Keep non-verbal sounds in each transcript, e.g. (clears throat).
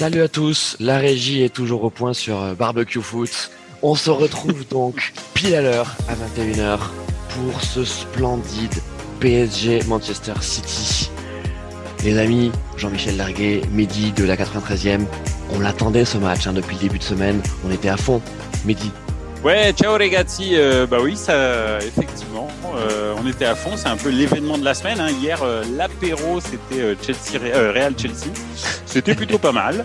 Salut à tous, la régie est toujours au point sur euh, Barbecue Foot. On se retrouve (laughs) donc pile à l'heure à 21h pour ce splendide PSG Manchester City. Les amis, Jean-Michel Larguet, midi de la 93e, on l'attendait ce match hein, depuis le début de semaine, on était à fond. Midi, Ouais, ciao ragazzi. Euh, bah oui, ça, effectivement, euh, on était à fond. C'est un peu l'événement de la semaine. Hein. Hier, euh, l'apéro, c'était euh, Chelsea, Real Chelsea. C'était plutôt pas mal.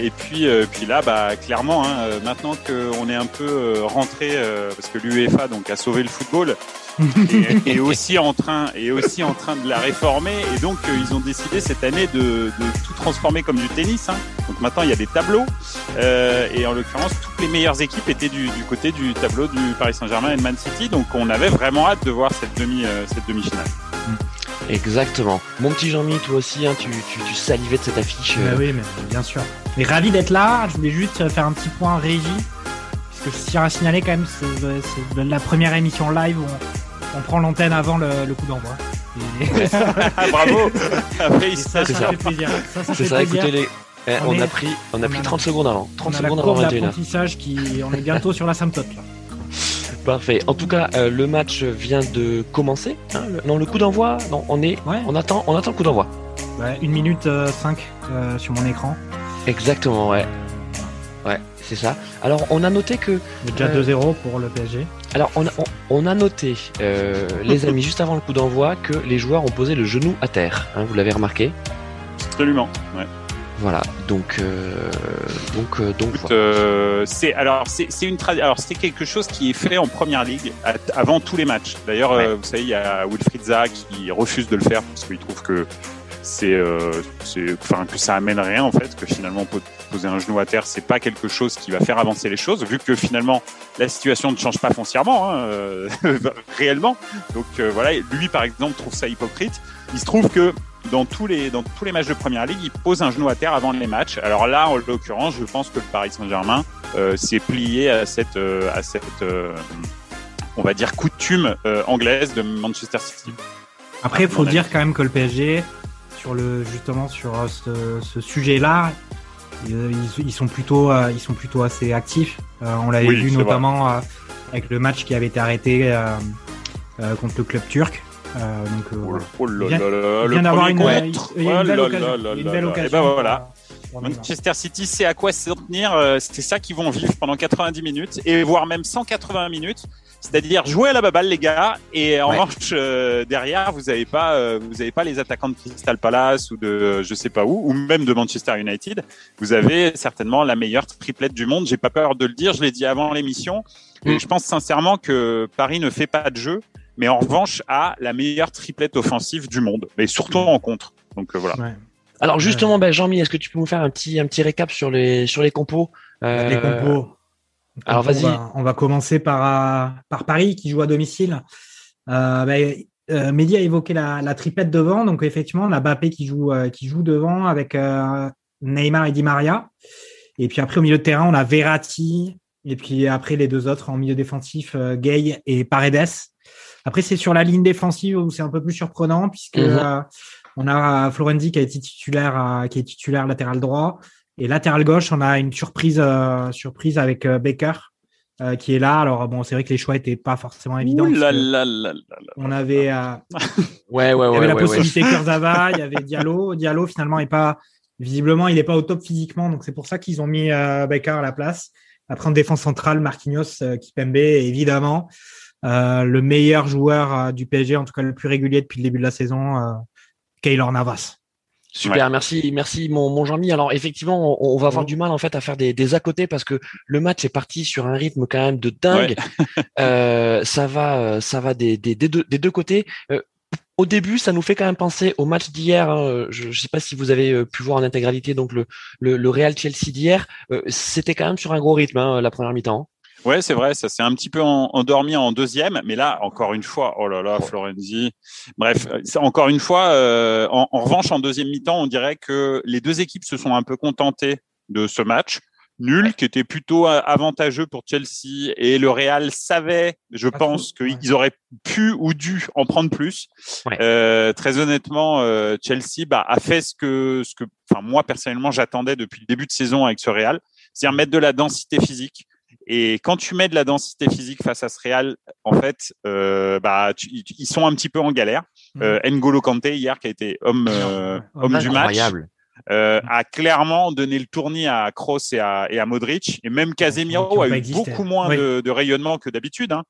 et puis, puis là, bah clairement, hein, maintenant qu'on est un peu rentré, parce que l'UEFA donc a sauvé le football. (laughs) et, et, aussi en train et aussi en train de la réformer et donc euh, ils ont décidé cette année de, de, tout transformer comme du tennis hein. donc maintenant il y a des tableaux euh, et en l'occurrence toutes les meilleures équipes étaient du, du, côté du tableau du Paris Saint-Germain et de Man City donc on avait vraiment hâte de voir cette demi euh, cette demi-finale Exactement. Mon petit Jean-Mi, toi aussi, hein, tu, tu, tu, salivais de cette affiche. Bah oui, mais bien sûr. Mais ravi d'être là. Je voulais juste faire un petit point régie. Que je tiens à signaler quand même, c'est la première émission live où on, on prend l'antenne avant le, le coup d'envoi. Et... (laughs) Bravo ça, ça, ça, fait plaisir. Ça, ça fait ça, plaisir. écoutez, les... eh, on, On a pris, on a on pris a 30 secondes avant. 30 on a secondes la avant courbe 21h. d'apprentissage qui, on est bientôt sur la symptote là. Parfait. En tout cas, euh, le match vient de commencer. hein, le- non, le coup d'envoi. Non, on est, Ouais. on attend, on attend le coup d'envoi. Ouais, une minute 5 sur mon écran. Exactement, ouais. C'est ça. Alors, on a noté que, Déjà Euh, 2-0 pour le PSG. alors, on a, on, on a noté, euh, les (laughs) amis, juste avant le coup d'envoi, que les joueurs ont posé le genou à terre. hein, vous l'avez remarqué. absolument ouais. Voilà. Donc, euh, donc, euh, donc, voilà. euh, c'est alors c'est c'est une alors c'est quelque chose qui est fait en première ligue à- avant tous les matchs. D'ailleurs, Ouais. euh, vous savez, il y a Wilfried Zaha qui refuse de le faire parce qu'il trouve que c'est euh, enfin que ça amène rien en fait, que finalement poser un genou à terre, c'est pas quelque chose qui va faire avancer les choses, vu que finalement la situation ne change pas foncièrement, hein, euh, (laughs) réellement. Donc euh, voilà, lui par exemple trouve ça hypocrite. Il se trouve que dans tous les dans tous les matchs de première ligue, il pose un genou à terre avant les matchs. Alors là, en l'occurrence, je pense que le Paris Saint-Germain euh, s'est plié à cette euh, à cette on va dire coutume anglaise de Manchester City. Après, il faut dire quand même que le PSG, sur le justement sur ce, ce sujet-là, ils, ils- sont plutôt euh, ils sont plutôt assez actifs. Euh, on l'avait Oui, vu notamment euh, avec le match qui avait été arrêté euh, euh, contre le club turc. Euh, donc euh. Oh là Il vient- là là, Il le vient d'avoir premier une, une Oh belle là occasion. là il y a une belle occasion. Et ben voilà. Manchester City sait à quoi s'en tenir. euh, C'est ça qu'ils vont vivre pendant 90 minutes et voire même 180 minutes. C'est-à-dire jouer à la baballe, les gars. Et en Ouais. revanche, euh, derrière, vous n'avez pas, euh, vous avez pas les attaquants de Crystal Palace ou de euh, je sais pas où, ou même de Manchester United. Vous avez certainement la meilleure triplette du monde. J'ai pas peur de le dire. Je l'ai dit avant l'émission. Mm. Je pense sincèrement que Paris ne fait pas de jeu, mais en revanche a la meilleure triplette offensive du monde, mais surtout en contre. Donc euh, voilà. Ouais. Alors justement, ben, Jean-Mi, est-ce que tu peux nous faire un petit, un petit récap sur les, sur les compos? Euh, Les compos. Alors, On vas-y. va- On va commencer par, euh, par Paris qui joue à domicile. Euh, ben, euh, Mehdi a évoqué la, la triplette devant. Donc, effectivement, on a Mbappé qui joue, euh, qui joue devant avec euh, Neymar et Di Maria. Et puis après, au milieu de terrain, on a Verratti. Et puis après, les deux autres en milieu défensif, euh, Gay et Paredes. Après, c'est sur la ligne défensive où c'est un peu plus surprenant puisque Mhm. euh, on a Florenzi qui a été titulaire, euh, qui est titulaire latéral droit. Et latéral gauche, on a une surprise, euh, surprise avec euh, Baker euh, qui est là. Alors bon, c'est vrai que les choix étaient pas forcément évidents. Ouh là parce que là là là là. On avait, euh, (laughs) Ouais, ouais, il y ouais, avait la ouais, ouais. possibilité Kurzawa, il y avait Diallo. (laughs) Diallo finalement est pas visiblement il est pas au top physiquement, donc c'est pour ça qu'ils ont mis euh, Baker à la place. Après en défense centrale, Marquinhos, euh, Kipembe, évidemment euh, le meilleur joueur euh, du PSG, en tout cas le plus régulier depuis le début de la saison, euh, Keylor Navas. Super, merci, merci mon, mon Jean-Mi. Alors effectivement, on, on va avoir Ouais. du mal en fait à faire des, des à côté parce que le match est parti sur un rythme quand même de dingue. Euh, ça va, euh, ça va des, des, des, deux, des deux côtés. Euh, au début, ça nous fait quand même penser au match d'hier. hein. Je ne sais pas si vous avez euh, pu voir en intégralité donc le, le, le Real Chelsea d'hier. Euh, C'était quand même sur un gros rythme hein, la première mi-temps. Ouais, c'est vrai, ça s'est un petit peu en- endormi en deuxième, mais là, encore une fois, oh là là, Florenzi. Bref, euh, encore une fois, euh, en, en revanche, en deuxième mi-temps, on dirait que les deux équipes se sont un peu contentées de ce match. nul, qui était plutôt avantageux pour Chelsea. Et le Real savait, je pense, qu'ils auraient pu ou dû en prendre plus. Euh, très honnêtement, euh, Chelsea bah, a fait ce que, ce que, enfin moi personnellement, j'attendais depuis le début de saison avec ce Real, c'est-à-dire mettre de la densité physique. Et quand tu mets de la densité physique face à ce Real, en fait, euh, bah, ils sont un petit peu en galère. Mmh. Euh, N'Golo Kanté hier, qui a été homme, euh, homme du match, euh, a clairement donné le tournis à Kroos et à, et à Modric. Et même Casemiro a eu beaucoup moins de, de, rayonnement que d'habitude. Hein.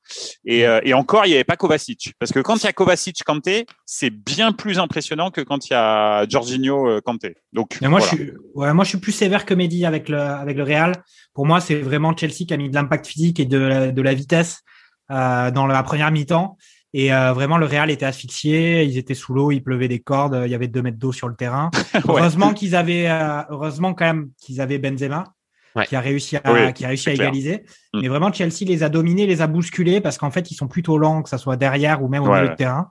Et, euh, et, encore, il n'y avait pas Kovacic. Parce que quand il y a Kovacic Kanté, c'est bien plus impressionnant que quand il y a Jorginho euh, Kanté. Donc, moi, je suis, ouais, moi, je suis plus sévère que Mehdi avec le, avec le Real. Pour moi, c'est vraiment Chelsea qui a mis de l'impact physique et de, de la vitesse euh, dans la première mi-temps. Et euh, vraiment, le Real était asphyxié, ils étaient sous l'eau, il pleuvait des cordes, il y avait deux mètres d'eau sur le terrain. (laughs) Heureusement qu'ils avaient, euh, heureusement quand même qu'ils avaient Benzema, qui a réussi à, qui a réussi à égaliser. Mm. Mais vraiment, Chelsea les a dominés, les a bousculés parce qu'en fait, ils sont plutôt lents, que ça soit derrière ou même au milieu de terrain.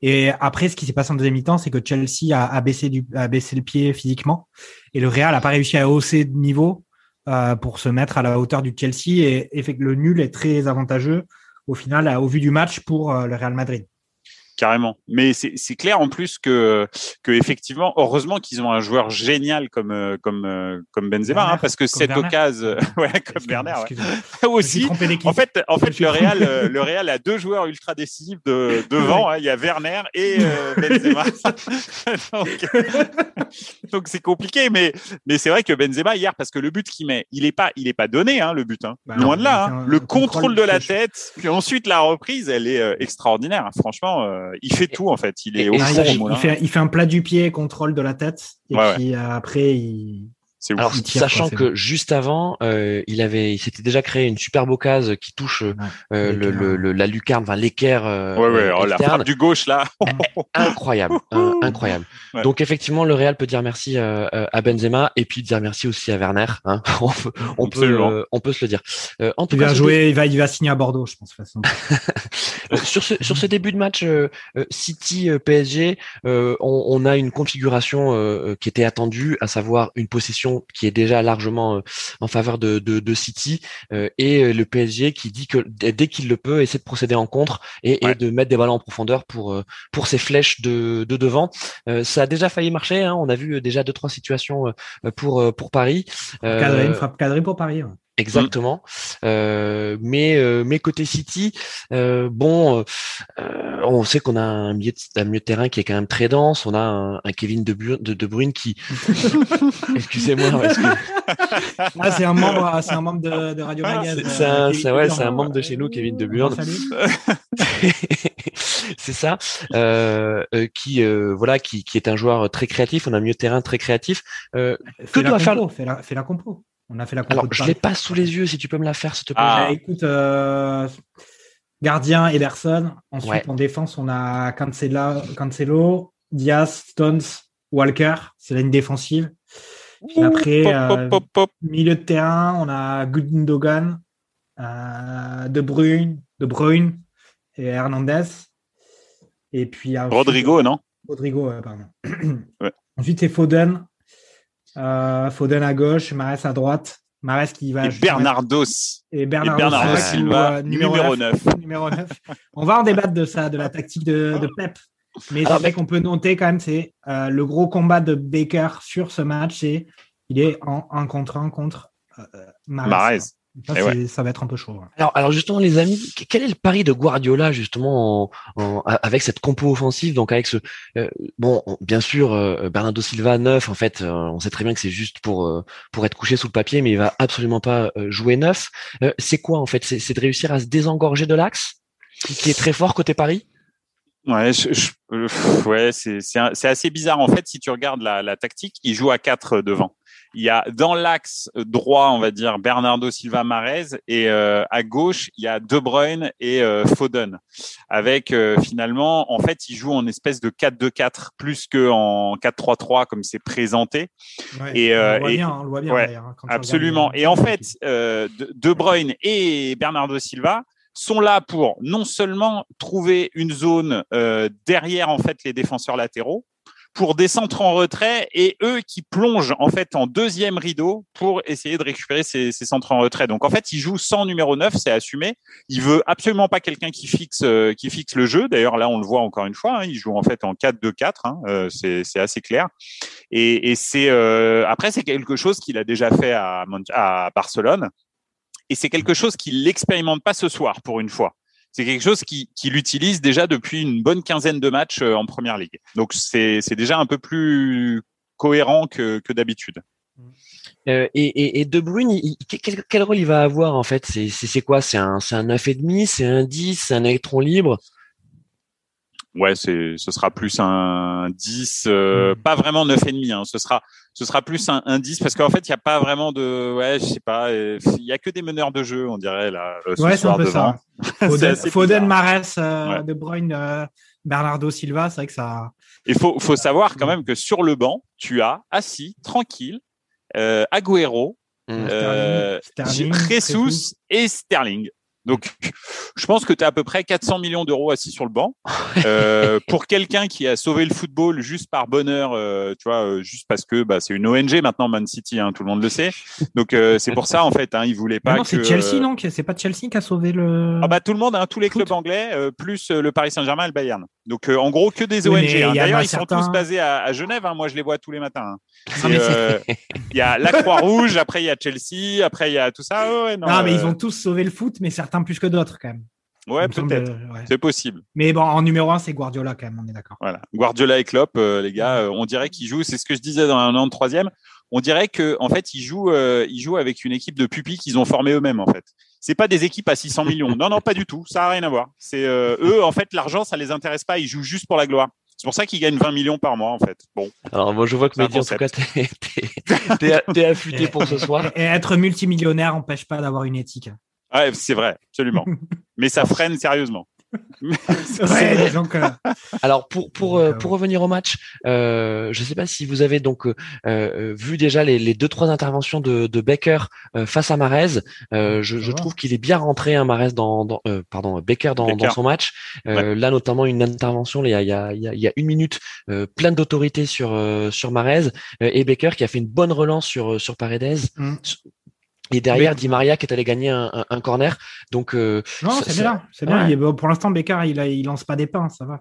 Et après, ce qui s'est passé en deuxième mi-temps, c'est que Chelsea a, a, baissé du, a baissé le pied physiquement, et le Real a pas réussi à hausser de niveau euh, pour se mettre à la hauteur du Chelsea. Et, et fait que le nul est très avantageux au final, au vu du match pour euh, le Real Madrid carrément. Mais c'est clair en plus que, que effectivement, heureusement qu'ils ont un joueur génial comme euh, comme euh, comme Benzema, hein, parce que cette occasion, (laughs) ouais, comme Werner, ouais. (laughs) aussi. En fait, en fait, le Real, euh, le Real a deux joueurs ultra décisifs de, (laughs) devant. Hein, il y a Werner et Benzema. donc c'est compliqué, mais mais c'est vrai que Benzema hier, parce que le but qu'il met, il est pas il est pas donné, hein, le but, hein. Bah loin de là. Hein. le contrôle de la tête, puis ensuite la reprise, elle est extraordinaire. Franchement euh, il fait tout en fait. Il est au fond, il, fait, il, fait, un plat du pied, contrôle de la tête, et puis euh, après il. Alors, sachant que juste avant, euh, il avait, il s'était déjà créé une superbe occasion qui touche euh, le, le, la lucarne, enfin l'équerre. Euh, ouais, ouais, oh, la frappe du gauche là. (laughs) incroyable, (laughs) incroyable. Donc effectivement, le Real peut dire merci à Benzema et puis dire merci aussi à Werner. Hein. (laughs) on peut, on peut, on peut se le dire. en tout il cas, va jouer, il va, il va signer à Bordeaux, je pense. Façon. sur ce, sur ce début de match City PSG, on, on, a une configuration qui était attendue, à savoir une possession qui est déjà largement euh, en faveur de, de, City euh, et euh, le PSG qui dit que dès qu'il le peut, essaie de procéder en contre et, de mettre des ballons en profondeur pour pour ses flèches de, de devant. ça a déjà failli marcher. Hein. on a vu déjà deux trois situations pour pour Paris. une frappe cadrée pour Paris. Exactement. Euh, mais euh, mais côté City, euh, bon, on sait qu'on a un milieu, de, milieu de terrain qui est quand même très dense. On a un, Kevin de, de, de, Bruyne qui, (laughs) excusez-moi, (laughs) ah, c'est un membre, c'est un membre de, de Radio Magazine. C'est un, c'est ouais, c'est un membre de chez nous, Kevin de Bruyne. (laughs) c'est ça, qui voilà, qui, qui est un joueur très créatif. On a un milieu de terrain très créatif. que doit faire Fais la, fais la compro. On a fait la Alors, je l'ai pas sous les yeux, si tu peux me la faire, s'il te plaît. Ah. écoute, euh, gardien, Ederson. Ensuite, en défense, on a Cancelo, Diaz, Stones, Walker. C'est la ligne défensive. après, euh, milieu de terrain, on a Gundogan, euh, De Bruyne, De Bruyne et Hernandez. Et puis Rodrigo, non? Rodrigo, pardon. (clears throat) Ensuite, c'est Foden, euh, Foden à gauche, Marès à droite. Marès qui va. Et Bernardos. Et Bernardos, Silva, numéro, 9. numéro 9. On va en débattre de ça, de la tactique de, de Pep. Mais c'est vrai qu'on peut noter quand même, c'est euh, le gros combat de Baker sur ce match, c'est il est en 1 contre 1 contre euh, Marès. Ça, ça, va être un peu chaud. Alors, alors justement, les amis, quel est le pari de Guardiola justement avec cette compo offensive Donc avec ce euh, bon, bien sûr, euh, Bernardo Silva neuf. En fait, euh, on sait très bien que c'est juste pour pour être couché sous le papier, mais il va absolument pas jouer neuf. c'est quoi en fait? C'est de réussir à se désengorger de l'axe, qui est très fort côté Paris? Ouais, je, ouais, c'est assez bizarre en fait. Si tu regardes la, la tactique, il joue à quatre devant. Il y a dans l'axe droit, on va dire Bernardo Silva Marez et euh, à gauche, il y a De Bruyne et euh, Foden. Avec euh, finalement, en fait, il joue en espèce de 4-2-4 plus que en 4-3-3 comme c'est présenté. et, on le voit bien, on le voit bien hein, absolument. Et en fait, De Bruyne et Bernardo Silva sont là pour non seulement trouver une zone derrière en fait les défenseurs latéraux, pour des centres en retrait et eux qui plongent en fait en deuxième rideau pour essayer de récupérer ces, centres en retrait. Donc en fait, il joue sans numéro 9, c'est assumé. Il veut absolument pas quelqu'un qui fixe euh, qui fixe le jeu. D'ailleurs là, on le voit encore une fois, hein, il joue en fait en 4-2-4, hein, euh, c'est assez clair. Et, et c'est euh, après c'est quelque chose qu'il a déjà fait à, à Barcelone et c'est quelque chose qu'il n'expérimente pas ce soir pour une fois c'est quelque chose qu'il qui utilise déjà depuis une bonne quinzaine de matchs euh, en première ligue. Donc c'est déjà un peu plus cohérent que, d'habitude. Euh, et, De Bruyne, quel, quel, rôle il va avoir en fait? C'est quoi? C'est un, un 9,5 C'est un 10 C'est un électron libre? Ouais, c'est, ce sera plus un 10, euh, hmm. pas vraiment 9,5. Hein, ce sera, ce sera plus un, un 10 parce qu'en fait, il n'y a pas vraiment de, ouais, je sais pas, il y a que des meneurs de jeu, on dirait là. Euh, ce ouais, c'est un peu ça. Foden, Foden Mares, euh, De Bruyne, euh, Bernardo Silva, c'est vrai que ça. Il faut, faut savoir quand même que sur le banc, tu as assis, tranquille, euh, Agüero, mmh. Sterling, Jesus et Sterling. Donc, (laughs) je pense que tu as à peu près 400 millions d'euros assis sur le banc. (laughs) Euh, pour quelqu'un qui a sauvé le football juste par bonheur, euh, tu vois, euh, juste parce que bah, c'est une ONG maintenant, Man City, hein, tout le monde le sait. Donc, euh, c'est pour ça, en fait, hein, il voulait pas. non, c'est Chelsea, non C'est pas Chelsea qui a sauvé le. Ah bah tout le monde, hein, tous les clubs anglais, plus le Paris Saint-Germain et le Bayern. Donc, en gros, que des ONG. Hein. D'ailleurs, ils sont tous basés à, à Genève. Hein. Moi, je les vois tous les matins. Il y a la Croix-Rouge, (laughs) après il y a Chelsea, après il y a tout ça. non, non mais ils ont tous sauvé le foot, mais certains plus que d'autres quand même. Ouais, peut-être. C'est possible. Mais bon, en numéro un, c'est Guardiola quand même, on est d'accord. Voilà. Guardiola et Klopp, euh, les gars, euh, on dirait qu'ils jouent, c'est ce que je disais dans un an de troisième, on dirait que en fait, ils jouent, euh, ils jouent avec une équipe de pupilles qu'ils ont formée eux-mêmes, en fait. C'est pas des équipes à 600 millions. Non, non, pas du tout. Ça a rien à voir. C'est eux, en fait, l'argent, ça les intéresse pas. Ils jouent juste pour la gloire. C'est pour ça qu'ils gagnent 20 millions par mois, en fait. Bon. Alors, moi, je vois que Mehdi, en tout cas, t'es affûté (laughs) pour ce soir. Et être multimillionnaire n'empêche pas d'avoir une éthique. Ouais, c'est vrai, absolument. (laughs) Mais ça freine sérieusement. (laughs) ouais, donc, euh... Alors pour pour euh, pour revenir au match, euh, je ne sais pas si vous avez donc euh, vu déjà les, les, deux trois interventions de, de Becker face à Marez. je, je trouve qu'il est bien rentré un hein, Marez dans, dans pardon Becker dans, dans son match. Là notamment une intervention il y a il y a, il y a une minute pleine d'autorité sur sur Marez et Becker qui a fait une bonne relance sur sur Paredes. Mm. Et derrière, Di Maria qui est allé gagner un, un, corner. Donc, euh, non, c'est bien. C'est bien. pour l'instant, Bécard, il, a, il lance pas des pains, ça va.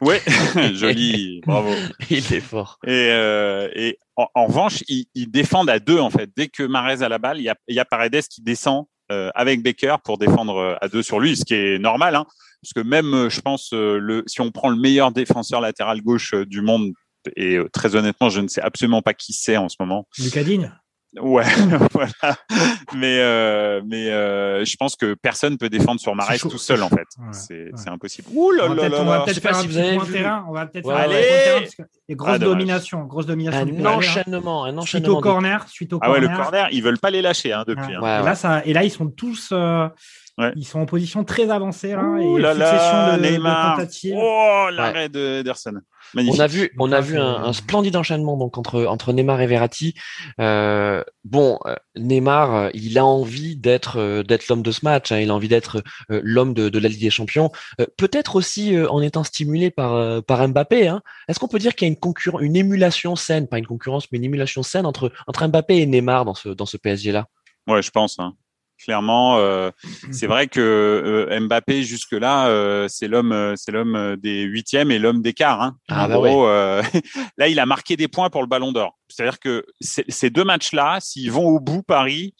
Ouais, (laughs) (laughs) joli, bravo. (laughs) Il est fort. Et, euh, et en, en, revanche, ils, ils, défendent à deux en fait. Dès que Marez a la balle, il y a, il y a Paredes qui descend euh, avec Baker pour défendre à deux sur lui, ce qui est normal, hein, parce que même, je pense, euh, le, si on prend le meilleur défenseur latéral gauche du monde, et très honnêtement, je ne sais absolument pas qui c'est en ce moment. Lucas Digne Ouais, (laughs) (laughs) voilà. Mais euh, mais euh, je pense que personne peut défendre sur Marès tout seul en fait. c'est c'est impossible. Ouh là là là. On va peut-être faire un si point terrain. On va peut-être faire un terrain parce grosses ah, dominations, grosse domination. Un enchaînement, un enchaînement. Suite au corner, suite au corner. Ah ouais, le corner, ils veulent pas les lâcher hein, depuis. Hein. Et là ça, et là ils sont tous. Euh, ils sont en position très avancée là, Ouh et là là, de, Neymar. De oh l'arrêt d'Ederson. On a vu, on a vu un, un, splendide enchaînement donc entre entre Neymar et Verratti. Euh, bon, euh, Neymar, euh, il a envie d'être euh, d'être l'homme de ce match. Hein, il a envie d'être l'homme de, de, la Ligue des Champions. Peut-être aussi en étant stimulé par par Mbappé. Hein. Est-ce qu'on peut dire qu'il y a une concurrence, une émulation saine, pas une concurrence, mais une émulation saine entre entre Mbappé et Neymar dans ce dans ce PSG là Ouais, je pense. Hein. Clairement, euh, (laughs) c'est vrai que euh, Mbappé jusque là, euh, c'est l'homme, euh, c'est l'homme des huitièmes et l'homme des quarts. Hein. Ah, bah gros, (laughs) là, il a marqué des points pour le Ballon d'Or. C'est-à-dire que ces deux matchs-là, s'ils vont au bout, Paris,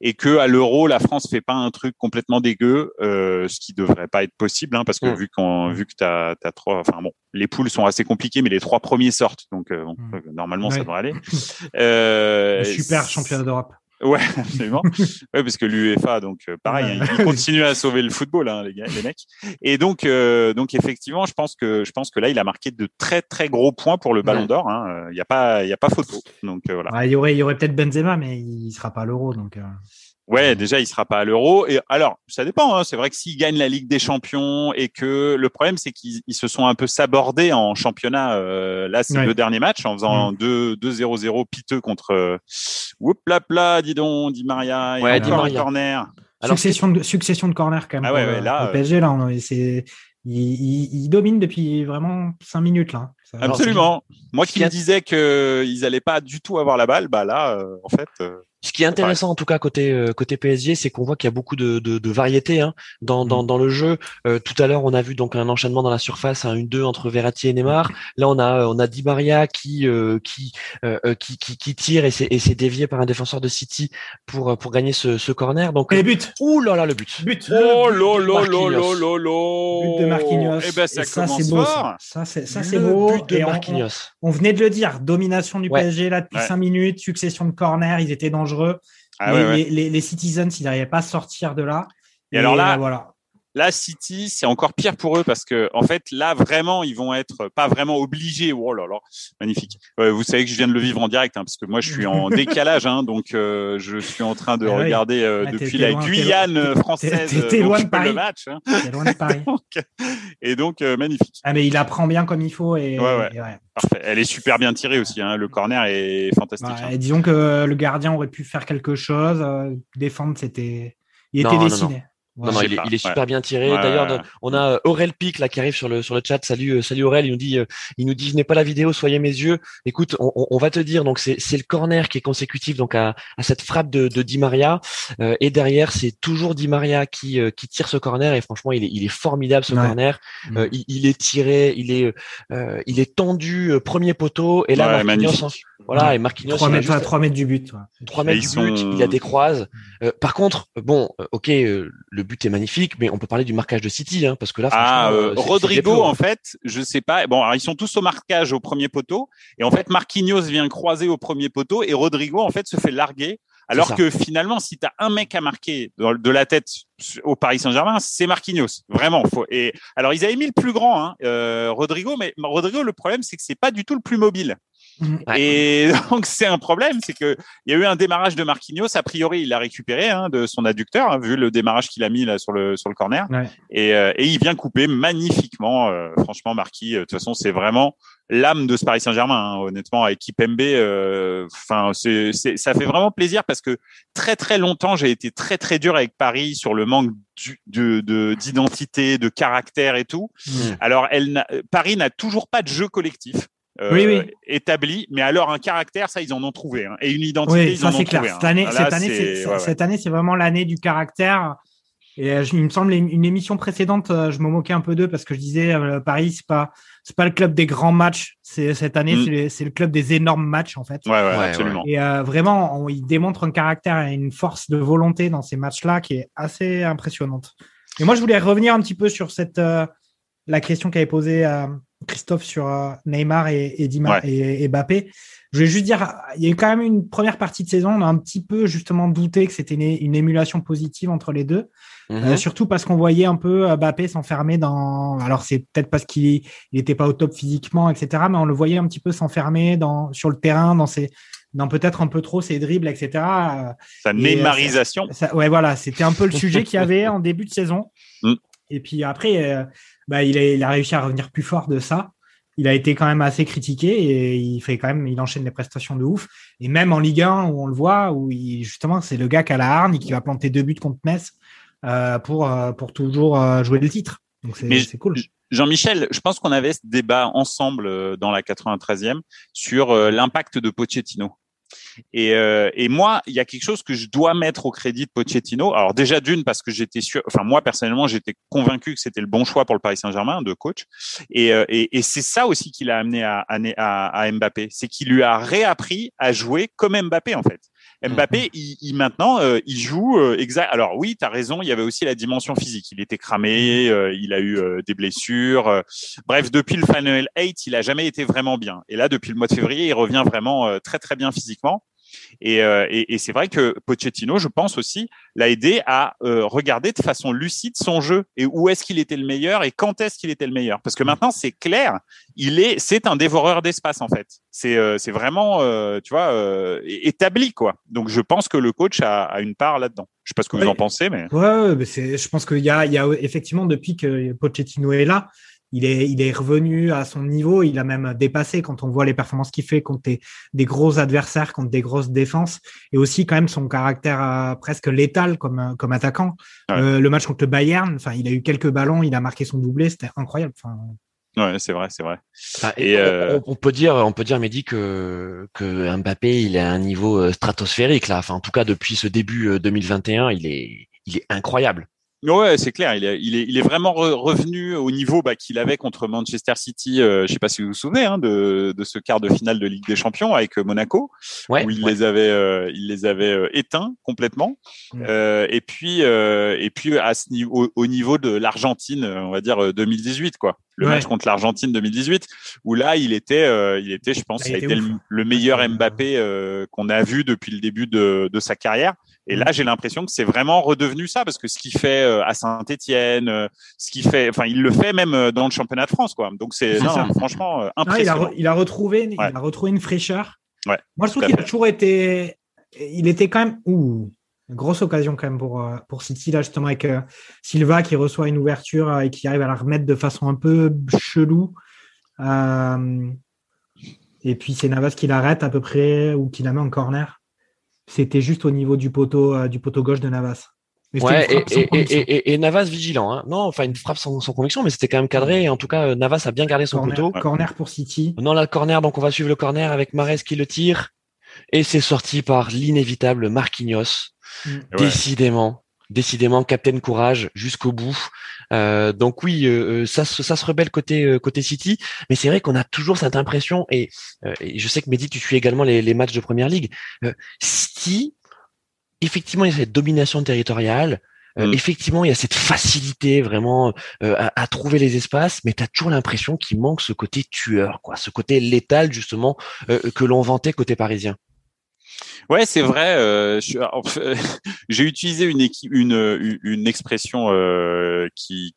et que à l'Euro, la France fait pas un truc complètement dégueu, ce qui devrait pas être possible, hein, parce que mm. vu qu'on, vu que t'as, as trois, enfin bon, les poules sont assez compliquées, mais les trois premiers sortent, donc bon, mm. normalement ça devrait aller. (laughs) super championnat d'Europe. Ouais, (laughs) absolument. ouais, parce que l'UEFA, donc euh, pareil, hein, il continue à sauver le football, hein, les gars, les mecs. Et donc, euh, donc effectivement, je pense que je pense que là, il a marqué de très très gros points pour le Ballon d'Or. Hein. Il n'y a pas il y a pas photo. Donc euh, voilà. il y aurait il y aurait peut-être Benzema, mais il sera pas à l'Euro, donc. Ouais, déjà, il sera pas à l'Euro. Et alors, ça dépend. Hein. C'est vrai que s'il gagne la Ligue des Champions et que le problème, c'est qu'ils se sont un peu sabordés en championnat euh, là ces deux derniers matchs en faisant 2-0-0 mm. piteux contre. Euh, oups, là, là, dis donc, dit Maria. Ouais, dit Maria. corner. Alors, succession de succession de corner quand même. Ah ouais, ouais, là, le PSG là, c'est il, il, domine depuis vraiment cinq minutes là. Absolument. Moi qui me disais qu'ils n'allaient pas du tout avoir la balle, bah là, en fait. Ce qui est intéressant en tout cas côté euh, côté PSG, c'est qu'on voit qu'il y a beaucoup de, de, de variété hein, dans, dans, mm. dans le jeu. Euh, tout à l'heure, on a vu donc un enchaînement dans la surface, un 1-2 entre Verratti et Neymar. Là, on a on a Di Maria qui euh, qui, qui, qui qui tire et c'est et c'est dévié par un défenseur de City pour pour gagner ce, ce corner. Donc et but. Ouh là là le but. But. Oh là là là là là là. But de Marquinhos. Eh ben ça, ça c'est beau. Ça, ça c'est ça c'est beau. But de Marquinhos. On, venait de le dire, domination du PSG là depuis 5 minutes, succession de corners, ils étaient dangereux. Ah les, les, Citizens, ils n'arrivaient pas à sortir de là. Et, alors là, voilà. Là, City, c'est encore pire pour eux parce que, en fait, là, vraiment, ils vont être pas vraiment obligés. Oh là là, magnifique. vous savez que je viens de le vivre en direct, hein, parce que moi, je suis en (laughs) décalage, hein, donc euh, je suis en train de ah regarder euh, depuis la Guyane française t'es loin de (laughs) Paris. le match. Hein. loin de Paris. et donc, euh, magnifique. Ah, mais il apprend bien comme il faut. Et, ouais, Parfait. Elle est super bien tirée aussi. Hein. Le corner est fantastique. Hein. disons que le gardien aurait pu faire quelque chose. défendre, c'était. Il était dessiné. Non, non, il est, il est, super bien tiré. D'ailleurs, on a euh, Aurel Pic là qui arrive sur le sur le chat. Salut, euh, salut Aurel. Il nous dit, euh, il nous dit, je n'ai pas la vidéo, soyez mes yeux. Écoute, on, on va te dire. Donc c'est c'est le corner qui est consécutif donc à, à cette frappe de, de Di Maria. et derrière, c'est toujours Di Maria qui qui tire ce corner. Et franchement, il est il est formidable ce corner. Mm. il, il, est tiré, il est il est tendu premier poteau. Et là, Marquinhos, voilà, et Marquinhos, 3 mètres, 3 mètres du but. 3 mètres du but. Il a des croises. par contre, bon, ok, le but est magnifique, mais on peut parler du marquage de City, hein, parce que là, ah, euh, Rodrigo, en fait, je sais pas. Bon, alors, ils sont tous au marquage au premier poteau, et en fait, Marquinhos vient croiser au premier poteau, et Rodrigo, en fait, se fait larguer. Alors que finalement, si tu as un mec à marquer de la tête au Paris Saint-Germain, c'est Marquinhos. Vraiment. Faut, et alors, ils avaient mis le plus grand, hein, euh, Rodrigo, mais Rodrigo, le problème, c'est que c'est pas du tout le plus mobile. Et (laughs) donc c'est un problème, c'est que il y a eu un démarrage de Marquinhos. A priori, il l'a récupéré hein, de son adducteur, hein, vu le démarrage qu'il a mis là sur le sur le corner. Et, euh, et, il vient couper magnifiquement. Euh, franchement, Marquis, euh, de toute façon, c'est vraiment l'âme de ce Paris Saint-Germain. Hein, honnêtement, avec Kipembe, enfin, c'est ça fait vraiment plaisir parce que très très longtemps, j'ai été très très dur avec Paris sur le manque de d'identité, de, caractère et tout. Mmh. Alors, elle Paris n'a toujours pas de jeu collectif. Euh, établi, mais alors un caractère, ça ils en ont trouvé, hein. et une identité, ils en ont trouvé. Cette année, cette, année c'est, cette année, c'est vraiment l'année du caractère. Et euh, il me semble une, émission précédente, euh, je me moquais un peu d'eux parce que je disais Paris, c'est pas c'est pas le club des grands matchs. C'est cette année, mm. c'est, le club des énormes matchs en fait. Ouais, ouais, absolument. Et vraiment, il démontre un caractère et une force de volonté dans ces matchs-là qui est assez impressionnante. Et moi, je voulais revenir un petit peu sur cette la question qu'avait posée Christophe sur euh, Neymar et, et, et, Mbappé. Je vais juste dire, il y a eu quand même une première partie de saison, on a un petit peu justement douté que c'était une, émulation positive entre les deux. Mhm. Euh, surtout parce qu'on voyait un peu euh, Mbappé s'enfermer dans. Alors c'est peut-être parce qu'il n'était pas au top physiquement, etc. Mais on le voyait un petit peu s'enfermer dans sur le terrain, dans ses, dans peut-être un peu trop ses dribbles, etc. Sa Neymarisation. ouais, voilà, c'était un peu le sujet (laughs) qu'il y avait en début de saison. Mm. Et puis après, bah, il, a, il a réussi à revenir plus fort de ça. Il a été quand même assez critiqué et il fait quand même, il enchaîne des prestations de ouf. Et même en Ligue 1 où on le voit, où il, justement c'est le gars qui a la hargne et qui va planter deux buts contre Metz euh, pour euh, pour toujours euh, jouer le titre. Donc c'est cool. Jean-Michel, je pense qu'on avait ce débat ensemble dans la 93e sur l'impact de Pochettino. Et, euh, et moi, il y a quelque chose que je dois mettre au crédit de Pochettino. Alors déjà d'une parce que j'étais sûr, enfin moi personnellement, j'étais convaincu que c'était le bon choix pour le Paris Saint-Germain de coach. Et, euh, et, et c'est ça aussi qui l'a amené à, à, à Mbappé, c'est qu'il lui a réappris à jouer comme Mbappé en fait. Mbappé, mhm. il, il, maintenant, euh, il joue euh, exact. Alors oui, tu as raison, il y avait aussi la dimension physique. Il était cramé, mhm. il a eu des blessures. bref, depuis le Final 8, il a jamais été vraiment bien. Et là, depuis le mois de février, il revient vraiment très très bien physiquement. Euh, et, et, c'est vrai que Pochettino, je pense aussi, l'a aidé à euh, regarder de façon lucide son jeu et où est-ce qu'il était le meilleur et quand est-ce qu'il était le meilleur. Parce que mm. maintenant, c'est clair, il est, c'est un dévoreur d'espace en fait. C'est, euh, c'est vraiment, tu vois, établi quoi. Donc, je pense que le coach a, a une part là-dedans. Je sais pas ce que vous en pensez, mais. Ouais, mais je pense qu'il y a, il y a effectivement depuis que Pochettino est là, il est, il est revenu à son niveau. Il a même dépassé quand on voit les performances qu'il fait contre des, gros adversaires, contre des grosses défenses, et aussi quand même son caractère euh, presque létal comme, comme attaquant. Euh, le match contre le Bayern, enfin, il a eu quelques ballons, il a marqué son doublé, c'était incroyable. Enfin, Ouais, c'est vrai, c'est vrai. et, on, peut dire, on peut dire, Mehdi, que que Mbappé, il est à un niveau stratosphérique là. Enfin, en tout cas, depuis ce début 2021, il est il est incroyable. Ouais, c'est clair. Il est, il est, il est vraiment revenu au niveau bah, qu'il avait contre Manchester City. Euh, je ne sais pas si vous vous souvenez hein, de, de, ce quart de finale de Ligue des Champions avec euh, Monaco, où il les avait, euh, il les avait éteints complètement. et puis, et puis à ce niveau, au, niveau de l'Argentine, on va dire 2018, quoi. Le match contre l'Argentine 2018, où là, il était, il était, je pense, ça a été le, meilleur Mbappé qu'on a vu depuis le début de, de sa carrière. Et là, j'ai l'impression que c'est vraiment redevenu ça, parce que ce qu'il fait euh, à Saint-Étienne, euh, ce qu'il fait, enfin, il le fait même euh, dans le championnat de France, quoi. Donc c'est franchement impressionnant. il, a il, a retrouvé, il a retrouvé une fraîcheur. Ouais, Moi, je trouve qu'il a toujours été, il était quand même, ouh, une grosse occasion quand même pour pour City là justement avec Silva qui reçoit une ouverture et qui arrive à la remettre de façon un peu chelou. et puis c'est Navas qui l'arrête à peu près ou qui la met en corner. C'était juste au niveau du poteau, euh, du poteau gauche de Navas. Ouais, et, Navas vigilant. Hein. Non, enfin une frappe sans, conviction, mais c'était quand même cadré. en tout cas, Navas a bien gardé son poteau. Corner pour City. Non, la corner, donc on va suivre le corner avec Mares qui le tire. Et c'est sorti par l'inévitable Marquinhos. Mm. Décidément, décidément, Captain Courage jusqu'au bout. Euh, donc oui, euh, euh, ça, ça se rebelle côté côté City, mais c'est vrai qu'on a toujours cette impression et, je sais que Mehdi, tu suis également les, matchs de Première Ligue. City, effectivement, il y a cette domination territoriale. Mm. effectivement, il y a cette facilité vraiment à, à, trouver les espaces, mais tu as toujours l'impression qu'il manque ce côté tueur, quoi, ce côté létal justement que l'on vantait côté parisien. Ouais, c'est vrai. Euh, (laughs) J'ai utilisé une, expression euh, qui,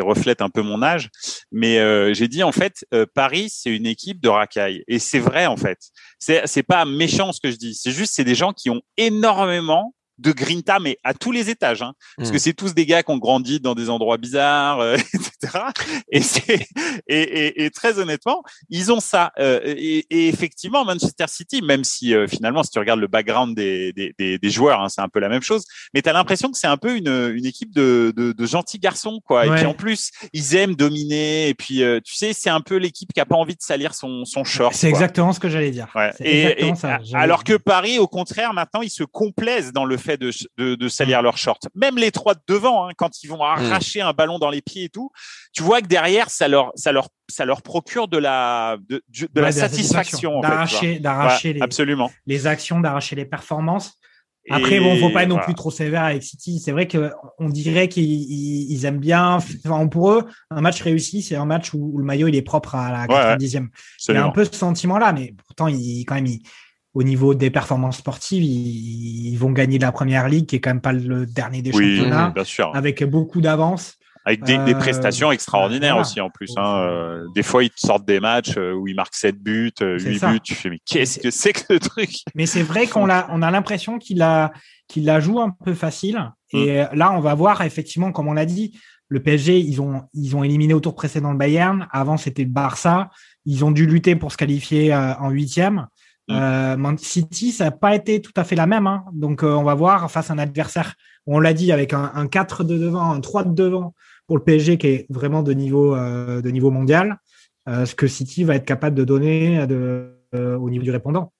reflète un peu mon âge, mais euh, j'ai dit en fait, euh, Paris, c'est une équipe de racailles. Et c'est vrai en fait. C'est pas méchant ce que je dis. C'est juste, c'est des gens qui ont énormément de Grinta, mais à tous les étages, hein, parce que hmm. c'est tous des gars qui ont grandi dans des endroits bizarres, euh, (laughs) etc. Et, c'est, et, et, et, très honnêtement, ils ont ça. Euh, et, et, effectivement, Manchester City, même si euh, finalement, si tu regardes le background des, des, des, des joueurs, hein, c'est un peu la même chose, mais tu as l'impression que c'est un peu une, une équipe de, de, de, gentils garçons, quoi. Et puis en plus, ils aiment dominer. Et puis, tu sais, c'est un peu l'équipe qui a pas envie de salir son, son short. C'est exactement ce que j'allais dire. Ouais. Et, ça, alors que Paris, au contraire, maintenant, ils se complaisent dans le fait de, de, salir leur short. Même les trois de devant, hein, quand ils vont arracher un ballon dans les pieds et tout, tu vois que derrière, ça leur, ça leur, ça leur procure de la, de, la satisfaction. D'arracher, d'arracher les, absolument. les actions, d'arracher les performances. Après, bon, faut pas être non plus trop sévère avec City. C'est vrai que on dirait qu'ils aiment bien. Enfin, pour eux, un match réussi, c'est un match où, le maillot il est propre à la 90e. il y a un peu ce sentiment-là, mais pourtant, il, quand même, il, au niveau des performances sportives, ils, vont gagner la première ligue, qui est quand même pas le dernier des championnats, bien sûr. avec beaucoup d'avance. Avec des, des, euh, prestations extraordinaires aussi en plus. Hein. Euh, des fois, ils te sortent des matchs euh, où ils marquent 7 buts, 8 buts. Tu fais mais qu'est-ce que c'est que le truc? Mais c'est vrai qu'on a, on a l'impression qu'il la, qu'il la joue un peu facile. Et mm. là, on va voir effectivement, comme on l'a dit, le PSG, ils ont, ils ont éliminé au tour précédent le Bayern. Avant, c'était le Barça. Ils ont dû lutter pour se qualifier en huitième. Euh, City, ça n'a pas été tout à fait la même. Hein. Donc, euh, on va voir face à un adversaire, on l'a dit, avec un, 4 de devant, un 3 de devant pour le PSG qui est vraiment de niveau, euh, de niveau mondial, ce que City va être capable de donner au niveau du répondant.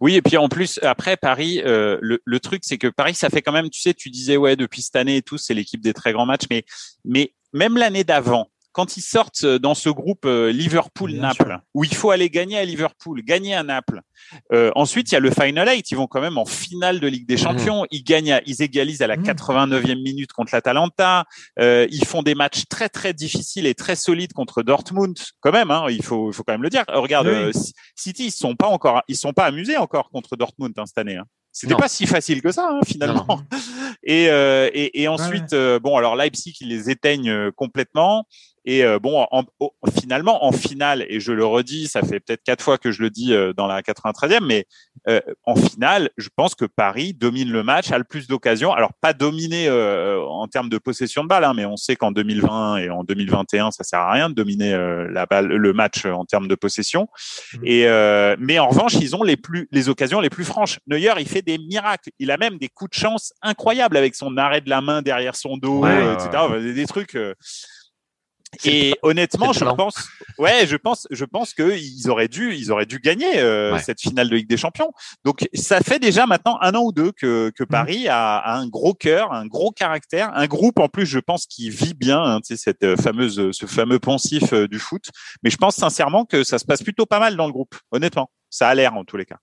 Oui, et puis en plus, après Paris, le, le, truc, c'est que Paris, ça fait quand même, tu sais, tu disais, ouais, depuis cette année et tout, c'est l'équipe des très grands matchs, mais, mais même l'année d'avant, quand ils sortent euh, dans ce groupe euh, Liverpool-Naples, où il faut aller gagner à Liverpool, gagner à Naples. Euh, ensuite, il y a le Final Eight. Ils vont quand même en finale de Ligue des mhm. Champions. Ils gagnent, ils égalisent à la 89e mhm. minute contre l'Atalanta. ils font des matchs très très difficiles et très solides contre Dortmund. Quand même, hein, il faut, faut quand même le dire. Regarde, City, ils sont pas encore, ils sont pas amusés encore contre Dortmund hein, cette année. Hein. C'était pas si facile que ça hein, finalement. (laughs) Et, et, et, ensuite, bon, alors Leipzig, ils les éteignent complètement. Et euh, bon, en, finalement, en finale, et je le redis, ça fait peut-être quatre fois que je le dis euh, dans la 93e, mais euh, en finale, je pense que Paris domine le match, a le plus d'occasions. Alors pas dominé en termes de possession de balle, hein, mais on sait qu'en 2020 et en 2021, ça sert à rien de dominer la balle, le match en termes de possession. Mmh. Et mais en revanche, ils ont les plus les occasions les plus franches. Neuer, il fait des miracles. Il a même des coups de chance incroyables avec son arrêt de la main derrière son dos, etc. Des, des trucs Et honnêtement, je pense, ouais, je pense, je pense qu'ils auraient dû, ils auraient dû gagner euh, cette finale de Ligue des Champions. Donc, ça fait déjà maintenant un an ou deux que, que mmh. Paris a, un gros cœur, un gros caractère, un groupe en plus, je pense, qui vit bien, hein, tu sais, cette euh, fameuse, ce fameux poncif euh, du foot. Mais je pense sincèrement que ça se passe plutôt pas mal dans le groupe, honnêtement. Ça a l'air en tous les cas.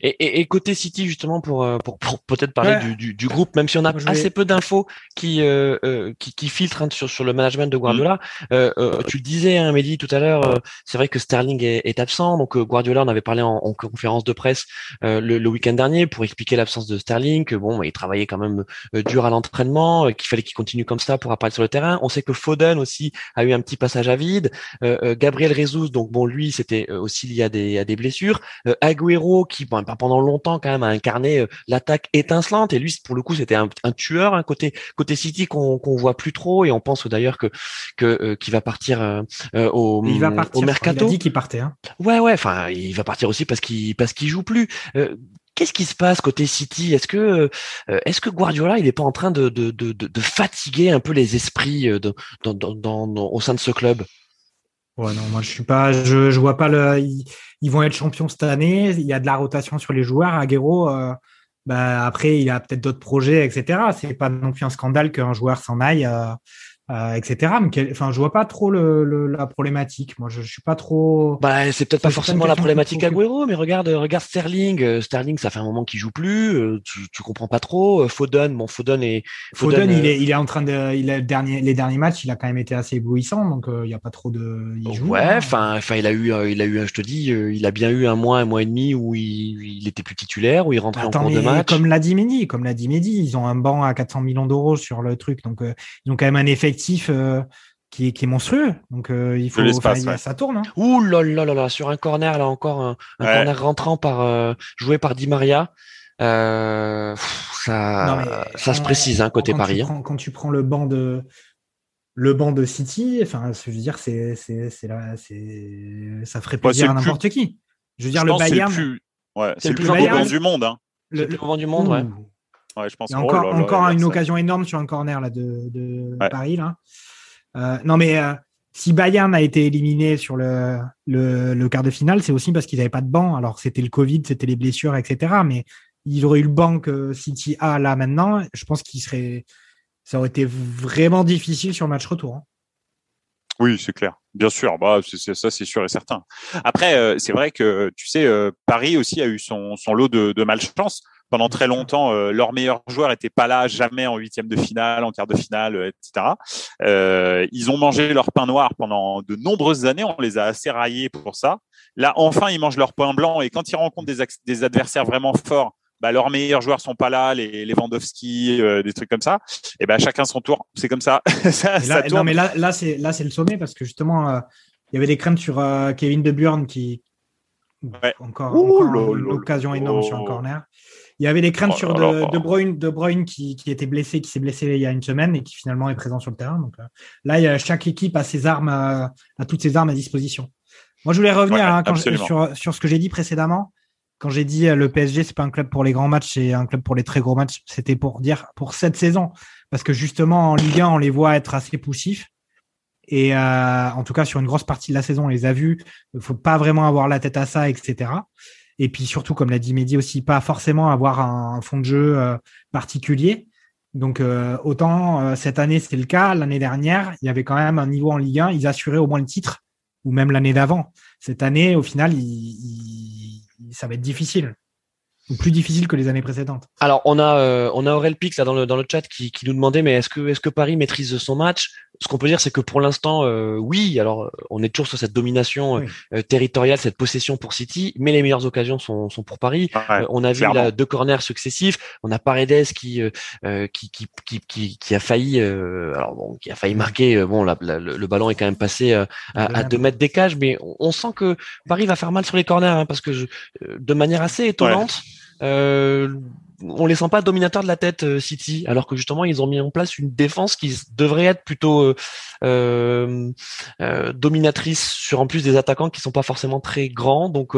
Et, et, et, côté City justement pour euh, pour, pour peut-être parler du, du, du, groupe, même si on a assez peu d'infos qui, euh, euh, qui, qui filtrent hein, sur sur le management de Guardiola. Mm. Euh, tu le disais, hein, Mehdi, tout à l'heure, c'est vrai que Sterling est, est, absent. Donc Guardiola en avait parlé en, en conférence de presse le, le week-end dernier pour expliquer l'absence de Sterling. Que bon, il travaillait quand même dur à l'entraînement, qu'il fallait qu'il continue comme ça pour apparaître sur le terrain. On sait que Foden aussi a eu un petit passage à vide. Gabriel Jesus, donc bon, lui, c'était aussi lié à des à des blessures. Agüero qui bon, pendant longtemps quand même a incarné euh, l'attaque étincelante et lui pour le coup c'était un, tueur un côté côté City qu'on qu'on voit plus trop et on pense d'ailleurs que que euh, qu'il va partir euh, au il va partir, au mercato. Il a dit qu'il partait. Hein. Ouais ouais enfin il va partir aussi parce qu'il parce qu'il joue plus. Qu'est-ce qui se passe côté City? Est-ce que est-ce que Guardiola il est pas en train de de, de, de fatiguer un peu les esprits dans, dans, dans, au sein de ce club? Ouais, non, moi je suis pas, je, je vois pas le. Ils, vont être champions cette année. Il y a de la rotation sur les joueurs. Aguero, euh, bah, après, il a peut-être d'autres projets, etc. C'est pas non plus un scandale qu'un joueur s'en aille. Euh, euh, etc. Mais enfin, je vois pas trop le, la problématique. Moi, je, je suis pas trop. Bah, c'est peut-être pas forcément la problématique Agüero, mais regarde, regarde Sterling. Euh, Sterling, ça fait un moment qu'il joue plus. Euh, tu, tu comprends pas trop. Foden, bon, Foden est. Foden, il est, il est en train de, il a le dernier, les derniers matchs, il a quand même été assez éblouissant, donc il y a pas trop de. Il joue, ouais, hein. enfin, enfin, il a eu, il a eu, je te dis, il a bien eu un mois, un mois et demi où il, il était plus titulaire, où il rentrait en cours de match. Comme l'a dit Mehdi, comme l'a dit Mehdi, ils ont un banc à 400 millions d'euros sur le truc, donc ils ont quand même un effet euh, qui, est, qui, est, monstrueux. Donc euh, il faut enfin, ça tourne. Hein. Ouh là là là là sur un corner là encore un, corner rentrant par euh, joué par Di Maria. ça ça se précise hein, côté Paris. Hein. quand tu prends le banc de le banc de City, enfin je veux dire c'est c'est c'est ça ferait plaisir à n'importe qui. Je veux dire le Bayern. C'est le plus, ouais, le plus du monde. Hein. Le, le, plus grand du monde, ouais je pense. encore, oh encore une occasion énorme sur un corner là, de, Paris. Là. Euh, non, mais euh, si Bayern a été éliminé sur le, le, quart de finale, c'est aussi parce qu'ils n'avaient pas de banc. Alors, c'était le Covid, c'était les blessures, etc. Mais ils auraient eu le banc que City a là maintenant. Je pense qu'il serait. Ça aurait été vraiment difficile sur le match retour. Hein. Oui, c'est clair. Bien sûr, bah, ça c'est sûr et certain. Après, euh, c'est vrai que tu sais, Paris aussi a eu son, son lot de, de malchance pendant très longtemps, euh, leurs meilleurs joueurs n'étaient pas là, jamais en huitième de finale, en quart de finale, euh, etc. Euh, ils ont mangé leur pain noir pendant de nombreuses années. On les a assez raillés pour ça. Là, enfin, ils mangent leur pain blanc et quand ils rencontrent des, des adversaires vraiment forts, bah, leurs meilleurs joueurs sont pas là, les Lewandowski, euh, des trucs comme ça. Et ben chacun son tour. C'est comme ça. (laughs) ça, non, mais là, là c'est là c'est le sommet parce que justement, il y avait des craintes sur Kevin De Bruyne qui encore, encore l'occasion énorme sur un corner. Il y avait des craintes oh sur de, de, Bruyne, de Bruyne qui, qui, était blessé, qui s'est blessé il y a une semaine et qui finalement est présent sur le terrain. Donc euh, là, il y a, chaque équipe a ses armes, à, toutes ses armes à disposition. Moi, je voulais revenir hein, sur, sur ce que j'ai dit précédemment. Quand j'ai dit euh, le PSG, c'est pas un club pour les grands matchs, c'est un club pour les très gros matchs. C'était pour dire pour cette saison, parce que justement en Ligue 1, on les voit être assez poussifs. Et euh, en tout cas, sur une grosse partie de la saison, on les a vus. Il faut pas vraiment avoir la tête à ça, etc. Et puis surtout, comme l'a dit Mehdi aussi, pas forcément avoir un fond de jeu euh, particulier. Donc euh, autant euh, cette année c'est le cas, l'année dernière il y avait quand même un niveau en Ligue 1, ils assuraient au moins le titre, ou même l'année d'avant. Cette année au final ça va être difficile plus difficile que les années précédentes. Alors on a euh, on a Aurel Pix là dans le dans le chat qui, qui nous demandait mais est-ce que est-ce que Paris maîtrise son match? Ce qu'on peut dire c'est que pour l'instant euh, oui. Alors on est toujours sur cette domination euh, territoriale, cette possession pour City, mais les meilleures occasions sont, sont pour Paris. on a vu là, deux corners successifs. On a Paredes qui qui, qui, qui qui qui a failli alors bon qui a failli marquer. bon la, le, ballon est quand même passé à, à deux mètres des cages, mais on, sent que Paris va faire mal sur les corners hein, parce que je, de manière assez étonnante. Euh, on les sent pas dominateurs de la tête euh, City, alors que justement ils ont mis en place une défense qui devrait être plutôt euh, dominatrice sur en plus des attaquants qui sont pas forcément très grands. Donc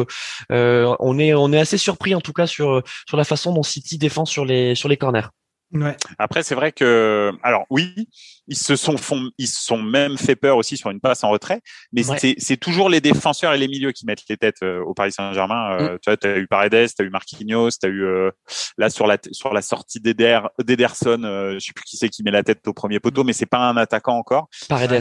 on est on est assez surpris en tout cas sur sur la façon dont City défend sur les sur les corners. Ouais. Après c'est vrai que alors oui ils se sont font, ils se sont même fait peur aussi sur une passe en retrait. Mais c'est toujours les défenseurs et les milieux qui mettent les têtes au Paris Saint-Germain. Mm. Tu vois, as eu Paredes, tu as eu Marquinhos, tu as eu là sur la sur la sortie d'Ederson, je sais plus qui c'est qui met la tête au premier poteau, mais c'est pas un attaquant encore. Paredes.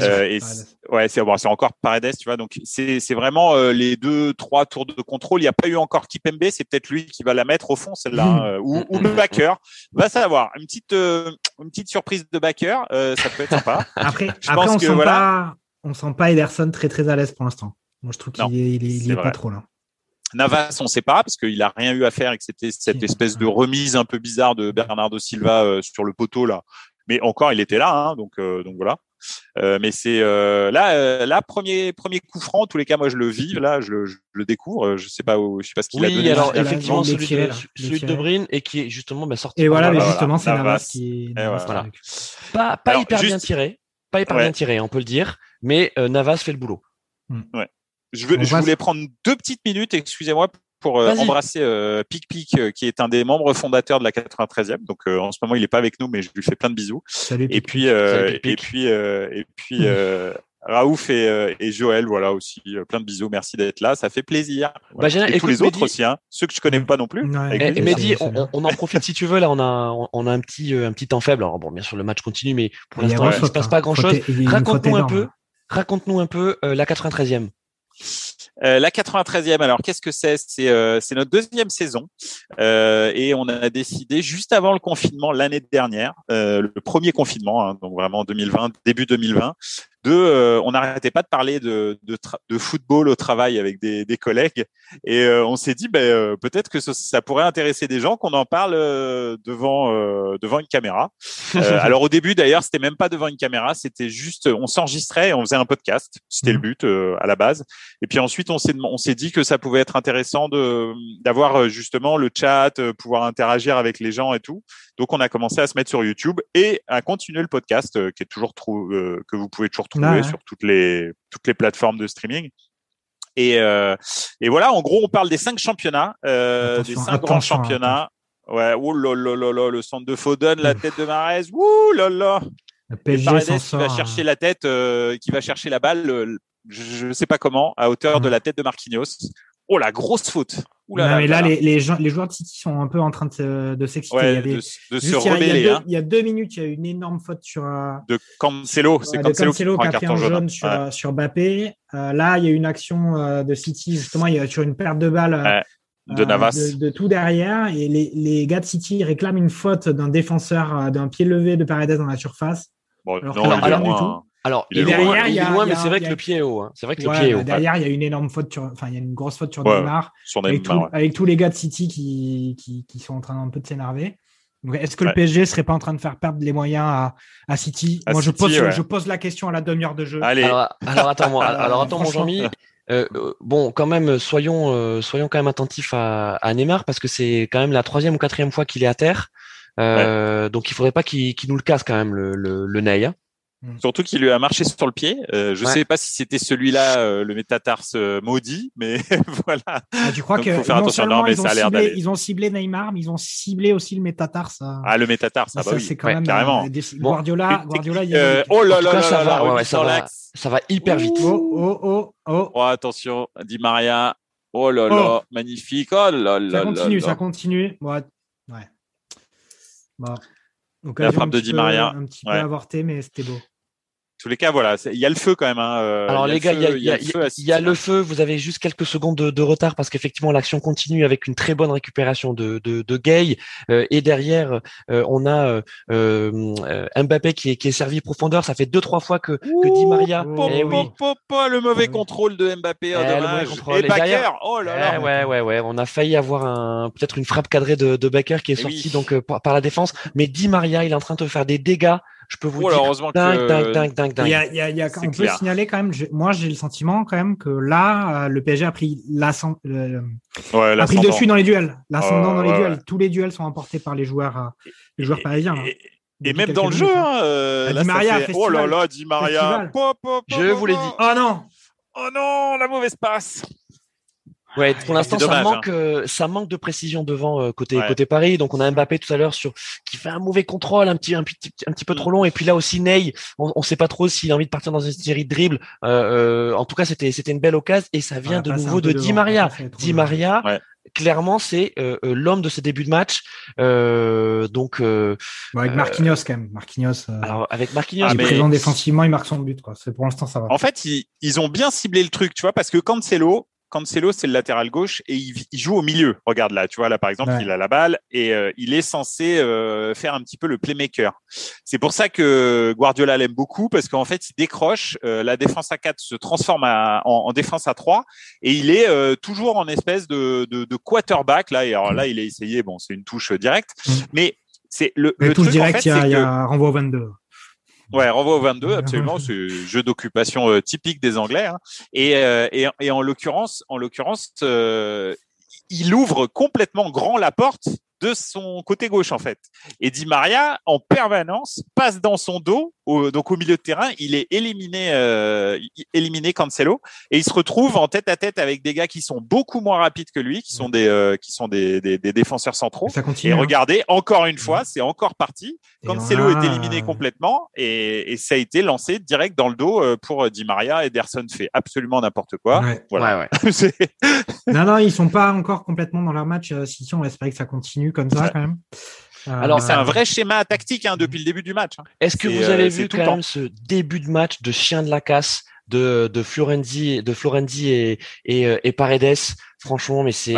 ouais, c'est bon, c'est encore Paredes, tu vois. Donc c'est c'est vraiment les deux trois tours de contrôle. Il n'y a pas eu encore Kipembe, c'est peut-être lui qui va la mettre au fond celle-là, hein, ou, ou, le backer. Va savoir. Une petite une petite surprise de backer, ça peut être sympa. Après, après on, sent pas, on sent pas Ederson très très à l'aise pour l'instant. Moi, je trouve qu'il est, il est, pas trop là. Navas, on ne sait pas parce qu'il a rien eu à faire excepté cette espèce de remise un peu bizarre de Bernardo Silva euh, sur le poteau là. Mais encore, il était là, hein, donc euh, donc voilà. Euh, mais c'est là, là premier premier coup franc. En tous les cas, moi je le vis là, je le, je le découvre. Je sais pas où, je sais pas ce qu'il a donné. alors effectivement celui, de, celui de Brine et qui est justement bah, sorti. Et voilà, mais justement c'est Navas, qui. Est... voilà. Pas pas hyper bien tiré, pas hyper bien tiré, on peut le dire. Mais Navas fait le boulot. Ouais. Je, veux, je voulais prendre deux petites minutes, excusez-moi, pour euh, embrasser euh, Pic Pic, euh, qui est un des membres fondateurs de la 93e. Donc euh, en ce moment, il n'est pas avec nous, mais je lui fais plein de bisous. Salut, et, puis, et, puis, et puis, Raouf et, et, Joël, voilà aussi, plein de bisous. Merci d'être là, ça fait plaisir. Bah, et tous les autres aussi, hein, ceux que je connais pas non plus. et, Mehdi, on, on, en profite si tu veux. Là, on a, on a un petit, un petit temps faible. Alors bon, bien sûr, le match continue, mais pour l'instant, il ne se passe pas grand-chose. Raconte-nous un peu. Raconte-nous un peu la 93e. Euh, la 93e, alors qu'est-ce que c'est? C'est euh, notre deuxième saison. Euh, et on a décidé juste avant le confinement l'année dernière, euh, le premier confinement, hein, donc vraiment 2020, début 2020, de, euh, on n'arrêtait pas de parler de, de, de, football au travail avec des, des collègues et euh, on s'est dit ben, euh, peut-être que ça, ça, pourrait intéresser des gens qu'on en parle devant devant une caméra. (laughs) alors au début d'ailleurs c'était même pas devant une caméra, c'était juste on s'enregistrait et on faisait un podcast, c'était le mmh. but à la base. Et puis ensuite on s'est on s'est dit que ça pouvait être intéressant de d'avoir justement le chat, pouvoir interagir avec les gens et tout. Donc on a commencé à se mettre sur YouTube et à continuer le podcast euh, qui est toujours euh, que vous pouvez toujours trouver sur toutes les toutes les plateformes de streaming. Et, euh, et voilà, en gros, on parle des cinq championnats, euh, des cinq grands championnats. Ouais, ouh là là là là, le centre de Foden, la tête de Marez, ouh là là. Le PSG qui va chercher la tête, qui va chercher la balle, je ne sais pas comment, à hauteur de la tête de Marquinhos. Oh la grosse faute. Oula, mais là, les, les, les, joueurs de City sont un peu en train de, de s'exciter. de, se rebeller. Il, y a deux minutes, il y a une énorme faute sur. Euh, de Cancelo. C'est Cancelo, qui, prend un carton jaune, sur, ouais. sur Bappé. Euh, là, il y a une action euh, de City, justement, il y a sur une perte de balle. de Navas. De, de, tout derrière. Et les, les gars de City réclament une faute d'un défenseur, d'un pied levé de Paredes dans la surface. Bon, alors, non, alors, du tout. Alors, il, est derrière, il est loin, mais c'est vrai que le pied est haut. Hein. C'est vrai que le pied est haut. Derrière, il y a une énorme faute sur, enfin, il y a une grosse faute sur Neymar. avec, tous les gars de City qui, qui, qui, sont en train un peu de s'énerver. Est-ce que le PSG serait pas en train de faire perdre les moyens à, à City Moi, je, pose, je pose la question à la demi-heure de jeu. Allez. Alors, alors attends, moi, (laughs) alors attends, mon Jean-Mi. Euh, euh, bon, quand même, soyons, euh, soyons quand même attentifs à, à Neymar parce que c'est quand même la troisième ou quatrième fois qu'il est à terre. Euh, Donc, il faudrait pas qu'il nous le casse quand même le, le, le Ney. Hein. Mm. Surtout qu'il lui a marché sur le pied. Euh, je ne sais pas si c'était celui-là, euh, le métatarse euh, maudit, mais (laughs) voilà. Ah, tu crois que faut faire attention. Non, mais ça a l'air d'aller. Ils ont ciblé Neymar, mais ils ont ciblé aussi le métatarse. Ah, le métatarse, ah, bah oui. C'est quand même carrément. Guardiola, Guardiola. Il y a oh là là là ça, va, ouais, ça, va, ça va hyper vite. Oh oh oh oh. oh attention, dit Maria. Oh là là, magnifique. Oh là là. Ça continue, ça continue. Ouais. ouais. Bon. La frappe de Di Maria. Un petit peu avorté, mais c'était beau tous les cas, voilà, il y a le feu quand même. Hein, euh, Alors les gars, il y a, y a, y a le feu. Vous avez juste quelques secondes de, de retard parce qu'effectivement l'action continue avec une très bonne récupération de, de, de Gay euh, et derrière euh, on a euh, Mbappé qui est, qui est servi profondeur. Ça fait deux trois fois que, que Di Maria. eh oui. le mauvais contrôle de Mbappé. Oh, eh, et, Baker. Oh là là. Eh, ouais ouais ouais. On a failli avoir un peut-être une frappe cadrée de, de Baker qui est eh sortie donc par, par, la défense. Mais Di Maria, il est en train de faire des dégâts je peux vous oh, dire. Heureusement dingue, dingue, dingue, dingue, dingue. Il y a, il y a, il y a on peut signaler quand même. moi, j'ai le sentiment quand même que là, euh, le PSG a pris l'ascendant, euh, ouais, a pris dessus dans les duels. L'ascendant dans les duels. Tous les duels sont emportés par les joueurs, euh, les joueurs parisiens. Hein. Et, même dans le jeu, hein, euh, là, Di Maria, fait... oh là là, Di Maria, je vous l'ai dit. Oh non, oh non, la mauvaise passe. Ouais, pour l'instant, ça manque, hein. ça manque de précision devant côté côté Paris. Donc on a Mbappé tout à l'heure sur qui fait un mauvais contrôle, un petit un petit un petit peu trop long. Et puis là aussi Ney, on, on sait pas trop s'il a envie de partir dans une série de dribbles. en tout cas, c'était c'était une belle occasion et ça vient de nouveau de Di Maria. Di Maria, clairement, c'est euh, euh, l'homme de ce début de match. Euh, donc avec Marquinhos quand même. Marquinhos. alors avec Marquinhos, il est présent défensivement, il marque son but. Quoi. C'est pour l'instant ça va. En fait, ils, ils, ont bien ciblé le truc, tu vois, parce que Cancelo, Cancelo, c'est le latéral gauche et il, joue au milieu. Regarde là, tu vois là par exemple, il a la balle et euh, il est censé euh, faire un petit peu le playmaker. C'est pour ça que Guardiola l'aime beaucoup parce qu'en fait, il décroche, euh, la défense à 4 se transforme en, défense à 3 et il est toujours en espèce de, de, quarterback là. Et alors là, il a essayé, bon, c'est une touche directe, mm. mais c'est le, le touche direct, il y, a, renvoi 22. Ouais, renvoi au 22, absolument. C'est (laughs) jeu d'occupation euh, typique des Anglais. Hein. Et, euh, et, et, en l'occurrence, en l'occurrence, euh, il ouvre complètement grand la porte de son côté gauche en fait. Et Di Maria en permanence passe dans son dos, donc au milieu de terrain, il est éliminé, euh, éliminé Cancelo et il se retrouve en tête à tête avec des gars qui sont beaucoup moins rapides que lui, qui sont des, euh, qui sont des, des, des, défenseurs centraux. Ça continue, et hein. regardez, encore une fois, c'est encore parti. Cancelo est éliminé complètement et, et, ça a été lancé direct dans le dos euh, pour Di Maria. Ederson fait absolument n'importe quoi. Voilà. (laughs) non, non, ils sont pas encore complètement dans leur match. Euh, si on espère que ça continue comme ça quand même. Euh, Alors c'est un vrai schéma tactique hein, depuis le début du match. Hein. Est-ce que vous avez euh, vu quand même ce début de match de chien de la casse de, de Florenzi, de Florenzi et, et, euh, et Paredes? Franchement, mais c'est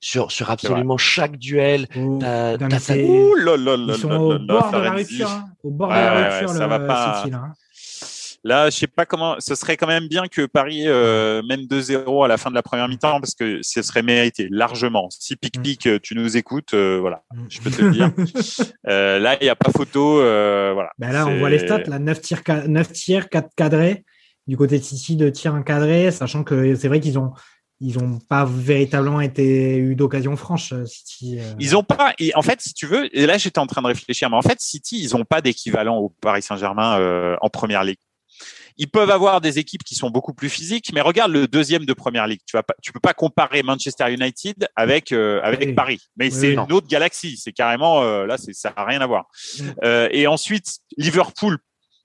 sur sur absolument chaque duel. Ouh, ils sont au bord de la rupture. Hein. Au bord de la rupture, ça va pas. Là, je sais pas comment. Ce serait quand même bien que Paris euh, mène 2-0 à la fin de la première mi-temps parce que ce serait mérité largement. Si pic pic, mm. tu nous écoutes, euh, voilà, mm. je peux te le dire. (laughs) euh, là, il n'y a pas photo. Voilà. Ben là, on voit les stats. Là, 9 tirs, 9 tirs, 4 cadrés du côté de City, de tirs encadrés, sachant que c'est vrai qu'ils ont ils n'ont pas véritablement été eu d'occasion franche. City. Euh. Ils ont pas. Et en fait, si tu veux, et là j'étais en train de réfléchir, mais en fait, City, ils n'ont pas d'équivalent au Paris Saint-Germain euh, en première ligue. Ils peuvent avoir des équipes qui sont beaucoup plus physiques, mais regarde le deuxième de première ligue. Tu vas pas, tu peux pas comparer Manchester United avec euh, avec Paris. Mais c'est une autre galaxie. C'est carrément euh, là, c'est ça a rien à voir. Euh, et ensuite Liverpool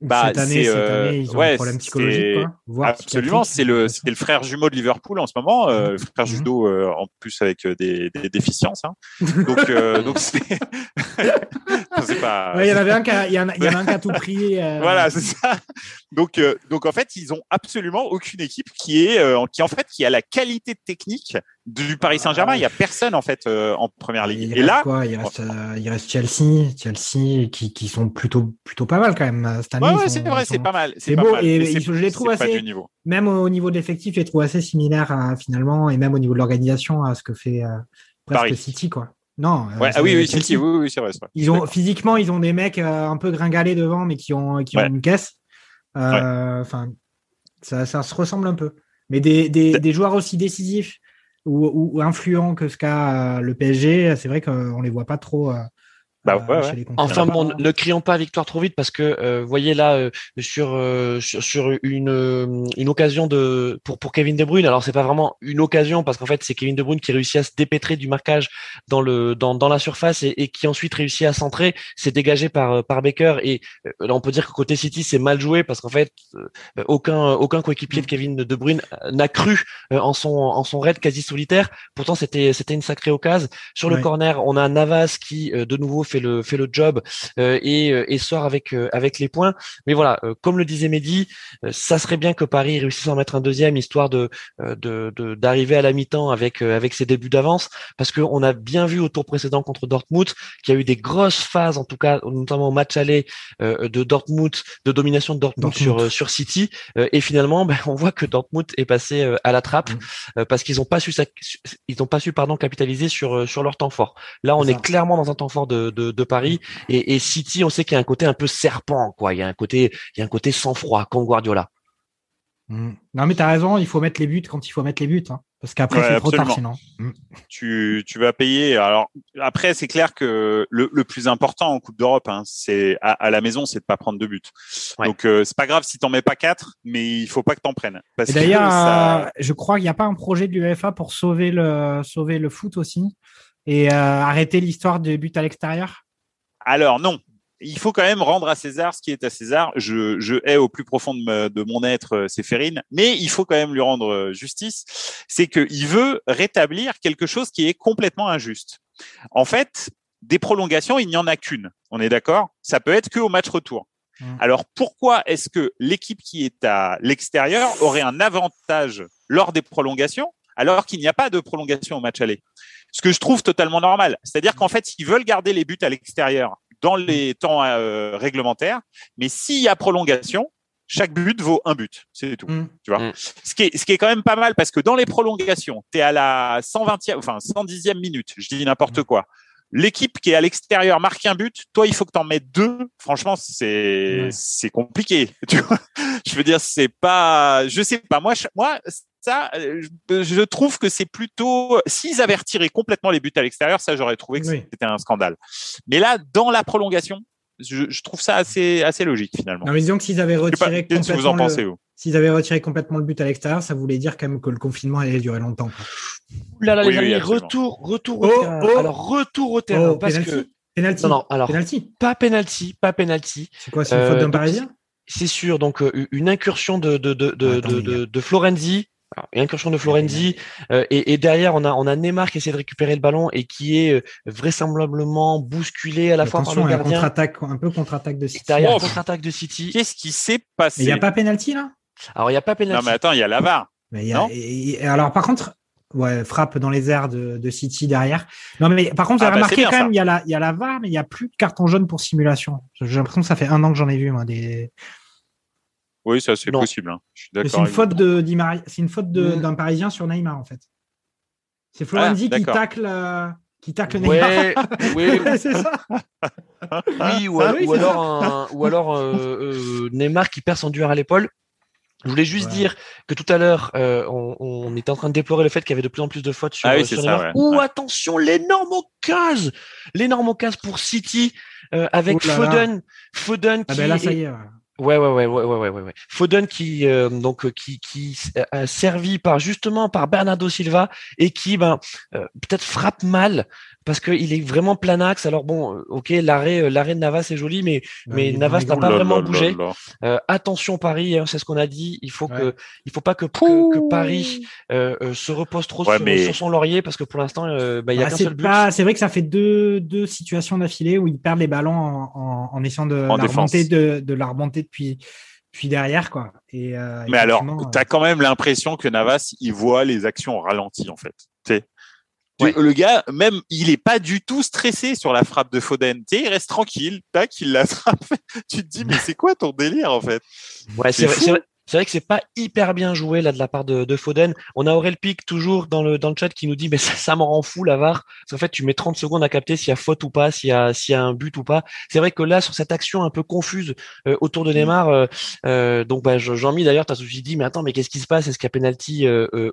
bah, cette année, cette euh, année, ils ont un problème psychologique. Quoi. Absolument, c'est le, c'est le frère jumeau de Liverpool en ce moment, euh, le frère mhm. judo euh, en plus avec euh, des, des déficiences. Hein. Donc, (laughs) donc c'est. (laughs) pas. Il y en avait un qui a, il y en a, il y en a un qui a tout pris. (laughs) Voilà, c'est ça. Donc, donc en fait, ils ont absolument aucune équipe qui est, qui en fait, qui a la qualité technique du Paris Saint-Germain. Il y a personne en fait en première ligue. Il Et là, quoi? Il reste, il reste Chelsea, Chelsea qui, qui sont plutôt plutôt pas mal quand même cette année. Ouais, c'est vrai, c'est pas mal. C'est beau et je les trouve assez. Même au niveau de l'effectif, je les trouve assez similaires à, finalement et même au niveau de l'organisation à ce que fait euh, presque City quoi. Non. Euh, ouais, ah oui, oui, City, oui, oui c'est vrai, Ils ont physiquement, ils ont des mecs euh, un peu gringalés devant, mais qui ont qui ont une caisse. Enfin, ça, ça se ressemble un peu. Mais des, des, des joueurs aussi décisifs ou, ou, influents que ce qu'a le PSG, c'est vrai qu'on les voit pas trop. Bah, ouais, ouais. Enfin bon, ne crions pas victoire trop vite parce que euh, voyez là euh, sur, euh, sur, sur une euh, une occasion de pour pour Kevin De Bruyne. Alors c'est pas vraiment une occasion parce qu'en fait c'est Kevin De Bruyne qui réussit à se dépêtrer du marquage dans le dans, dans la surface et, et qui ensuite réussit à centrer. C'est dégagé par par Baker et là on peut dire que côté City c'est mal joué parce qu'en fait aucun aucun coéquipier de Kevin De Bruyne n'a cru en son en son raid quasi solitaire. Pourtant c'était c'était une sacrée occasion. Sur le corner on a Navas qui de nouveau fait le fait le job euh, et, euh, et sort avec euh, avec les points. Mais voilà, comme le disait Mehdi, ça serait bien que Paris réussisse à en mettre un deuxième histoire de de d'arriver à la mi-temps avec avec ses débuts d'avance parce qu'on a bien vu au tour précédent contre Dortmund qu'il y a eu des grosses phases en tout cas notamment au match aller de Dortmund de domination de Dortmund, sur sur City et finalement (laughs) ben, on voit que Dortmund est passé à la trappe mmh. parce qu'ils n'ont pas su ils ont pas su pardon capitaliser sur sur leur temps fort. Là on est, clairement dans un temps fort de de, Paris. Et, City, on sait qu'il y a un côté un peu serpent, quoi. Il y a un côté, il y a un côté sans froid, comme Guardiola. Mm. Non, mais tu as raison, il faut mettre les buts quand il faut mettre les buts. Hein. Parce qu'après, Ouais, c'est trop tard sinon. tu, tu vas payer. Alors après, c'est clair que le, le plus important en Coupe d'Europe, hein, c'est à, à la maison, c'est de pas prendre de but. Ouais. Donc euh, c'est pas grave si t'en mets pas quatre, mais il faut pas que t'en prennes. Parce Et que d'ailleurs, ça- euh, je crois qu'il n'y a pas un projet de l'UEFA pour sauver le, sauver le foot aussi et euh, arrêter l'histoire des buts à l'extérieur? alors non. Il faut quand même rendre à César ce qui est à César. Je, je hais au plus profond de, de mon être euh, Séphérine, mais il faut quand même lui rendre euh, justice. C'est qu'il veut rétablir quelque chose qui est complètement injuste. En fait, des prolongations, il n'y en a qu'une. On est d'accord? Ça peut être que au match retour. Mm. Alors pourquoi est-ce que l'équipe qui est à l'extérieur aurait un avantage lors des prolongations alors qu'il n'y a pas de prolongation au match aller? Ce que je trouve totalement normal. C'est-à-dire qu'en fait, ils veulent garder les buts à l'extérieur dans les temps euh, réglementaires, mais s'il y a prolongation, chaque but vaut un but. C'est tout Mm. ce qui est, ce qui est quand même pas mal parce que dans les prolongations, tu es à la 120e, enfin 110e minute, je dis n'importe quoi. L'équipe qui est à l'extérieur marque un but, toi il faut que tu en mettes deux. Franchement, c'est c'est compliqué. (laughs) Tu vois je veux dire, c'est pas, je sais pas. Moi, je- moi ça, euh, je, je trouve que c'est plutôt s'ils avaient retiré complètement les buts à l'extérieur, ça j'aurais trouvé que Oui. c'était un scandale. Mais là, dans la prolongation, je, je trouve ça assez assez logique finalement. Non, mais disons que s'ils avaient pas, retiré qu'est-ce que vous en complètement pensez le, vous? s'ils avaient retiré complètement le but à l'extérieur, ça voulait dire quand même que le confinement allait durer longtemps. là là, Oui, les oui, amis, retour, retour au Oh, terrain. oh. Alors, retour au terrain, Oh, parce penalty que. Penalty. Non, non, alors, Penalty. pas penalty, pas penalty. C'est quoi, c'est une Euh, faute d'un donc, Parisien? C'est sûr, donc, euh, une incursion de, de, de, de, Ah, attends, de, les gars. de, de Florenzi. Alors, une incursion de Florenzi. euh, et, et derrière, on a, on a Neymar qui essaie de récupérer le ballon et qui est euh, vraisemblablement bousculé à la fois par le il y a gardien. contre-attaque, un peu contre-attaque de Et City. derrière, Oh. contre-attaque de City. Qu'est-ce qui s'est Mais passé il n'y a pas penalty là? Alors, il n'y a pas Non penalty. mais attends, il y a la VAR. Mais il y a- Non? et- et- alors par contre, ouais, frappe dans les airs de, de City derrière. Non mais par contre, vous Ah, avez bah, remarqué bien, quand ça. même, il y a la, il y a la VAR, mais il n'y a plus de carton jaune pour simulation. J'ai l'impression que ça fait un an que j'en ai vu moi des. Oui, ça c'est possible. hein. Je suis Mais d'accord. C'est une faute de c'est une faute d'un Parisien sur Neymar en fait. C'est Florenzi Ah, qui tacle, euh, qui tacle Neymar. (laughs) Ouais, oui, c'est ça. oui, ou, Ah oui, ou alors, un- ou alors euh, euh, Neymar qui perd son duel à l'épaule. Je voulais juste Ouais. dire que tout à l'heure, euh, on, on était en train de déplorer le fait qu'il y avait de plus en plus de fautes sur, Ah oui, euh, c'est sur ça, Neymar. ouais. Ou Ouais. attention, l'énorme occasion, l'énorme occasion pour City euh, avec Oh là. Foden, Foden Ah qui ben là, est- ça y est. ouais. Ouais, ouais, ouais, ouais, ouais, ouais. Foden qui euh, donc euh, qui qui euh, a servi par justement par Bernardo Silva et qui ben euh, peut-être frappe mal parce qu'il est vraiment plein axe. Alors bon, euh, ok, l'arrêt euh, l'arrêt de Navas est joli, mais Mais il est Navas n'a pas vraiment là bougé. là. euh, attention Paris, hein, c'est ce qu'on a dit. Il faut Ouais. que il faut pas que que, que Paris euh, euh, se repose trop Ouais, sur, mais- sur son laurier parce que pour l'instant euh, bah, il y a Bah, qu'un c'est seul but. pas- c'est vrai que ça fait deux, deux situations d'affilée où ils perdent les ballons en, en, en essayant de En la remonter, de, de la remonter depuis, depuis derrière. Quoi. Et, euh, Mais alors, tu as quand même l'impression que Navas, il voit les actions au ralenti, en fait. Tu sais. Tu- Ouais. Le gars, même, il est pas du tout stressé sur la frappe de Foden. Tu sais, il reste tranquille. Tac, il l'attrape. (laughs) tu te dis, mais c'est quoi ton délire, en fait? Ouais, C'est c'est vrai. C'est vrai, que c'est pas hyper bien joué là de la part de, de Foden. On a Aurel Pic toujours dans le dans le chat qui nous dit mais ça, ça me rend fou la VAR parce qu'en fait tu mets 30 secondes à capter s'il y a faute ou pas, s'il y a s'il y a un but ou pas. C'est vrai que là sur cette action un peu confuse euh, autour de Neymar euh, euh, donc bah Je- Jean-Mi d'ailleurs t'as suffit dit mais attends mais qu'est-ce qui se passe? Est-ce qu'il y a penalty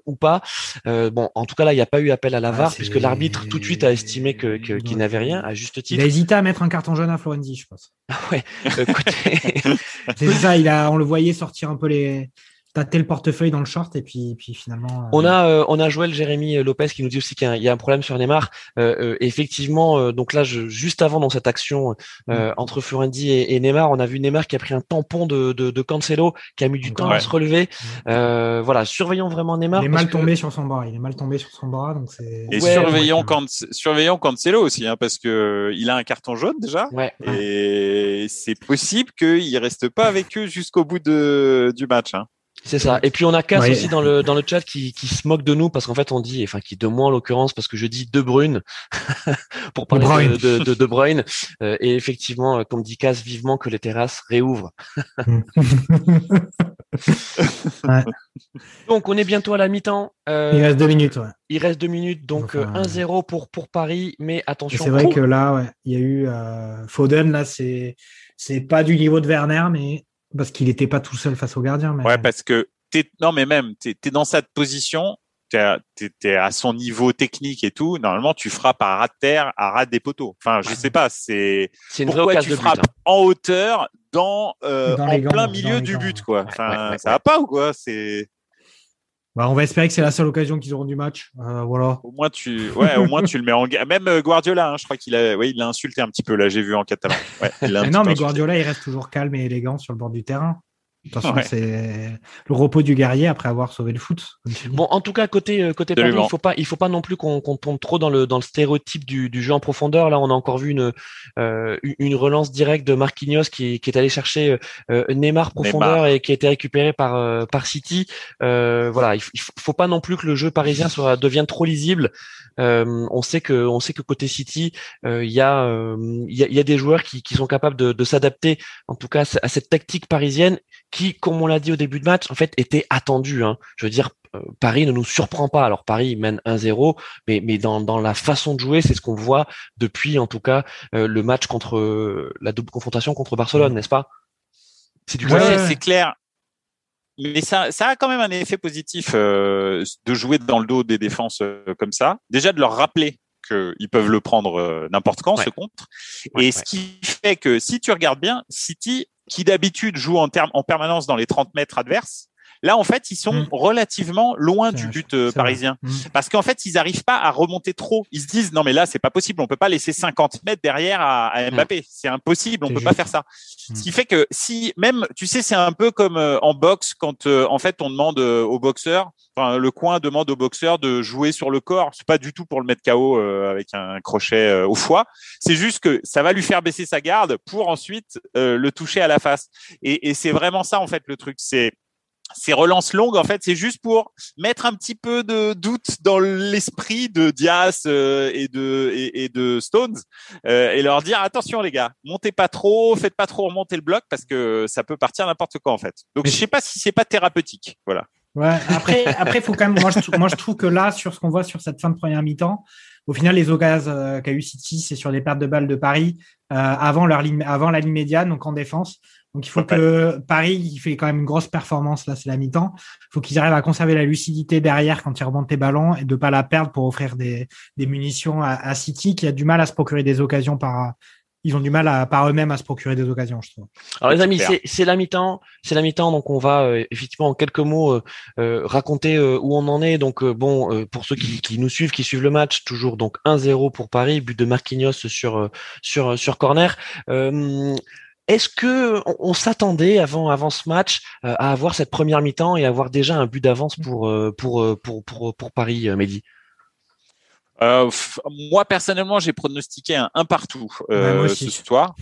ou pas? Bon en tout cas là il n'y a pas eu appel à la Ah, VAR puisque l'arbitre tout de suite a estimé que que- qu'il n'avait rien à juste il titre. a hésité à mettre un carton jaune à Florenzi, je pense. (laughs) Ouais, côté- (laughs) C'est ça, il a, on le voyait sortir un peu les. え、tâter le portefeuille dans le short et puis, puis finalement. euh, On a euh, on a Joël Jérémy Lopez qui nous dit aussi qu'il y a un, il y a un problème sur Neymar. Euh, euh, effectivement, euh, donc là, je, juste avant dans cette action euh, entre Florendi et, et Neymar, on a vu Neymar qui a pris un tampon de, de, de Cancelo, qui a mis du temps à se relever. Euh, voilà, surveillons vraiment Neymar. il est mal que- tombé sur son bras. Il est mal tombé sur son bras, donc c'est. Et Ouais, surveillons, ouais. quand, surveillons Cancelo aussi, hein, parce que il a un carton jaune déjà. Ouais. Et c'est possible qu'il reste pas avec eux jusqu'au bout de, du match. Hein. C'est ça. Et puis on a Cass Ouais. aussi dans le dans le chat qui, qui se moque de nous parce qu'en fait on dit, enfin qui de moi en l'occurrence parce que je dis De Bruyne (laughs) pour parler Bruyne. de de, de, De Bruyne. Euh, et effectivement, euh, comme dit Cass, vivement que les terrasses réouvrent. (laughs) (laughs) Donc on est bientôt à la mi-temps. Euh, il reste deux minutes, ouais. Il reste deux minutes, donc Enfin, euh, 1-0 pour, pour Paris, mais attention. c'est vrai que là, ouais, il y a eu euh, Foden, là, c'est c'est pas du niveau de Werner, mais parce qu'il n'était pas tout seul face au gardien. Mais... Ouais, parce que t'es, non, mais même, t'es, t'es dans cette position. tu es, à son niveau technique et tout, normalement, tu frappes à ras de terre, à ras des poteaux. Enfin, je sais pas, c'est pourquoi tu frappes hein. en hauteur dans, euh, en plein milieu du but, quoi. Enfin, ça va pas ou quoi? C'est bah, on va espérer que c'est la seule occasion qu'ils auront du match. Euh, voilà. Au moins tu, ouais, au moins tu le mets en. Même euh, Guardiola, hein, je crois qu'il a, ouais, il l'a insulté un petit peu là. J'ai vu en catalan. non, mais Guardiola, il reste toujours calme et élégant sur le bord du terrain. De toute façon, c'est le repos du guerrier après avoir sauvé le foot. Bon, en tout cas, côté euh, côté Paris, il faut pas il faut pas non plus qu'on tombe trop dans le dans le stéréotype du, du, jeu en profondeur. Là, on a encore vu une euh, une relance directe de Marquinhos qui, qui est allé chercher euh, Neymar profondeur et qui a été récupéré par par City. voilà, il, il faut pas non plus que le jeu parisien soit devienne trop lisible. on sait que on sait que côté City, il y a il y a, y a des joueurs qui, qui sont capables de, de s'adapter, en tout cas à cette tactique parisienne qui, comme on l'a dit au début de match, en fait, était attendu. Hein. Je veux dire, euh, Paris ne nous surprend pas. Alors Paris mène 1-0, mais, mais dans, dans la façon de jouer, c'est ce qu'on voit depuis, en tout cas, euh, le match contre euh, la double confrontation contre Barcelone, n'est-ce pas? C'est du ouais, c'est clair. Mais ça, ça a quand même un effet positif de jouer dans le dos des défenses comme ça. Déjà de leur rappeler qu'ils peuvent le prendre n'importe quand, ce contre. Et ce qui fait que si tu regardes bien, City qui d'habitude jouent en, terme, en permanence dans les 30 mètres adverses, Là, en fait, ils sont mm. relativement loin du but euh, parisien. Mm. Parce qu'en fait, ils n'arrivent pas à remonter trop. Ils se disent, non, mais là, c'est pas possible. On peut pas laisser 50 mètres derrière à, mm. Mbappé. C'est impossible. On peut pas faire ça. Ce qui fait que si, même, tu sais, c'est un peu comme euh, en boxe quand, euh, en fait, on demande aux boxeurs, enfin, le coin demande aux boxeurs de jouer sur le corps. C'est pas du tout pour le mettre KO avec un crochet au foie. C'est juste que ça va lui faire baisser sa garde pour ensuite le toucher à la face. Et, et c'est vraiment ça, en fait, le truc. C'est, ces relances longues, en fait, c'est juste pour mettre un petit peu de doute dans l'esprit de Diaz euh, et de et, de Stones euh, et leur dire attention les gars, montez pas trop, faites pas trop remonter le bloc parce que ça peut partir n'importe quoi en fait. Donc je sais pas si c'est pas thérapeutique, voilà. Ouais. Après, après, faut quand même. Moi, je, moi, je trouve que là, sur ce qu'on voit sur cette fin de première mi-temps, au final, les occasions euh, qu'a eu City, c'est sur des pertes de balles de Paris avant leur ligne, avant la ligne médiane, donc en défense. Donc il faut que Paris, il fait quand même une grosse performance, là c'est la mi-temps. Il faut qu'ils arrivent à conserver la lucidité derrière quand ils remontent les ballons et de pas la perdre pour offrir des, des munitions à, à, City qui a du mal à se procurer des occasions par ils ont du mal à, par eux-mêmes à se procurer des occasions, je trouve. Alors les amis, c'est la mi-temps, c'est la mi-temps, donc on va euh, effectivement en quelques mots euh, euh raconter euh, où on en est. Donc bon, pour ceux qui, qui, nous suivent, qui suivent le match, toujours donc 1-0 pour Paris, but de Marquinhos sur sur sur corner. Est-ce que on, s'attendait avant avant ce match euh, à avoir cette première mi-temps et avoir déjà un but d'avance pour, euh, pour, euh, pour, pour, pour Paris, Mehdi? Euh, moi personnellement, j'ai pronostiqué un, un partout euh, ce soir.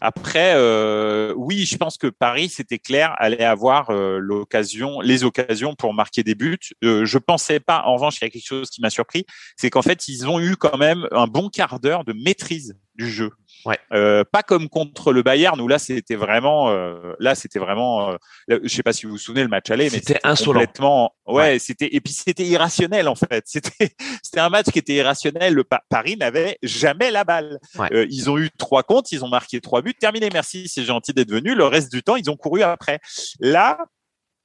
Après, euh, oui, je pense que Paris, c'était clair, allait avoir l'occasion, les occasions pour marquer des buts. je pensais pas. En revanche, il y a quelque chose qui m'a surpris, c'est qu'en fait, ils ont eu quand même un bon quart d'heure de maîtrise du jeu. Ouais. Euh, pas comme contre le Bayern où là c'était vraiment, euh, là c'était vraiment, euh, je sais pas si vous vous souvenez le match aller, mais c'était insolent. Complètement, ouais, c'était et puis c'était irrationnel en fait. C'était (laughs) c'était un match qui était irrationnel. Le Paris n'avait jamais la balle. Euh, ils ont eu trois comptes, ils ont marqué trois buts, terminé. Merci, c'est gentil d'être venu. Le reste du temps, ils ont couru après. Là,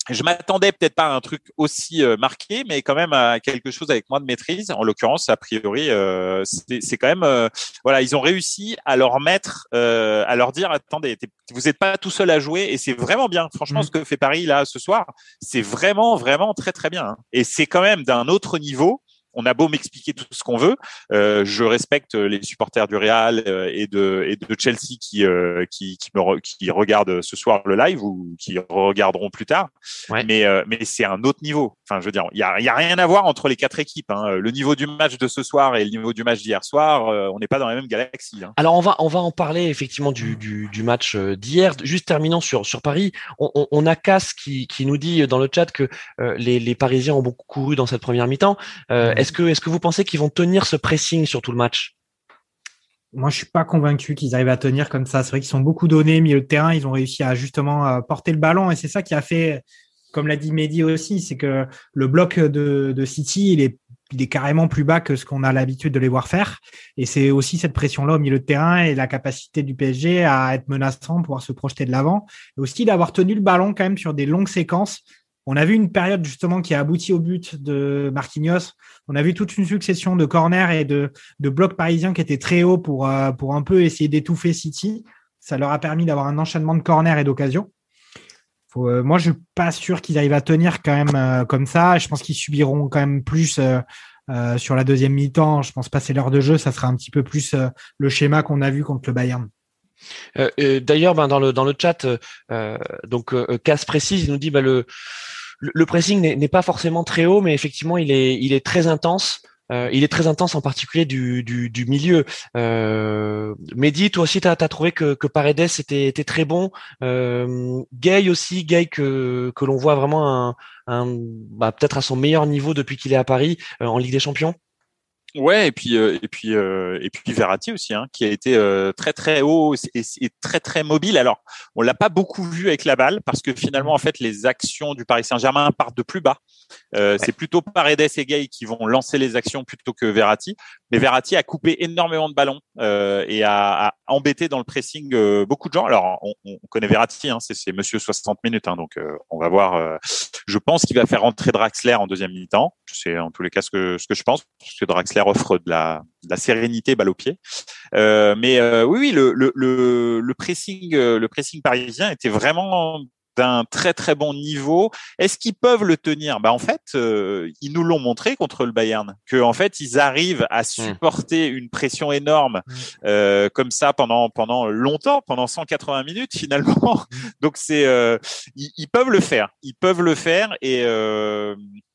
je m'attendais peut-être pas à un truc aussi euh, marqué, mais quand même à quelque chose avec moins de maîtrise. En l'occurrence, a priori, euh, c'est quand même, euh, voilà, ils ont réussi à leur mettre, à leur dire, attendez, vous n'êtes pas tout seul à jouer, et c'est vraiment bien. Franchement, mmh. ce que fait Paris là ce soir, c'est vraiment, vraiment très, très bien. Hein. Et c'est quand même d'un autre niveau on a beau m'expliquer tout ce qu'on veut, euh, je respecte les supporters du Real euh, et de, et de Chelsea qui, euh, qui, qui, me qui regardent ce soir le live ou qui regarderont plus tard. Mais, mais c'est un autre niveau. Enfin, je veux dire, il y a, y a rien à voir entre les quatre équipes. Hein. Le niveau du match de ce soir et le niveau du match d'hier soir, on n'est pas dans la même galaxie. Hein. Alors on va, on va en parler effectivement du, du, du match d'hier. Juste terminant sur, sur Paris, on, on, on a Cass qui, qui nous dit dans le chat que les, les Parisiens ont beaucoup couru dans cette première mi-temps. Est-ce que, vous pensez qu'ils vont tenir ce pressing sur tout le match? Moi, je suis pas convaincu qu'ils arrivent à tenir comme ça. C'est vrai qu'ils sont beaucoup donnés, milieu de terrain. Ils ont réussi à justement porter le ballon. Et c'est ça qui a fait, comme l'a dit Mehdi aussi, c'est que le bloc de, City, il est, il est carrément plus bas que ce qu'on a l'habitude de les voir faire. Et c'est aussi cette pression-là au milieu de terrain et la capacité du PSG à être menaçant, pouvoir se projeter de l'avant. Et aussi d'avoir tenu le ballon quand même sur des longues séquences On a vu une période justement qui a abouti au but de Marquinhos. On a vu toute une succession de corners et de, blocs parisiens qui étaient très hauts pour, euh, pour un peu essayer d'étouffer City. Ça leur a permis d'avoir un enchaînement de corners et d'occasions. Euh, moi, je suis pas sûr qu'ils arrivent à tenir quand même euh, comme ça. Je pense qu'ils subiront quand même plus sur la deuxième mi-temps. Je pense passer l'heure de jeu, ça sera un petit peu plus le schéma qu'on a vu contre le Bayern. D'ailleurs, ben, dans le chat, donc Casse précise, il nous dit bah, le le pressing n'est pas forcément très haut, mais effectivement, il est, très intense. Euh, il est très intense en particulier du, milieu. Euh, Mehdi, toi aussi, tu as, trouvé que, Paredes était, très bon. Euh, Gay aussi, Gay que, l'on voit vraiment un, un bah, peut-être à son meilleur niveau depuis qu'il est à Paris euh, en Ligue des Champions. Ouais, et puis euh, et puis euh, et puis Verratti aussi, hein, qui a été euh, très très haut et, très très mobile. Alors, on l'a pas beaucoup vu avec la balle parce que finalement, en fait, les actions du Paris Saint-Germain partent de plus bas. C'est plutôt Paredes et Gay qui vont lancer les actions plutôt que Verratti. Mais Verratti a coupé énormément de ballons et a, a, embêté dans le pressing beaucoup de gens. Alors, on, on connaît Verratti, hein, c'est Monsieur 60 minutes, hein, donc on va voir. je pense qu'il va faire rentrer Draxler en deuxième mi-temps. C'est en tous les cas ce que ce que je pense, parce que Draxler offre de la, de la sérénité balle au pied. Euh, mais euh, oui, oui, le, le, le, le pressing, euh, le pressing parisien était vraiment d'un très très bon niveau. Est-ce qu'ils peuvent le tenir? Bah en fait, euh, ils nous l'ont montré contre le Bayern que en fait ils arrivent à hmm. supporter une pression énorme hmm. euh, comme ça pendant pendant longtemps, pendant 180 minutes (laughs) finalement. Hmm. Donc c'est euh, ils, ils, peuvent le faire, ils peuvent le faire et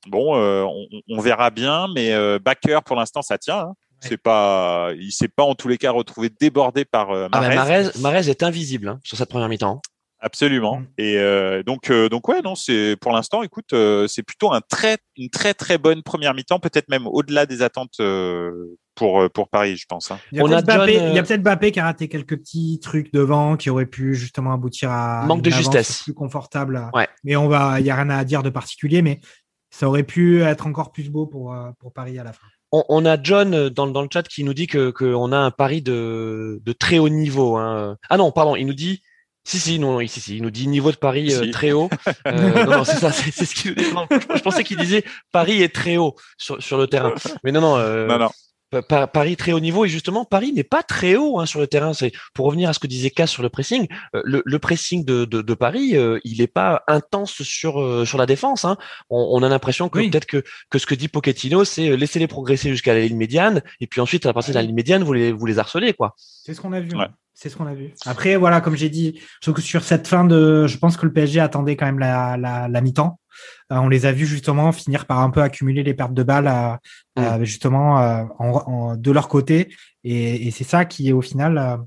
bon, on, on, verra bien. Mais Backer pour l'instant ça tient. Hein. C'est pas, il s'est pas en tous les cas retrouvé débordé par euh, Marez. Ah Marez, est invisible hein, sur cette première mi-temps. Absolument. Mm. Et euh, donc, euh, donc ouais, non, c'est pour l'instant, écoute, euh, c'est plutôt un très, une très très bonne première mi-temps, peut-être même au-delà des attentes pour pour Paris, je pense. Hein. Il y a peut-être Bappé, qui a raté quelques petits trucs devant, qui auraient pu justement aboutir à manque de justesse, plus confortable. Ouais. Mais on va, il y a rien à dire de particulier, mais ça aurait pu être encore plus beau pour pour Paris à la fin. On, a John dans, dans le chat qui nous dit que qu'on a un pari de, de très haut niveau. Hein. Ah non, pardon, il nous dit si, si, non, si, si, il nous dit niveau de Paris euh, très haut. (laughs) Euh, non, non, c'est ça, c'est ce qu'il nous dit. je, pensais qu'il disait Paris est très haut sur, sur le terrain. Mais non, non, euh, non, non. Paris très haut niveau et justement Paris n'est pas très haut hein, sur le terrain. C'est pour revenir à ce que disait Cass sur le pressing. Euh, le, le, pressing de, de, de Paris, euh, il n'est pas intense sur euh, sur la défense. Hein. On, on, a l'impression que peut-être que que ce que dit Pochettino, c'est laisser les progresser jusqu'à la ligne médiane et puis ensuite à partir de la ligne médiane, vous les vous les harcelez quoi. C'est ce qu'on a vu. Ouais. C'est ce qu'on a vu. Après, voilà, comme j'ai dit, sur cette fin de, je pense que le PSG attendait quand même la, la, la mi-temps. Euh, on les a vus justement finir par un peu accumuler les pertes de balles, mm. justement euh, en, de leur côté, et, et c'est ça qui au final a,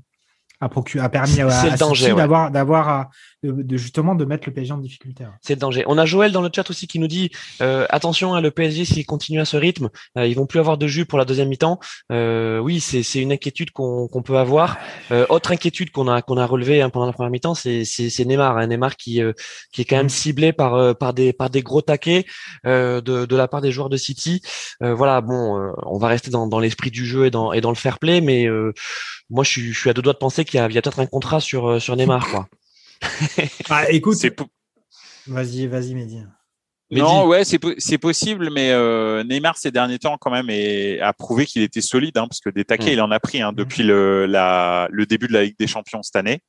a permis à, à d'avoir d'avoir de, justement de mettre le PSG en difficulté. C'est le danger. On a Joël dans le chat aussi qui nous dit euh, attention, hein, le PSG s'il continue à ce rythme, euh, ils vont plus avoir de jus pour la deuxième mi-temps. Euh, oui, c'est c'est une inquiétude qu'on qu'on peut avoir. Euh, autre inquiétude qu'on a qu'on a relevé hein, pendant la première mi-temps, c'est c'est Neymar, hein, Neymar qui euh, qui est quand même mm. ciblé par par des par des gros taquets de de la part des joueurs de City. voilà, bon, on va rester dans dans l'esprit du jeu et dans et dans le fair play, mais moi je suis je suis à deux doigts de penser qu'il y a, il y a peut-être un contrat sur sur Neymar quoi. Ah, écoute, vas-y, vas-y, Mehdi. Non, ouais, c'est possible, mais euh, Neymar ces derniers temps quand même a prouvé qu'il était solide, hein, parce que des taquets mm. il en a pris hein, depuis le, la, le début de la Ligue des Champions cette année.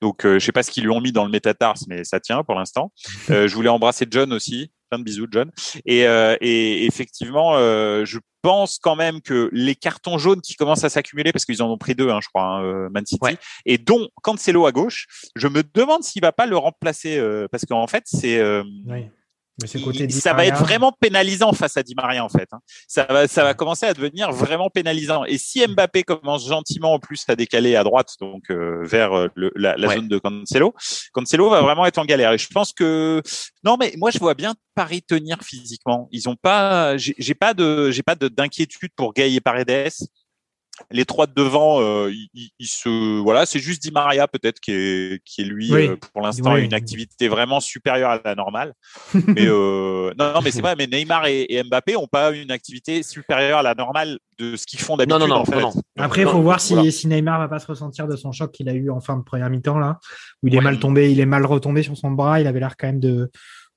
Donc euh, je sais pas ce qu'ils lui ont mis dans le métatarse, mais ça tient pour l'instant. (laughs) Euh, je voulais embrasser John aussi, plein de bisous John. Et, euh, et effectivement, euh, je pense quand même que les cartons jaunes qui commencent à s'accumuler, parce qu'ils en ont pris deux, hein, je crois, hein, euh, Man City, et dont Cancelo à gauche, je me demande s'il va pas le remplacer, parce qu'en fait, c'est ça va être vraiment pénalisant face à Di Maria en fait. Hein. Ça va, ça va commencer à devenir vraiment pénalisant. Et si Mbappé commence gentiment en plus à décaler à droite, donc euh, vers euh, la, zone de Cancelo, Cancelo va vraiment être en galère. Et je pense que non, mais moi je vois bien Paris tenir physiquement. Ils ont pas, j'ai pas de, j'ai pas d'inquiétude pour Gay et Paredes les trois de devant, euh, il, se voilà, c'est juste Di Maria peut-être qui est qui est lui euh, pour l'instant une activité vraiment supérieure à la normale. mais euh, (laughs) non, non, mais c'est vrai. Mais Neymar et, Mbappé ont pas une activité supérieure à la normale de ce qu'ils font d'habitude. Non, non, en fait. Après, il faut voir si, si Neymar va pas se ressentir de son choc qu'il a eu en fin de première mi-temps là, où il est mal tombé, il est mal retombé sur son bras. Il avait l'air quand même de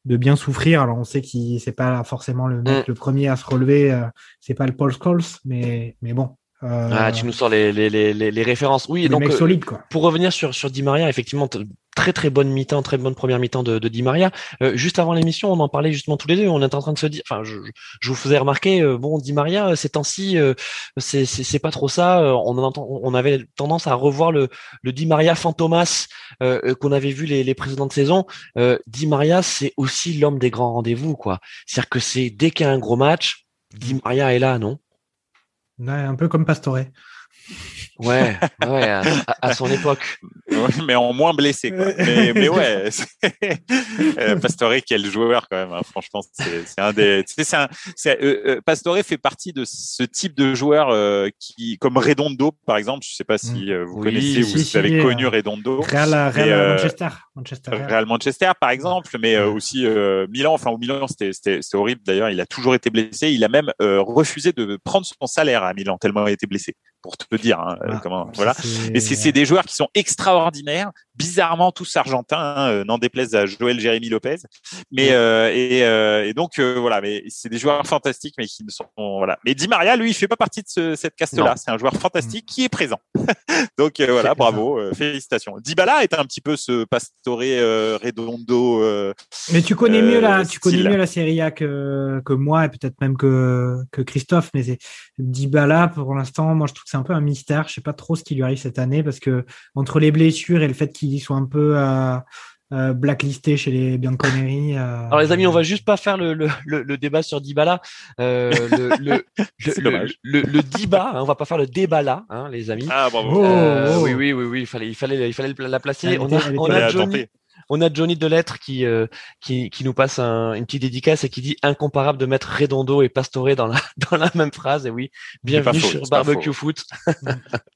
de bien souffrir. Alors on sait qu'il c'est pas forcément le mec Mm. le premier à se relever, euh, c'est pas le Paul Scholes, mais mais bon. Euh, Ah, tu nous sors les, les, les, les, les références. Oui, le donc euh, solide quoi. pour revenir sur, sur Di Maria, effectivement, très très bonne mi-temps, très bonne première mi-temps de, de Di Maria. Euh, juste avant l'émission, on en parlait justement tous les deux. On était en train de se dire, enfin, je, je- vous faisais remarquer, euh, bon, Di Maria, euh, ces temps-ci, euh, c'est pas trop ça. Euh, On en entend, on avait tendance à revoir le, le Di Maria fantomas euh, euh, qu'on avait vu les, les précédentes saisons. Euh, Di Maria, c'est aussi l'homme des grands rendez-vous, quoi. C'est-à-dire que c'est dès qu'il y a un gros match, Di Maria est là, non? Ouais, un peu comme Pastore. Ouais, ouais, à, son époque. Ouais, mais en moins blessé. Quoi. Mais, mais ouais, (laughs) euh, Pastore, quel joueur quand même. hein. Franchement, c'est c'est un des. tu sais, c'est un- c'est- euh, euh, Pastore fait partie de ce type de joueur euh, qui, comme Redondo par exemple. Je sais pas si euh, vous Oui, connaissez si, ou si, vous avez connu Redondo. Real, Real euh, Manchester. Manchester Real. Real Manchester par exemple, mais euh, aussi euh, Milan. Enfin, au Milan, c'était c'était- c'était horrible. D'ailleurs, il a toujours été blessé. Il a même euh, refusé de prendre son salaire à Milan tellement il était blessé. Pour te dire hein, Ah, comment. Voilà. Et c'est des joueurs qui sont extraordinaires, bizarrement tous argentins, hein, euh, n'en déplaise à Joël Jérémy Lopez. Mais euh, et, euh, et donc euh, voilà, mais c'est des joueurs fantastiques, mais qui ne sont voilà. Mais Di Maria, lui, il fait pas partie de ce- cette caste-là. C'est un joueur fantastique qui est présent. (laughs) donc euh, voilà, bravo, euh, félicitations. Dybala est un petit peu ce Pastore euh, Redondo. euh, Mais tu connais mieux euh, la, tu connais style. mieux la Serie A que, que moi et peut-être même que, que Christophe. Mais c'est Dybala pour l'instant, moi je trouve que c'est un peu un mystère. Je sais pas trop ce qui lui arrive cette année parce que entre les blessures et le fait qu'il soit un peu euh, euh, blacklisté chez les Bianconeri. euh, Alors les amis, on va juste pas faire le, le, le, le débat sur Dybala. Euh, le, le, (laughs) le, C'est le, dommage. le, le débat, hein, on va pas faire le débat là, hein, les amis. Ah bravo. Oh, Euh, oh. Oui, oui, oui, oui, il fallait, il fallait, il fallait la placer. Elle On était- a, on a Johnny. On a Johnny Delettre qui, euh, qui, qui nous passe un, une petite dédicace et qui dit incomparable de mettre Redondo et Pastore dans la, (laughs) dans la même phrase. Et oui, bienvenue faux, sur Barbecue. Foot. (laughs)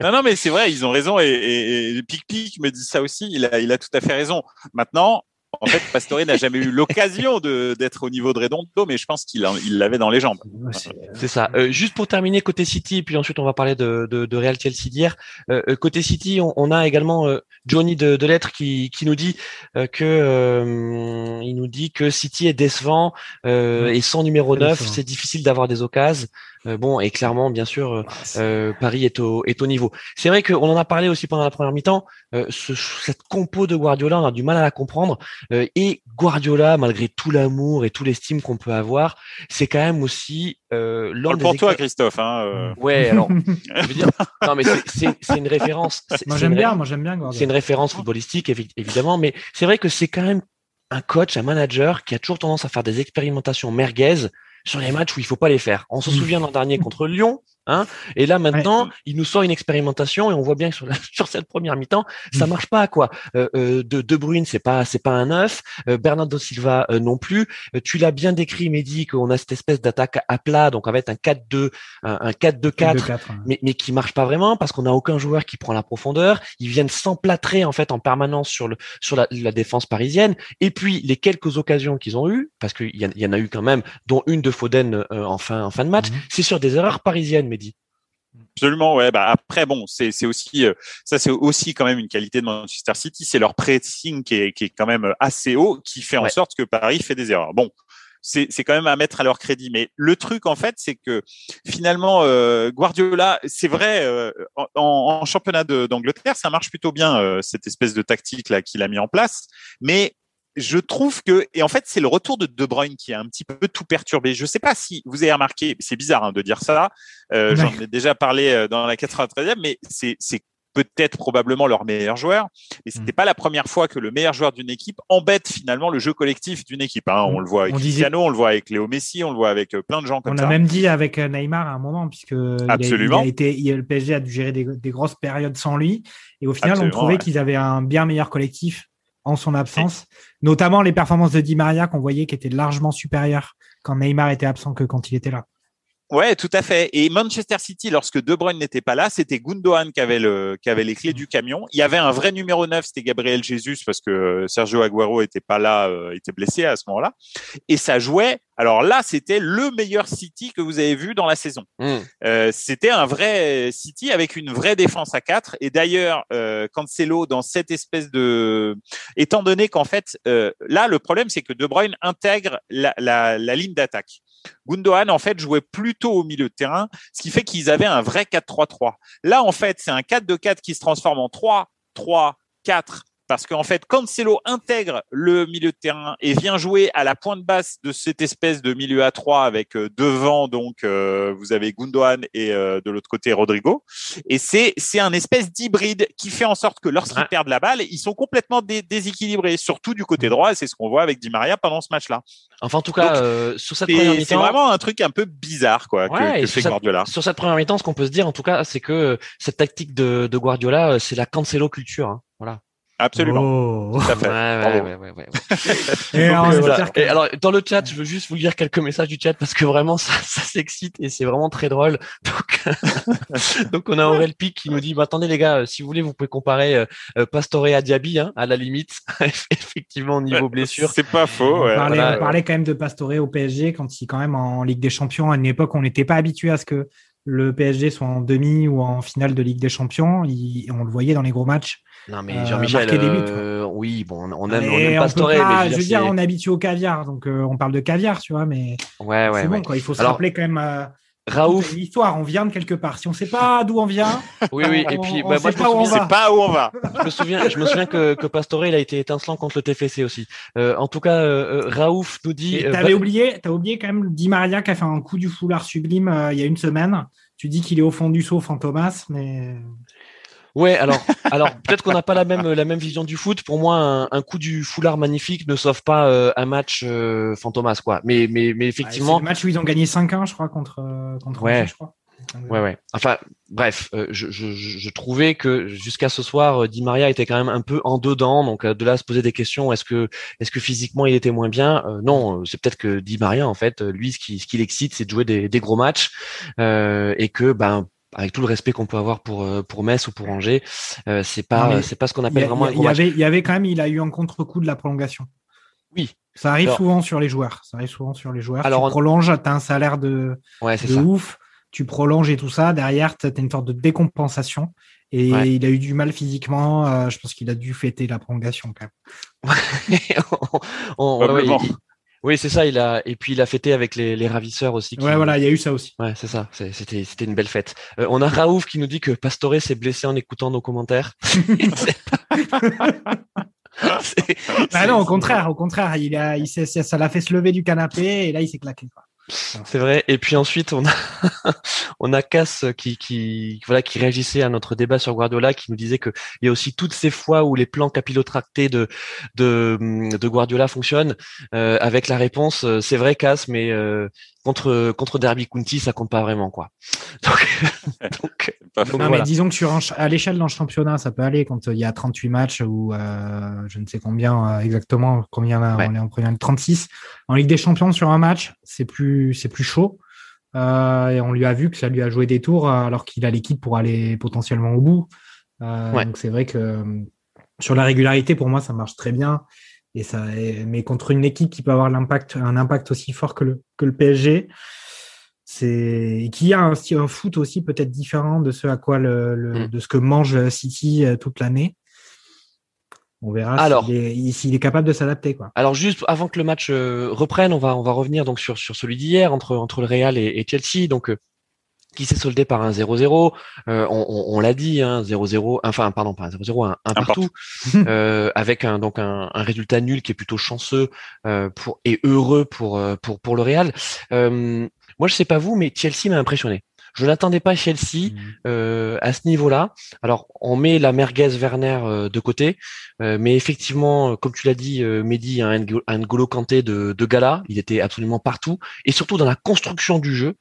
Non, non, mais c'est vrai, ils ont raison et, et, et Pic Pic me dit ça aussi. Il a, il a tout à fait raison. Maintenant, en fait, Pastore n'a jamais eu l'occasion de d'être au niveau de Redondo, mais je pense qu'il il l'avait dans les jambes. C'est- ça. Euh, juste pour terminer côté City, et puis ensuite on va parler de, de, de Real Chelsea d'hier. Euh, euh, côté City, on, on a également euh, Johnny de, de Lettres qui, qui nous dit euh, que euh, il nous dit que City est décevant euh, et sans numéro Très 9, décevant. c'est difficile d'avoir des occasions. Euh, bon, et clairement, bien sûr, euh, euh, Paris est au, est au niveau. C'est vrai qu'on en a parlé aussi pendant la première mi-temps. euh, ce- cette compo de Guardiola, on a du mal à la comprendre. Euh, et Guardiola, malgré tout l'amour et tout l'estime qu'on peut avoir, c'est quand même aussi euh, Parle pour toi, Christophe. Hein, euh. Ouais, alors, (laughs) je veux dire, non, mais c'est- c'est c'est une référence. c'est- Moi c'est j'aime bien, moi j'aime bien C'est Guardiola. une référence footballistique, évi- évidemment, mais c'est vrai que c'est quand même un coach, un manager qui a toujours tendance à faire des expérimentations merguez sur les matchs où il faut pas les faire. On se souvient l'an dernier contre Lyon, hein, et là maintenant, il nous sort une expérimentation et on voit bien que sur, la- (laughs) sur cette première mi-temps, ça Mm. marche pas quoi. Euh, euh, de De Bruyne, c'est pas c'est pas un neuf, euh, Bernardo Silva euh, non plus. Tu l'as bien décrit, Mehdi, qu'on a cette espèce d'attaque à plat, donc avec un 4-2, un, un 4-2-4 4, hein. mais, mais qui marche pas vraiment parce qu'on n'a aucun joueur qui prend la profondeur. Ils viennent s'emplâtrer en fait en permanence sur le sur la, la défense parisienne. Et puis les quelques occasions qu'ils ont eues, parce qu'il y, en- il y en a eu quand même, dont une de Foden en fin en fin de match, Mhm. c'est sur des erreurs parisiennes, Mehdi. Absolument, ouais. Bah après, bon, c'est aussi euh, ça, c'est aussi quand même une qualité de Manchester City, c'est leur pressing qui est qui est quand même assez haut, qui fait en Ouais. sorte que Paris fait des erreurs. Bon, c'est quand même à mettre à leur crédit. Mais le truc en fait, c'est que finalement euh, Guardiola, c'est vrai, euh, en, en championnat d'Angleterre, ça marche plutôt bien cette espèce de tactique là qu'il a mis en place, mais je trouve que et en fait c'est le retour de De Bruyne qui a un petit peu tout perturbé. Je sais pas si vous avez remarqué, c'est bizarre hein, de dire ça. Euh, Ouais. J'en ai déjà parlé euh, dans la 93e, mais c'est peut-être probablement leur meilleur joueur. Et c'était Mm. pas la première fois que le meilleur joueur d'une équipe embête finalement le jeu collectif d'une équipe. Hein. On le voit avec On disait- Cristiano, on le voit avec Léo Messi, on le voit avec euh, plein de gens comme On ça. a même dit avec Neymar à un moment, puisque il a- Absolument. Il a, été, il- le PSG a dû gérer des, des grosses périodes sans lui. Et au final, Absolument, on trouvait ouais. qu'ils avaient un bien meilleur collectif en son absence, notamment les performances de Di Maria qu'on voyait qui étaient largement supérieures quand Neymar était absent que quand il était là. Ouais, tout à fait. Et Manchester City, lorsque De Bruyne n'était pas là, c'était Gundogan qui avait le, qui avait les clés du camion. Il y avait un vrai numéro 9, c'était Gabriel Jesus parce que Sergio Aguero était pas là, euh, était blessé à ce moment-là. Et ça jouait. Alors là, c'était le meilleur City que vous avez vu dans la saison. Mm. Euh, c'était un vrai City avec une vraie défense à 4. Et d'ailleurs, euh, Cancelo, dans cette espèce de... Étant donné qu'en fait, euh, là, le problème, c'est que De Bruyne intègre la, la, la ligne d'attaque. Gundogan, en fait, jouait plutôt au milieu de terrain, ce qui fait qu'ils avaient un vrai 4-3-3. Là, en fait, c'est un 4-2-4 qui se transforme en 3-3-4 parce qu'en fait, Cancelo intègre le milieu de terrain et vient jouer à la pointe basse de cette espèce de milieu à 3 avec euh, devant donc euh, vous avez Gundogan et euh, de l'autre côté Rodrigo et c'est c'est un espèce d'hybride qui fait en sorte que lorsqu'ils Ouais. perdent la balle, ils sont complètement dé- déséquilibrés surtout du côté droit et c'est ce qu'on voit avec Di Maria pendant ce match-là. Enfin, en tout cas, Donc, euh, sur cette première C'est c'est mi-temps, vraiment un truc un peu bizarre quoi que- Ouais, que, et fait cette- Guardiola. sur cette première mi-temps, ce qu'on peut se dire, en tout cas, c'est que cette tactique de, de Guardiola, c'est la Cancelo culture. hein. Voilà. Absolument. Oh. Tout à fait. Ouais, ouais, ouais. (laughs) Et euh, que- Et alors, dans le chat, je veux juste vous lire quelques messages du chat parce que vraiment, ça, (laughs) ça s'excite et c'est vraiment très drôle. Donc, (laughs) donc on a Aurel Pic qui nous dit, bah, attendez les gars, euh, si vous voulez, vous pouvez comparer euh, euh, Pastore à Diaby, hein, à la limite, effectivement, au niveau blessure. C'est pas faux. on, parlait, voilà. on parlait quand même de Pastore au PSG quand il quand même en Ligue des Champions à une époque où on n'était pas habitué à ce que le PSG soit en demi ou en finale de Ligue des Champions. Il- on le voyait dans les gros matchs. Non, mais Euh, Jean-Michel, marquer des buts, euh, oui, bon, on aime, on aime on peut pas- mais je veux dire, on est habitué au caviar, donc euh, on parle de caviar, tu vois, mais ouais, ouais, c'est ouais. bon, quoi. Il faut se Alors, rappeler quand même euh, Raouf, toute l'histoire. On vient de quelque part. Si on sait pas d'où on vient, (laughs) oui, oui, et on- puis, on bah, sait moi, je on va. C'est pas où on va. (laughs) je me souviens, je me souviens que, que Pastore, il a été étincelant contre le TFC aussi. Euh, en tout cas, euh, euh, Raouf nous dit. Et euh, T'avais va- oublié, t'as oublié quand même Di Maria qui a fait un coup du foulard sublime euh, il y a une semaine. Tu dis qu'il est au fond du seau, Fantomas, mais Ouais, alors, alors peut-être qu'on n'a pas la même la même vision du foot. Pour moi, un, un coup du foulard magnifique ne sauve pas euh, un match euh, fantomas, quoi. Mais mais mais Ouais, effectivement, c'est le match où ils ont gagné 5-1, je crois, contre euh, contre Ouais. Je crois. ouais, ouais. Enfin, bref, euh, je, je, je trouvais que jusqu'à ce soir, euh, Di Maria était quand même un peu en dedans. Donc euh, de là à se poser des questions, est-ce que est-ce que physiquement il était moins bien? Euh, Non, c'est peut-être que Di Maria, en fait, lui, ce qui ce qui l'excite, c'est de jouer des, des gros matchs euh, et que ben avec tout le respect qu'on peut avoir pour euh, pour Metz ou pour Angers, euh, c'est pas mais c'est pas ce qu'on appelle a- vraiment un il y avait, il y avait quand même, il a eu un contre-coup de la prolongation. Oui. Ça arrive Alors- souvent sur les joueurs. Ça arrive souvent sur les joueurs. Alors, tu on- prolonges, t'as un salaire de, Ouais, c'est de ouf. Tu prolonges et tout ça. Derrière, t'as une sorte de décompensation. Et Ouais. il a eu du mal physiquement. euh, je pense qu'il a dû fêter la prolongation quand même. (laughs) On- on- ouais, il- oui, c'est ça. Il a et puis il a fêté avec les, les ravisseurs aussi. qui- Ouais, voilà, il y a eu ça aussi. Ouais, c'est ça. C'était c'était une belle fête. Euh, on a Raouf qui nous dit que Pastore s'est blessé en écoutant nos commentaires. Ah (laughs) (laughs) c'est- non, au contraire, au contraire, il a, il s'est- ça l'a fait se lever du canapé et là, il s'est claqué. quoi. C'est vrai. Et puis ensuite, on a, (laughs) on a Cass qui, qui, voilà, qui réagissait à notre débat sur Guardiola, qui nous disait que il y a aussi toutes ces fois où les plans capillotractés de, de, de Guardiola fonctionnent, euh, avec la réponse, euh, c'est vrai Cass, mais euh, contre, contre Derby County, ça compte pas vraiment, quoi. (laughs) Donc, (laughs) donc, Pas donc. Non, voilà. mais disons que sur un à l'échelle d'un championnat, ça peut aller quand euh, il y a 38 matchs ou euh, je ne sais combien euh, exactement, combien là, Ouais. on est en première 36. En Ligue des Champions sur un match, c'est plus c'est plus chaud. Euh, et on lui a vu que ça lui a joué des tours euh, alors qu'il a l'équipe pour aller potentiellement au bout. Euh, Ouais. Donc c'est vrai que sur la régularité, pour moi, ça marche très bien. Et ça, mais contre une équipe qui peut avoir l'impact, un impact aussi fort que le, que le PSG, c'est qui a un, un foot aussi peut-être différent de ce à quoi le, le- Mm. de ce que mange City euh, toute l'année. On verra Alors. s'il est, s'il est capable de s'adapter quoi. Alors juste avant que le match euh, reprenne, on va on va revenir donc sur sur celui d'hier entre entre le Real et, et Chelsea. Donc euh, qui s'est soldé par un 0-0. Euh, on on, on l'a dit, hein, 0-0, enfin pardon, pas un 0-0, un, un partout, (laughs) euh, avec un donc un, un résultat nul qui est plutôt chanceux euh, pour et heureux pour euh, pour pour le Real. Euh, moi je sais pas vous, mais Chelsea m'a impressionné. Je n'attendais pas Chelsea euh, à ce niveau-là. Alors, on met la merguez Werner euh, de côté, euh, mais effectivement, comme tu l'as dit, euh, Mehdi un, N'Golo Kanté de, de gala. Il était absolument partout, et surtout dans la construction du jeu.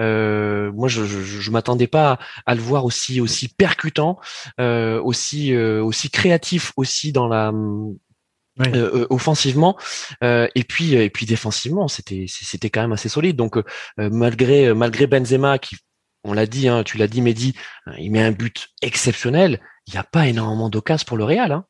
Euh, moi, je, je, je m'attendais pas à, à le voir aussi aussi percutant, euh, aussi euh, aussi créatif aussi dans la offensivement et puis et puis défensivement c'était c'était quand même assez solide donc malgré malgré Benzema qui on l'a dit hein, tu l'as dit Mehdi il met un but exceptionnel il n'y a pas énormément d'occasions pour le Real hein.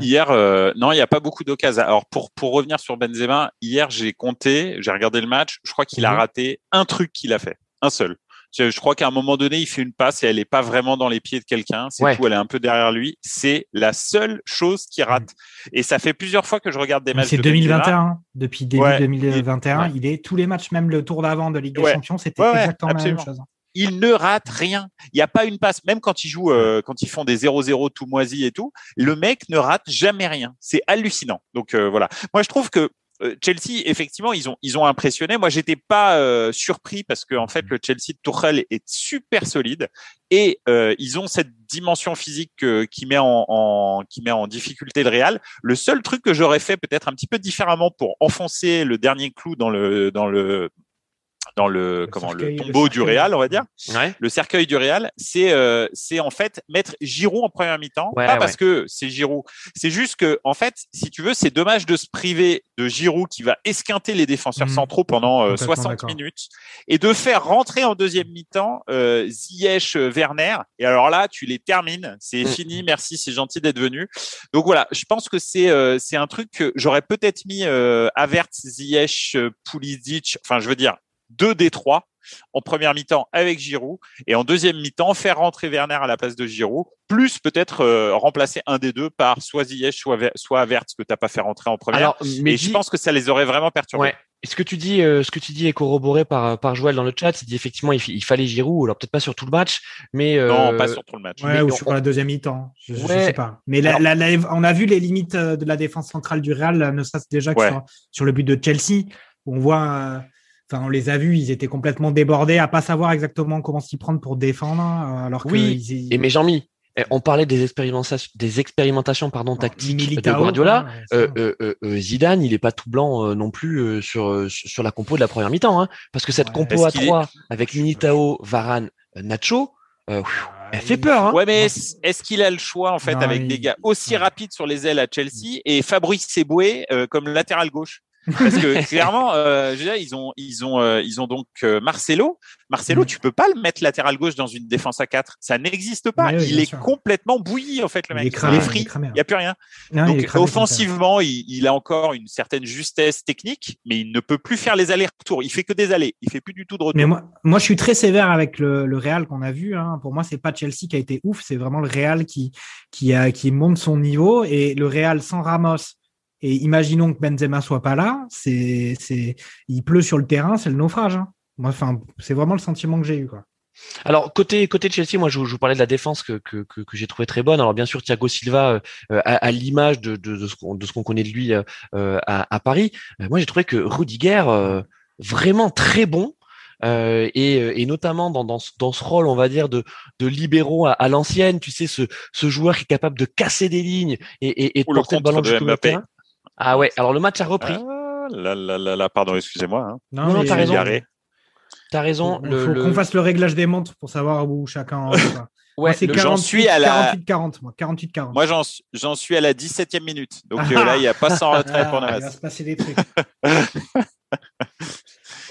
Hier, euh, non, il n'y a pas beaucoup d'occasions. Alors pour pour revenir sur Benzema, hier j'ai compté, j'ai regardé le match, je crois qu'il a mhm. raté un truc qu'il a fait, un seul. Je, crois qu'à un moment donné, il fait une passe et elle n'est pas vraiment dans les pieds de quelqu'un. C'est tout, elle est un peu derrière lui. C'est la seule chose qui rate. Et ça fait plusieurs fois que je regarde des matchs. C'est 2021. Depuis début 2021, il est tous les matchs, même le tour d'avant de Ligue des Champions, c'était exactement la même chose il ne rate rien. Il n'y a pas une passe, même quand ils jouent, euh, quand ils font des 0-0 tout moisi et tout, le mec ne rate jamais rien. C'est hallucinant. Donc euh, voilà. Moi, je trouve que euh, Chelsea, effectivement, ils ont ils ont impressionné. Moi, j'étais pas surpris parce que en fait, le Chelsea de Tuchel est super solide et ils ont cette dimension physique qui met en, en, qui met en difficulté le Real. Le seul truc que j'aurais fait peut-être un petit peu différemment pour enfoncer le dernier clou dans le dans le dans le, comment le tombeau du Real, on va dire, le cercueil du Real, c'est euh, c'est en fait mettre Giroud en première mi-temps, pas parce que c'est Giroud, c'est juste que en fait, si tu veux, c'est dommage de se priver de Giroud qui va esquinter les défenseurs mmh. centraux pendant 60 euh, minutes et de faire rentrer en deuxième mi-temps euh, Ziyech, euh, Werner. Et alors là, tu les termines, c'est mmh. fini, merci, c'est gentil d'être venu. Donc voilà, je pense que c'est c'est un truc que j'aurais peut-être mis euh, Avert, Ziyech, Pulisic, enfin je veux dire deux des trois en première mi-temps avec Giroud et en deuxième mi-temps faire rentrer Werner à la place de Giroud, plus peut-être euh, remplacer un des deux par soit Ziyech soit soit Avert que t'as pas fait rentrer en première. mais je pense que ça les aurait vraiment perturbés. Ouais. ce que tu dis, euh, ce que tu dis est corroboré par par Joël dans le chat? Il dit effectivement il, fallait Giroud, alors peut-être pas sur tout le match, mais euh, non pas sur tout le match. Ouais, ou sur la deuxième mi-temps. Je, sais pas. Mais on a vu les limites de la défense centrale du Real, ne serait-ce déjà que sur, sur, le but de Chelsea. On voit Enfin, on les a vus, ils étaient complètement débordés, à pas savoir exactement comment s'y prendre pour défendre. Euh, alors oui, que et mais Jean-Mi, eh, on parlait des expérimentations, des expérimentations pardon tactiques de Guardiola. Euh, euh, Zidane, il est pas tout blanc non plus sur sur la compo de la première mi-temps, hein, parce que cette compo à trois avec Militao, Varane, Nacho, elle fait peur. Hein. Ouais, mais est-ce qu'il a le choix en fait avec des gars aussi rapides sur les ailes à Chelsea et Fabrice Eboué comme latéral gauche? Parce que (laughs) clairement, euh, ils ont, ils ont, euh, ils ont donc euh, Marcelo. Marcelo, mm. tu peux pas le mettre latéral gauche dans une défense à 4 Ça n'existe pas. il est complètement bouilli en fait le mec. Il est, frit. Il n'y a plus rien. donc offensivement, il, a encore une certaine justesse technique, mais il ne peut plus faire les allers-retours. Il fait que des allers. Il fait plus du tout de retour. Mais moi, moi, je suis très sévère avec le, le Real qu'on a vu. Hein. Pour moi, c'est pas Chelsea qui a été ouf. C'est vraiment le Real qui, qui a, qui monte son niveau et le Real sans Ramos et imaginons que Benzema soit pas là, c'est, c'est, il pleut sur le terrain, c'est le naufrage. Hein. Moi, enfin, c'est vraiment le sentiment que j'ai eu, quoi. Alors côté côté de Chelsea, moi je, vous parlais de la défense que que, que, j'ai trouvé très bonne. Alors bien sûr Thiago Silva euh, à, l'image de, de, de, ce qu'on de ce qu'on connaît de lui euh, à, à, Paris. Euh, moi j'ai trouvé que Rudiger vraiment très bon. Euh, et, et, notamment dans, dans, dans, ce rôle, on va dire, de, de libéraux à, l'ancienne, tu sais, ce, ce joueur qui est capable de casser des lignes et, et, et de porter le ballon du ah ouais, alors le match a repris. Ah, là, là, là, là, pardon, excusez-moi. Hein. Non, non, t'as raison. T'as raison. Il faut qu'on fasse le réglage des montres pour savoir où chacun. (laughs) ouais, c'est 48 à la 40 moi 48 40. Moi j'en suis à la 17e minute. Donc (laughs) euh, là il n'y a pas sans retrait pour Navas. Il va se passer des trucs. (laughs)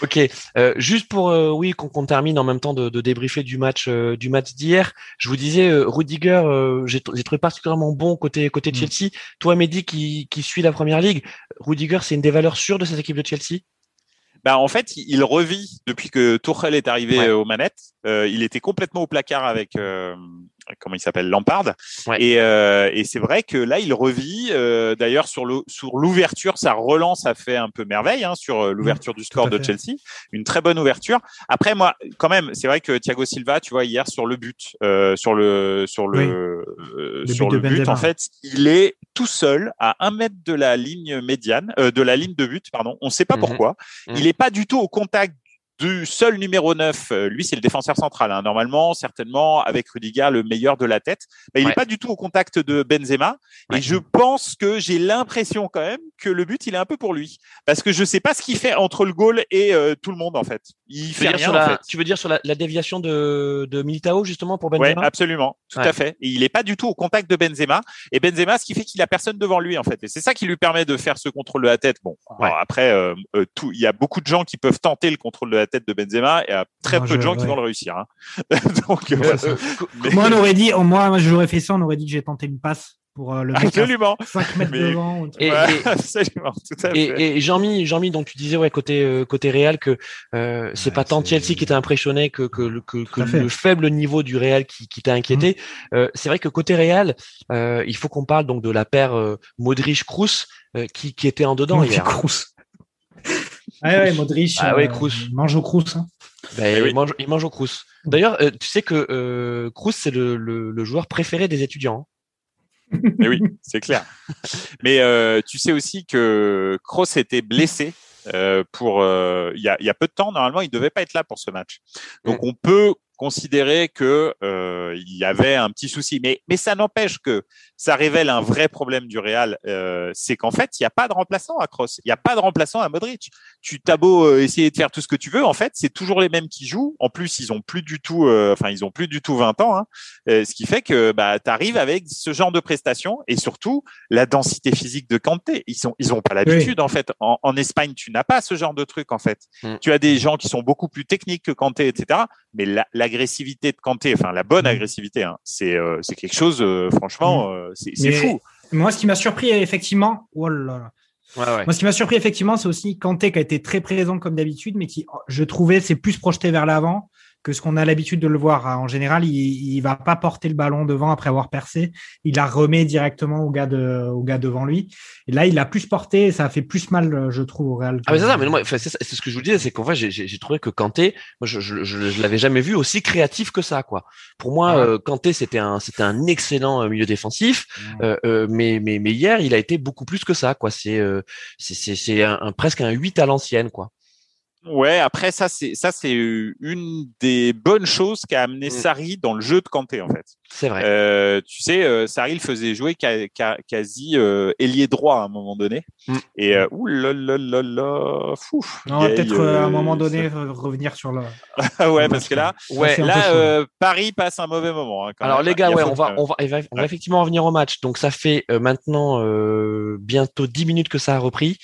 Ok, euh, juste pour euh, oui qu'on termine en même temps de, de débriefer du match euh, du match d'hier. Je vous disais Rudiger, j'ai trouvé particulièrement bon côté côté de mm. Chelsea. Toi, Mehdi, qui qui suit la première ligue, Rudiger, c'est une des valeurs sûres de cette équipe de Chelsea? Bah, en fait, il revit depuis que Tuchel est arrivé aux manettes. il était complètement au placard avec comment il s'appelle Lampard. Et, euh, et c'est vrai que là il revit euh, d'ailleurs sur l'ouverture sa relance a fait un peu merveille hein, sur euh, l'ouverture du score de Chelsea. Une très bonne ouverture. Après moi quand même c'est vrai que Thiago Silva tu vois hier sur le but euh, sur le sur le, sur le but en fait il est tout seul à un mètre de la ligne médiane de la ligne de but pardon. On sait pas mhm. pourquoi. Mhm. il est pas du tout au contact du seul numéro 9, euh, lui c'est le défenseur central, hein. normalement, certainement avec Rudiger le meilleur de la tête. Mais il n'est pas du tout au contact de Benzema. Et je pense que j'ai l'impression quand même que le but il est un peu pour lui, parce que je sais pas ce qu'il fait entre le goal et euh, tout le monde en fait. Il Tu fait veux dire rien, sur en la, fait. tu veux dire sur la, la déviation de, de Militao justement pour Benzema? Ouais, absolument, tout Ouais. à fait. Et il est pas du tout au contact de Benzema. Et Benzema, ce qui fait qu'il a personne devant lui en fait. Et c'est ça qui lui permet de faire ce contrôle de la tête. Bon, Ouais. alors après, euh, euh, tout, il y a beaucoup de gens qui peuvent tenter le contrôle de la tête de Benzema et il y a très Non, peu de gens qui vont le réussir. hein. (laughs) Donc, euh. Euh, mais- Moi, on aurait dit, oh, moi, moi, j'aurais fait ça, on aurait dit que j'ai tenté une passe pour euh, le (laughs) absolument. 5 mètres Mais- devant. Et- Ouais, et- (laughs) absolument, tout à fait. Et, et Jean-Mi, Jean-Mi, donc tu disais ouais côté euh, côté Real que euh, c'est Ouais, pas tant Chelsea qui t'a impressionné que que, le- que, que le faible niveau du Real qui, qui t'a inquiété. Euh, c'est vrai que côté Real, euh, il faut qu'on parle donc de la paire euh, Modric-Kroos euh, qui qui était en dedans Non, hier. c'est Kroos. Ouais, (laughs) ouais, Modric. Ah ouais, Kroos. il mange au Kroos. hein. Ben, Eh oui. il, mange, il mange au Kroos. D'ailleurs, euh, tu sais que euh, Kroos c'est le, le, le joueur préféré des étudiants. Mais oui, c'est clair. Mais euh, tu sais aussi que Kroos était blessé euh, pour euh, il y, a, il y a peu de temps. Normalement, il devait pas être là pour ce match. Donc, on peut considérer que euh, il y avait un petit souci. Mais mais ça n'empêche que ça révèle un vrai problème du Real. Euh, c'est qu'en fait, il n'y a pas de remplaçant à Kroos. Il n'y a pas de remplaçant à Modric. Tu t'as beau euh, essayer de faire tout ce que tu veux, en fait, c'est toujours les mêmes qui jouent. En plus, ils ont plus du tout, euh, enfin, ils ont plus du tout 20 ans. Hein. Euh, ce qui fait que bah, tu arrives avec ce genre de prestations et surtout la densité physique de Kanté. Ils sont, ils ont pas l'habitude en fait. En, en Espagne, tu n'as pas ce genre de truc en fait. Mm. Tu as des gens qui sont beaucoup plus techniques que Kanté, etc. Mais la- l'agressivité de Kanté, enfin la bonne Mm. agressivité, hein, c'est euh, c'est quelque chose. euh, franchement, euh, c'est fou. Moi, ce qui m'a surpris, effectivement, oh là là. Ouais, ouais. Moi, ce qui m'a surpris, effectivement, c'est aussi Kanté qui a été très présent comme d'habitude, mais qui, je trouvais, s'est plus projeté vers l'avant que ce qu'on a l'habitude de le voir. En général, il, il va pas porter le ballon devant après avoir percé. Il la remet directement au gars de, au gars devant lui. Et là, il a plus porté et ça a fait plus mal, je trouve, au Real. Ah mais c'est ça, mais non, moi, c'est ce que je vous disais, c'est qu'en fait j'ai- trouvé que Kanté, moi je je, je, je l'avais jamais vu aussi créatif que ça quoi. Pour moi, Ouais. euh, Kanté c'était un c'était un excellent euh, milieu défensif, euh, euh, mais mais mais hier il a été beaucoup plus que ça quoi. C'est euh, c'est c'est c'est un, un- presque un 8 à l'ancienne quoi. Ouais, après ça c'est ça c'est une des bonnes choses qu'a amené Mm. Sarri dans le jeu de Kanté en fait. C'est vrai. Euh, tu sais, euh, Sarri le faisait jouer ca- ca- quasi euh, ailier droit à un moment donné. Mm. Et euh, ouh là là là là, fou. On va Gay, peut-être euh, à un euh, moment donné revenir sur le. ça- (laughs) ouais, parce que là, Ouais. là, euh, Paris passe un mauvais moment. hein, quand Alors même. les gars, ouais, on va, on va, on va, on va Ouais. effectivement revenir au match. Donc ça fait euh, maintenant euh, bientôt 10 minutes que ça a repris.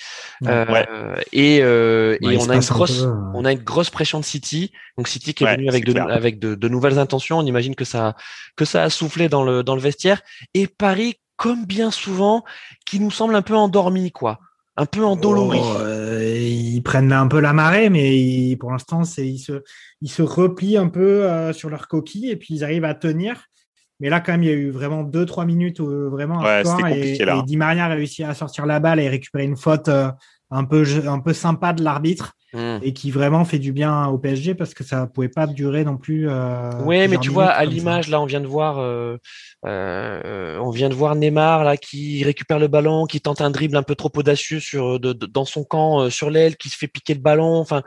Euh, Ouais. Et, euh, Ouais, et on a une un grosse, euh, on a une grosse pression de City. Donc City qui est Ouais, venu avec de, clair. avec de, de nouvelles intentions. On imagine que ça, que ça a soufflé dans le, dans le vestiaire. Et Paris, comme bien souvent, qui nous semble un peu endormi, quoi. Un peu endolori. Oh, euh, ils prennent un peu la marée, mais ils- pour l'instant, c'est ils se, ils se replient un peu euh, sur leur coquille et puis ils arrivent à tenir. Mais là, quand même, il y a eu vraiment deux, trois minutes où, euh, vraiment un Ouais, et, là. et Di Maria a réussi à sortir la balle et récupérer une faute euh, un peu, un peu sympa de l'arbitre Hmm. et qui vraiment fait du bien au PSG parce que ça pouvait pas durer non plus. euh, Ouais, mais tu vois, à l'image, là, on vient de voir, euh, euh, on vient de voir Neymar là qui récupère le ballon, qui tente un dribble un peu trop audacieux sur de, de- dans son camp euh, sur l'aile, qui se fait piquer le ballon. Enfin,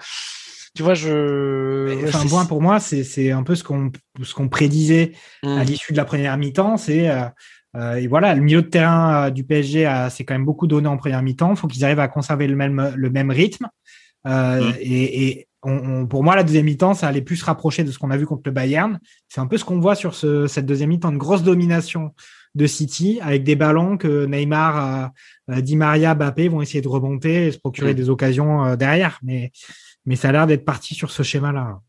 tu vois, je. Mais, Enfin, c'est- moi, pour moi, c'est c'est un peu ce qu'on ce qu'on prédisait Hmm. à l'issue de la première mi-temps. C'est euh, et voilà, le milieu de terrain euh, du PSG a- s'est quand même beaucoup donné en première mi-temps. Il faut qu'ils arrivent à conserver le même le même rythme. Euh, Mm. Et, et on, on- pour moi, la deuxième mi-temps, ça allait plus se rapprocher de ce qu'on a vu contre le Bayern. C'est un peu ce qu'on voit sur ce, cette deuxième mi-temps, une grosse domination de City avec des ballons que Neymar, euh, euh, Di Maria, Mbappé vont essayer de remonter et se procurer Mm. des occasions euh, derrière. Mais mais ça a l'air d'être parti sur ce schéma-là.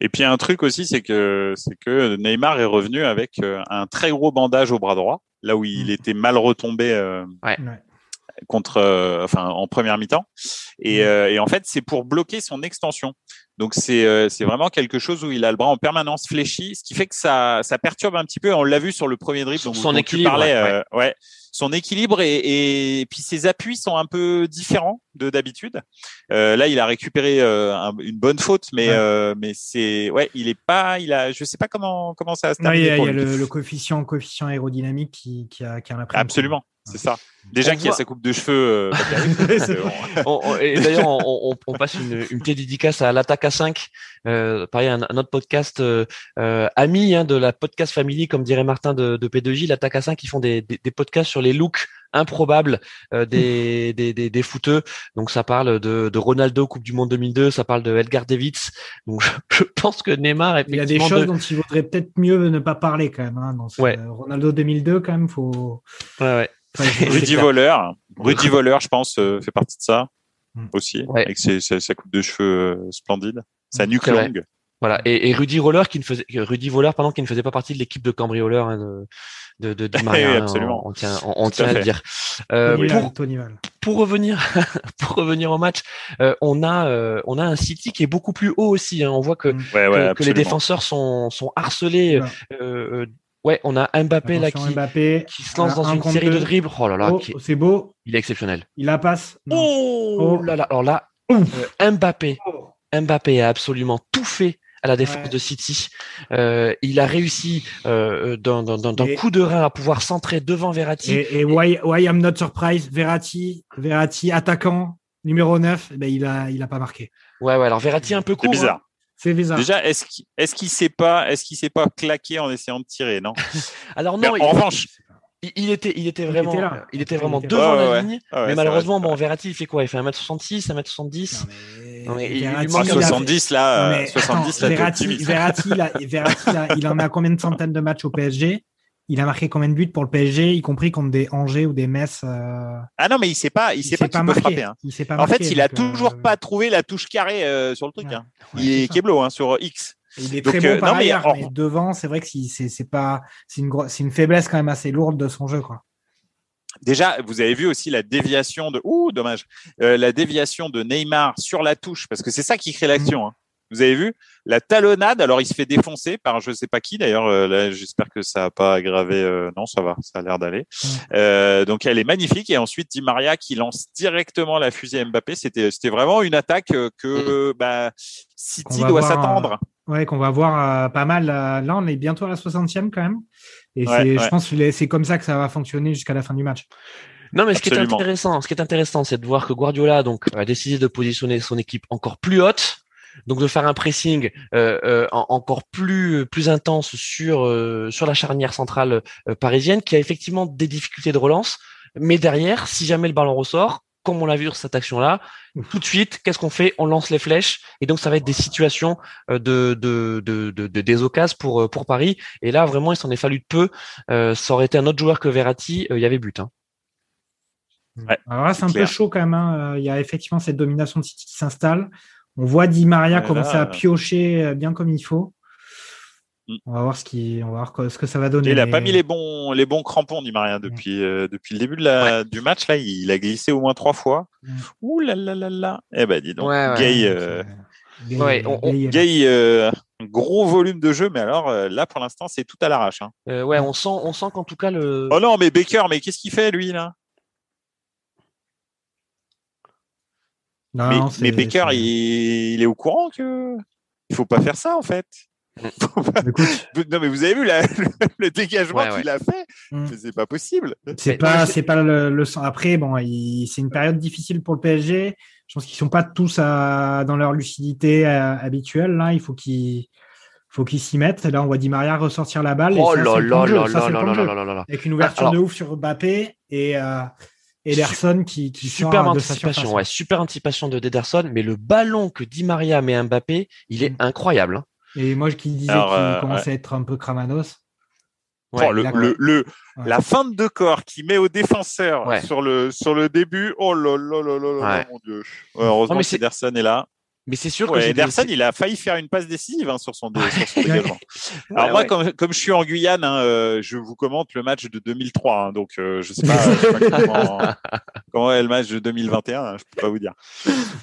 Et puis un truc aussi, c'est que c'est que Neymar est revenu avec un très gros bandage au bras droit, là où il Mm. était mal retombé euh, Ouais. Contre, euh, enfin en première mi-temps. Et, Mm. euh, et en fait, c'est pour bloquer son extension. Donc c'est euh, c'est vraiment quelque chose où il a le bras en permanence fléchi, ce qui fait que ça ça perturbe un petit peu. On l'a vu sur le premier dribble. Dont- son dont tu parlais, ouais, ouais. Son équilibre et, et puis ses appuis sont un peu différents de d'habitude. Là, il a récupéré un- une bonne faute, mais Ouais. mais c'est ouais, il est pas, il a, je sais pas comment comment ça va se il y a, il y a le, le coefficient, coefficient aérodynamique qui, qui a, qui a. Absolument. C'est ça. Déjà qu'il y a sa coupe de cheveux. Euh, (laughs) et d'ailleurs, on, on, passe une, une petite dédicace à l'attaque à 5. Euh, pareil, un, autre podcast euh, euh, ami hein, de la podcast family, comme dirait Martin de, de P2J, l'attaque à 5, qui font des, des, des, podcasts sur les looks improbables euh, des, (laughs) des, des, des footeux. Donc ça parle de, de, Ronaldo Coupe du Monde 2002, ça parle de Edgar Davids. Donc je, pense que Neymar. Il y a des choses dont il vaudrait peut-être mieux ne pas parler quand même. Hein, dans ce, Ronaldo 2002 quand même, faut. Ouais, ouais. Rudy Voleur, Rudy Voleur, je pense, euh, fait partie de ça mm. aussi, avec ses, sa coupe de cheveux euh, splendide, sa mm. nuque longue. Voilà. Et, et, Rudy Roller qui ne faisait, Rudy Voleur, pardon, qui ne faisait pas partie de l'équipe de cambrioleurs hein, de, de, de, de (laughs) Maria, hein, absolument. On, tient, on, tient à, le dire. Euh, pour, pour, revenir, (laughs) pour revenir au match, euh, on a, euh, on a un City qui est beaucoup plus haut aussi. Hein. On voit que, mm. que, les défenseurs sont, sont harcelés. Euh, Ouais, on a Mbappé là qui, Mbappé, qui se lance dans une série de dribbles. Oh là là, oh, c'est beau. Il est exceptionnel. Il la passe. Oh, oh, là là. Alors là, euh, Mbappé, oh. Mbappé a absolument tout fait à la défense de City. Euh, il a réussi euh, d'un coup de rein à pouvoir centrer devant Verratti. Et, et, why, why I'm not surprised, Verratti, Verratti attaquant numéro 9, eh ben il a il a pas marqué. Ouais ouais, alors Verratti un peu court. C'est bizarre. Hein. C'est bizarre. Déjà, est-ce qu'il est qu'il sait pas, est-ce qu'il pas claquer en essayant de tirer, non? (laughs) Alors non. en revanche, il, était, il était vraiment, il était, là. Il était vraiment devant la ligne. mais malheureusement, bon, Verratti, il fait quoi? Il fait 1m66, 1m70. Non, mais... il, Verratti, il 70 là, non, mais, 70 attends, là, Verratti, Verratti, là, Verratti là, il en a combien de centaines de matchs au PSG il a marqué combien de buts pour le PSG, y compris contre des Angers ou des Metz euh... Ah non, mais il sait pas, il, il sait, pas, pas marquer. Frapper, hein. Il sait pas en fait, il a toujours euh... pas trouvé la touche carrée euh, sur le truc. Ouais. Hein. Ouais, il est Keblo hein, sur X. Il est Donc, très bon par non, ailleurs, mais, mais, devant, c'est vrai que c'est c'est pas, c'est une faiblesse quand même assez lourde de son jeu, quoi. Déjà, vous avez vu aussi la déviation de, ouh, dommage, la déviation de Neymar sur la touche, parce que c'est ça qui crée l'action. Mmh. Vous avez vu la talonnade Alors il se fait défoncer par je sais pas qui d'ailleurs. Euh, là, j'espère que ça a pas aggravé. Euh, non, ça va, ça a l'air d'aller. Euh, donc elle est magnifique et ensuite Di Maria qui lance directement la fusée Mbappé. C'était c'était vraiment une attaque que mmh. bah, City doit s'attendre. ouais, qu'on va voir pas mal. là, on est bientôt à la 60e quand même. Et ouais, ouais. je pense que c'est comme ça que ça va fonctionner jusqu'à la fin du match. Non, mais ce qui est intéressant, ce qui est intéressant, c'est de voir que Guardiola donc a décidé de positionner son équipe encore plus haute donc de faire un pressing euh, euh, encore plus plus intense sur euh, sur la charnière centrale euh, parisienne qui a effectivement des difficultés de relance mais derrière si jamais le ballon ressort comme on l'a vu sur cette action-là, tout de suite, qu'est-ce qu'on fait? On lance les flèches, et donc ça va être des situations de, de, de, de, de des occasions pour pour Paris. Et là, vraiment, il s'en est fallu de peu. Euh, ça aurait été un autre joueur que Verratti, il y avait but. Hein. Ouais, Alors là, c'est un peu chaud quand même. Hein. Il y a effectivement cette domination de City qui s'installe. On voit Di Maria ouais, commencer là, à piocher bien comme il faut. Mm. On va voir ce qui, on va voir ce que ça va donner. Il a pas mis les bons, les bons crampons, Di Maria, depuis, euh, depuis le début de la, ouais. du match. Là, il a glissé au moins trois fois. Mm. Ouh là là là là. Eh ben, dis donc, ouais, Gay, euh, Gay, on, on, Gay euh, gros volume de jeu, mais alors euh, là, pour l'instant, c'est tout à l'arrache. Hein. Euh, ouais, on sent, on sent qu'en tout cas le. Oh non, mais Baker, mais qu'est-ce qu'il fait lui là? Non, mais, mais Baker, il, il, est au courant que il faut pas faire ça en fait. (laughs) Écoute. non mais vous avez vu la, (laughs) le, le, dégagement ouais, qu'il ouais. a fait, mm. c'est pas possible. C'est pas, c'est pas le. Après, bon, c'est une période difficile pour le PSG. Je pense qu'ils sont pas tous à, dans leur lucidité à, euh, habituelle. Là, il faut qu'ils faut qu'ils s'y mettent. Là, on voit Di Maria ressortir la balle. Oh là là là là là là Avec une ouverture Alors, de ouf sur Mbappé et euh, Ederson qui, qui super anticipation, ouais, super anticipation de Ederson, mais le ballon que Di Maria met à Mbappé, il est mm. incroyable. Hein. Et moi qui disais qu'il euh, commençait ouais. à être un peu cramanos. Ouais, oh, le, le, le ouais. la fin de corps qui met au défenseur sur le sur le début. Oh là là là là là mon dieu. heureusement que Ederson est là. Mais c'est sûr ouais, que Ederson, il a failli faire une passe décisive hein, sur son, dé, sur son (laughs) dégagement. Alors ouais, moi, ouais. Comme, comme je suis en Guyane, hein, euh, je vous commente le match de 2003. Hein, donc, euh, je sais pas, sais pas comment, (laughs) comment, est le match de 2021. Hein, je peux pas vous dire.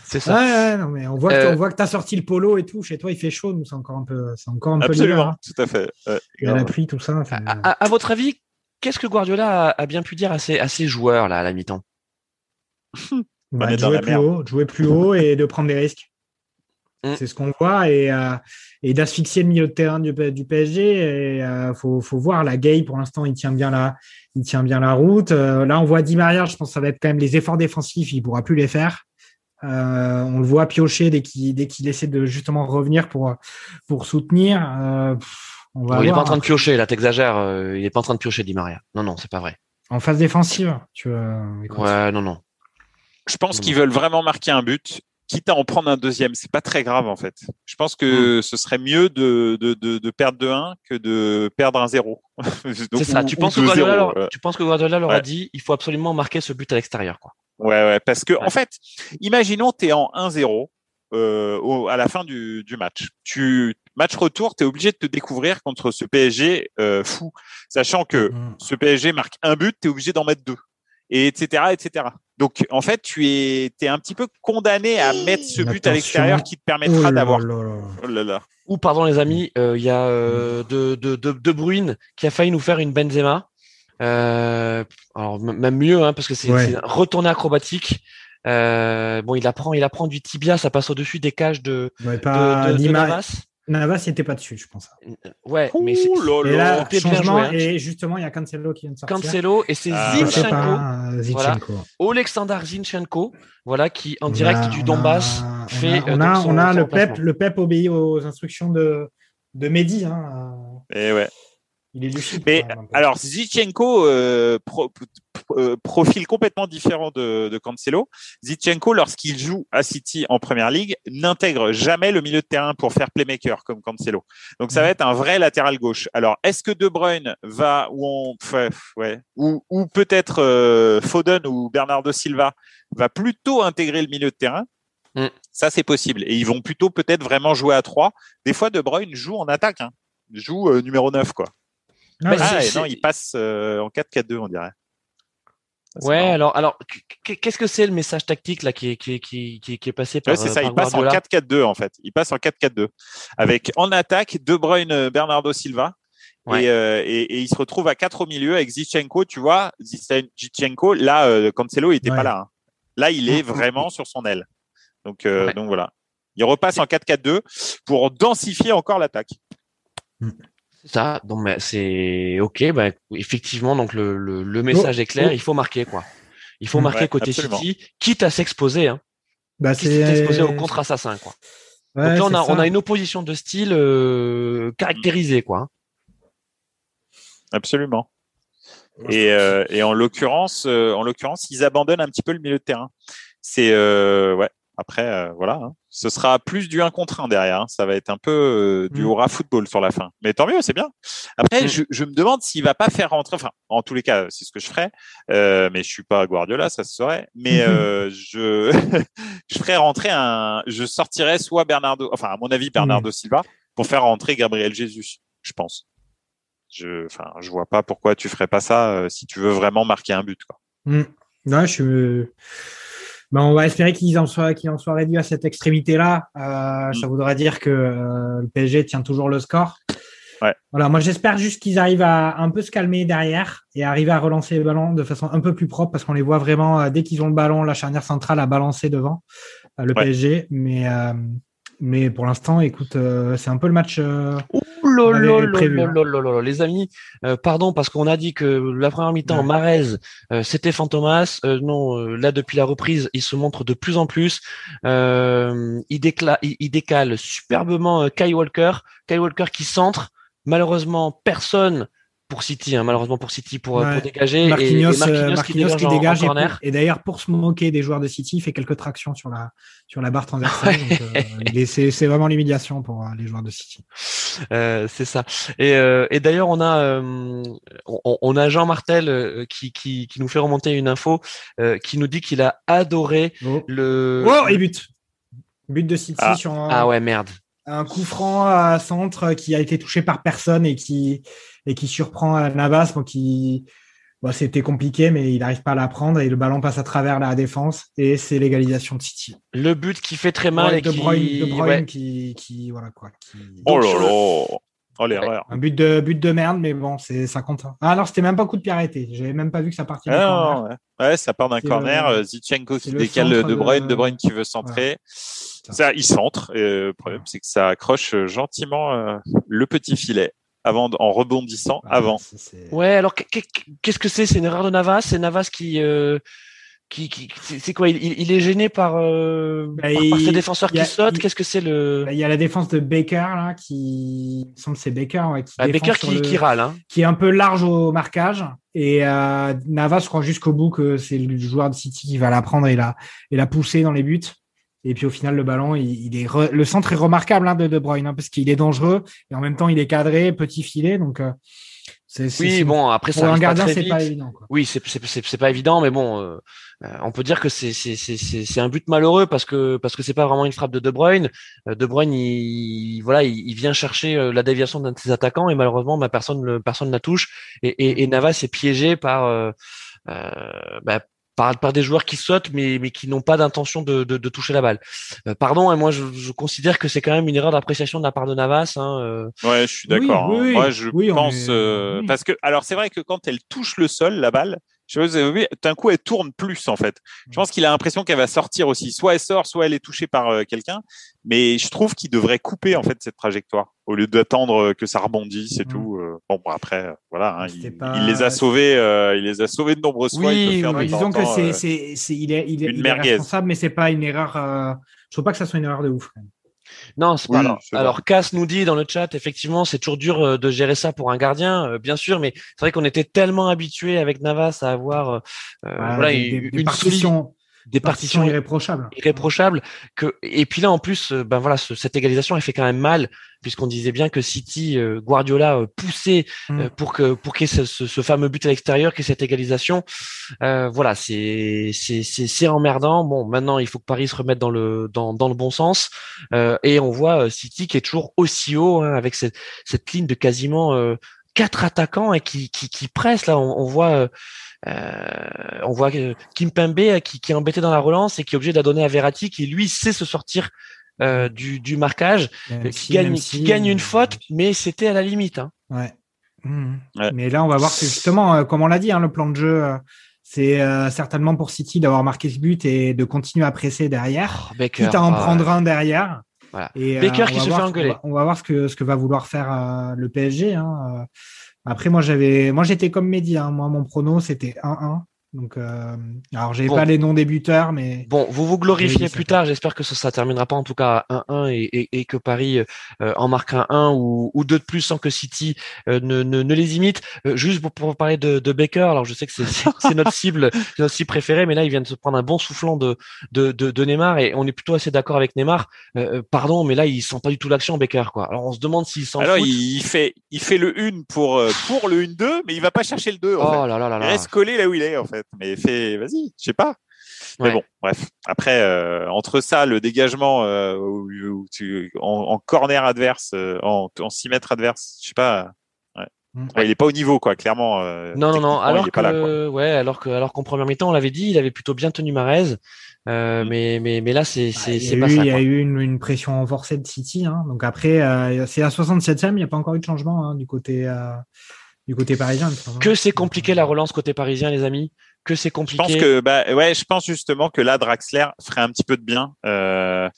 C'est ça. Ouais, non, mais on voit euh... que tu as sorti le polo et tout. Chez toi, il fait chaud. Nous, c'est encore un peu, c'est encore un Absolument, peu tout à fait. il y a la pluie, tout ça. À, à, à, votre avis, qu'est-ce que Guardiola a, a, bien pu dire à ses, à ses joueurs là à la mi-temps? Bah, de jouer plus haut, de jouer plus haut et de prendre des risques. Mm. C'est ce qu'on voit et, euh, et d'asphyxier le milieu de terrain du, du PSG. Et euh, faut, faut, voir la Gay pour l'instant, il tient bien la, il tient bien la route. Euh, là, on voit Di Maria. Je pense que ça va être quand même les efforts défensifs. Il pourra plus les faire. on le voit piocher dès qu'il dès qu'il essaie de justement revenir pour pour soutenir. On va il n'est pas en train de piocher. Là, t'exagères. il est pas en train de piocher Di Maria. Non, non, c'est pas vrai. En phase défensive, tu Ouais, non, non. Je pense qu'ils veulent vraiment marquer un but quitte à en prendre un deuxième, c'est pas très grave en fait. Je pense que hmm. ce serait mieux de, de, de, perdre de 1 que de perdre un 0. (laughs) c'est ça. tu, penses que Guardiola, tu penses que Guardiola leur a dit il faut absolument marquer ce but à l'extérieur. quoi. Ouais, ouais, parce que en fait, imaginons tu es en 1-0 euh, à la fin du, du match. Tu match retour, tu es obligé de te découvrir contre ce PSG euh, fou, sachant que hmm. ce PSG marque un but, tu es obligé d'en mettre deux, et etc., etc. Donc, en fait, tu es, es un petit peu condamné à mettre ce but à l'extérieur qui te permettra oh d'avoir. Oh Ou, pardon, les amis, euh, il y a euh, de, de, de, de, Bruyne qui a failli nous faire une Benzema. Euh, alors, même mieux, hein, parce que c'est un retourné acrobatique. Euh, bon, il apprend, il apprend du tibia, ça passe au-dessus des cages de, ouais, pas de, de, Navas n'était pas dessus, je pense. Ouais, mais c'est et là, changement, hein. et justement, il y a Cancelo qui vient de sortir. Cancelo et c'est ah, Zinchenko. Voilà. Oleksandr Zinchenko, voilà, qui en direct du Donbass fait. On a, on a, le Pep, le Pep obéit aux instructions de de Mehdi. Hein. Et ouais. Il est lucide. Mais alors, Zichenko, euh, euh, profil complètement différent de, de Cancelo. Zichenko, lorsqu'il joue à City en Première Ligue, n'intègre jamais le milieu de terrain pour faire playmaker comme Cancelo. Donc, ça va être un vrai latéral gauche. Alors, est-ce que De Bruyne va ou on, ouais, ou, ou peut-être euh, Foden ou Bernardo Silva va plutôt intégrer le milieu de terrain? Mm. Ça, c'est possible. Et ils vont plutôt peut-être vraiment jouer à trois. Des fois, De Bruyne joue en attaque. Hein. Joue numéro 9, quoi. Ah, ah non, il passe euh, en 4-4-2, on dirait. ouais, alors, alors qu'est-ce que c'est le message tactique là qui est, qui, qui, qui, est passé par C'est ça, il passe en 4-4-2 en fait. Il passe en 4-4-2 avec en attaque De Bruyne, Bernardo Silva. Euh, et, et, il se retrouve à 4 au milieu avec Zichenko, tu vois, Zichenko, là, euh, Cancelo, il était pas là. Hein. Là, il est vraiment sur son aile. Donc, euh, donc voilà. Il repasse en 4-4-2 pour densifier encore l'attaque. Mm. Ça, donc c'est ok. Bah, effectivement, donc le, le, message est clair. Il faut marquer quoi. Il faut marquer côté City, quitte à s'exposer. Hein. Bah, s'exposer au contre assassin quoi. donc là, on a, on a une opposition de style euh, caractérisée quoi. Hein. Absolument. Et, euh, et en l'occurrence, euh, en l'occurrence, ils abandonnent un petit peu le milieu de terrain. C'est ouais, après, euh, voilà, hein. ce sera plus du 1 contre 1 derrière. Hein. Ça va être un peu euh, du mm. aura football sur la fin. Mais tant mieux, c'est bien. Après, mm. je, je, me demande s'il va pas faire rentrer. Enfin, en tous les cas, c'est ce que je ferais. Euh, mais je suis pas Guardiola, ça se saurait. Mais euh, je (laughs) je ferais rentrer un. Je sortirais soit Bernardo, enfin à mon avis Bernardo mm. Silva pour faire rentrer Gabriel Jesus. Je pense. Je, enfin, je vois pas pourquoi tu ferais pas ça si tu veux vraiment marquer un but. Quoi. Ouais, je suis ben, on va espérer qu'ils en soient qu'ils en soient réduits à cette extrémité-là. Euh, mm. Ça voudrait dire que euh, le PSG tient toujours le score. Ouais. Voilà, moi j'espère juste qu'ils arrivent à un peu se calmer derrière et arriver à relancer le ballon de façon un peu plus propre parce qu'on les voit vraiment euh, dès qu'ils ont le ballon, la charnière centrale à balancer devant le PSG. Mais mais pour l'instant, écoute, euh, c'est un peu le match. Euh, hein. les amis, euh, pardon parce qu'on a dit que la première mi-temps, ouais. Marez, c'était Fantomas. non, là depuis la reprise, il se montre de plus en plus. il, il, décale superbement Kai Walker. Kai Walker qui centre. Malheureusement, personne pour City, hein, malheureusement pour City, pour, pour dégager. Marquinhos, et, Marquinhos, Marquinhos qui, dégage. Qui dégage et, d'ailleurs, pour se moquer des joueurs de City, il fait quelques tractions sur la, sur la barre transversale. euh, (laughs) c'est vraiment l'humiliation pour euh, les joueurs de City. Euh, c'est ça. Et, euh, et d'ailleurs, on a, euh, on, on, a Jean Martel euh, qui, qui, qui, nous fait remonter une info, qui nous dit qu'il a adoré oh. le. Oh, et but. But de City ah. sur un... Ah ouais, merde. Un coup franc à centre qui a été touché par personne et qui, et qui surprend Navas, bon, qui bon, c'était compliqué, mais il n'arrive pas à la prendre et le ballon passe à travers la défense et c'est l'égalisation de City. Le but qui fait très mal ouais, et de qui... Bruyne, de Bruyne ouais. qui, qui, voilà quoi. Qui... Oh là là. Oh l'erreur. Un but de but de merde, mais bon, c'est ça compte. Ah alors c'était même pas coup de pied arrêté. J'avais même pas vu que ça partait ah, non, ouais. ouais. ça part d'un corner. Le... Zichenko qui décale de Bruyne, de... de Bruyne qui veut centrer. Ça, il centre. le problème, c'est que ça accroche gentiment le petit filet avant en rebondissant avant. Ouais, alors qu'est-ce que c'est? C'est une erreur de Navas? C'est Navas qui qui, qui c'est quoi? Il, il, est gêné par, euh, bah, par, ses défenseurs qui sautent. Qu'est-ce que c'est le bah, Il y a la défense de Baker là, qui il semble c'est Baker, ouais, qui, bah, Baker qui, qui, râle, hein. qui est un peu large au marquage. Et euh, Navas croit jusqu'au bout que c'est le joueur de City qui va la prendre et la et la pousser dans les buts. Et puis au final, le ballon, il, est le centre est remarquable hein, de De Bruyne hein, parce qu'il est dangereux et en même temps il est cadré, petit filet, donc. Euh, oui, bon, après ça un gardien, c'est pas évident. Quoi. Oui, c'est c'est pas évident, mais bon, euh, euh, on peut dire que c'est c'est c'est un but malheureux parce que parce que c'est pas vraiment une frappe de De Bruyne. Euh, de Bruyne, il, voilà, il, vient chercher la déviation d'un de ses attaquants et malheureusement, bah, personne le personne la touche et, et, et Navas est piégé par euh, bah, par, par des joueurs qui sautent mais, mais qui n'ont pas d'intention de, de, de, toucher la balle. Euh, pardon, et hein, moi je, je, considère que c'est quand même une erreur d'appréciation de la part de Navas. Hein, euh. Ouais, je suis d'accord. hein. Moi je pense euh, parce que alors c'est vrai que quand elle touche le sol, la balle, je vous avez vu, d'un coup, elle tourne plus, en fait. Je pense qu'il a l'impression qu'elle va sortir aussi. Soit elle sort, soit elle est touchée par euh, quelqu'un. Mais je trouve qu'il devrait couper, en fait, cette trajectoire. Au lieu d'attendre que ça rebondisse et tout. Euh. bon, après, voilà, hein, il, les a sauvés, euh, il les a sauvés de nombreuses fois. Oui, disons que c'est, c'est, il est, il est, il est responsable, mais c'est pas une erreur, je trouve pas que ça soit une erreur de ouf. Quand même. Non, c'est pas. Alors, alors Cass nous dit dans le chat, effectivement, c'est toujours dur euh, de gérer ça pour un gardien, euh, bien sûr, mais c'est vrai qu'on était tellement habitué avec Navas à avoir euh, ah, voilà, une, des partitions, des partitions irréprochables. Irréprochables. Que et puis là en plus, euh, ben voilà, cette égalisation elle fait quand même mal puisqu'on disait bien que City, euh, Guardiola euh, poussait mm. pour que pour qu'il y ait ce, ce, fameux but à l'extérieur, qu'il cette égalisation. voilà, c'est c'est c'est emmerdant. Bon, maintenant il faut que Paris se remette dans le dans dans le bon sens et on voit City qui est toujours aussi haut hein, avec cette cette ligne de quasiment quatre attaquants et qui qui, qui pressent là. On, on voit euh, on voit Kim Pembe euh, qui, qui, est embêté dans la relance et qui est obligé d'adonner à Verratti qui lui sait se sortir euh, du, du, marquage, qui, gagne, qui gagne une faute, mais c'était à la limite. Hein. Mmh. Ouais. Mais là, on va voir que justement, comme on l'a dit, hein, le plan de jeu, c'est certainement pour City d'avoir marqué ce but et de continuer à presser derrière, oh, Baker, quitte à en prendre un derrière. Voilà. Et, Baker qui se fait engueuler. On va, voir ce que, ce que va vouloir faire le PSG. Hein. Après, moi, j'avais, moi, j'étais comme Mehdi. Hein. Moi, mon prono, c'était 1-1. Donc, euh, alors, j'ai pas les noms des buteurs, mais bon, vous vous glorifiez plus tard. J'espère que ça, ça terminera pas en tout cas à 1-1 et, et, et, que Paris euh, en marque un 1 ou, ou deux de plus sans que City euh, ne, ne, ne, les imite. Euh, juste pour, pour, parler de, de, Baker, alors je sais que c'est notre cible, notre cible préférée, mais là, il vient de se prendre un bon soufflant de, de, de, de Neymar et on est plutôt assez d'accord avec Neymar. Euh, pardon, mais là, il sent pas du tout l'action, Baker, quoi. Alors, on se demande s'il s'en Alors, il fait, il fait le 1 pour pour le 1-2, mais il va pas chercher le 2. En oh là là là Il reste collé là où il est, en fait. Mais il fait vas-y, je sais pas. Mais bon, bref. Après, euh, entre ça, le dégagement euh, en, corner adverse, euh, en, en 6 mètres adverse, je sais pas. Mm. il est pas au niveau, quoi, clairement. non, non, non. Alors que, ouais, alors que, alors qu'en première mi-temps, on l'avait dit, il avait plutôt bien tenu Marez. Mm. mais, mais, mais là, c'est, c'est, c'est pas ça. Il y a eu une, une, pression renforcée de City. Hein. Donc après, c'est à 67e, il n'y a pas encore eu de changement hein, du côté, du côté parisien. Que c'est compliqué la relance côté parisien, les amis que c'est compliqué. Je pense que bah ouais, je pense justement que là Draxler ferait un petit peu de bien. Euh,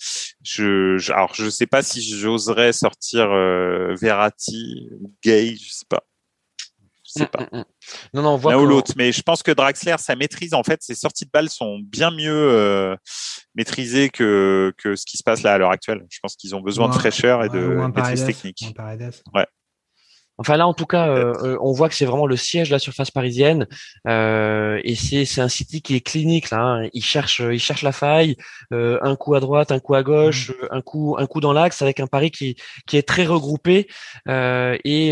je, je, alors je sais pas si j'oserais sortir euh, Verratti ou Gay, je sais pas. Je sais pas. Mm, mm, mm. Non non, on voit l'un ou l'autre, mais je pense que Draxler sa maîtrise en fait, ses sorties de balles sont bien mieux euh, maîtrisées que que ce qui se passe là à l'heure actuelle. Je pense qu'ils ont besoin de fraîcheur et de maîtrise technique. Ouais. Enfin là, en tout cas, euh, euh, on voit que c'est vraiment le siège de la surface parisienne euh, et c'est c'est un City qui est clinique là. Hein. Il cherche il cherche la faille, euh, un coup à droite, un coup à gauche, mmh. un coup un coup dans l'axe avec un Paris qui qui est très regroupé et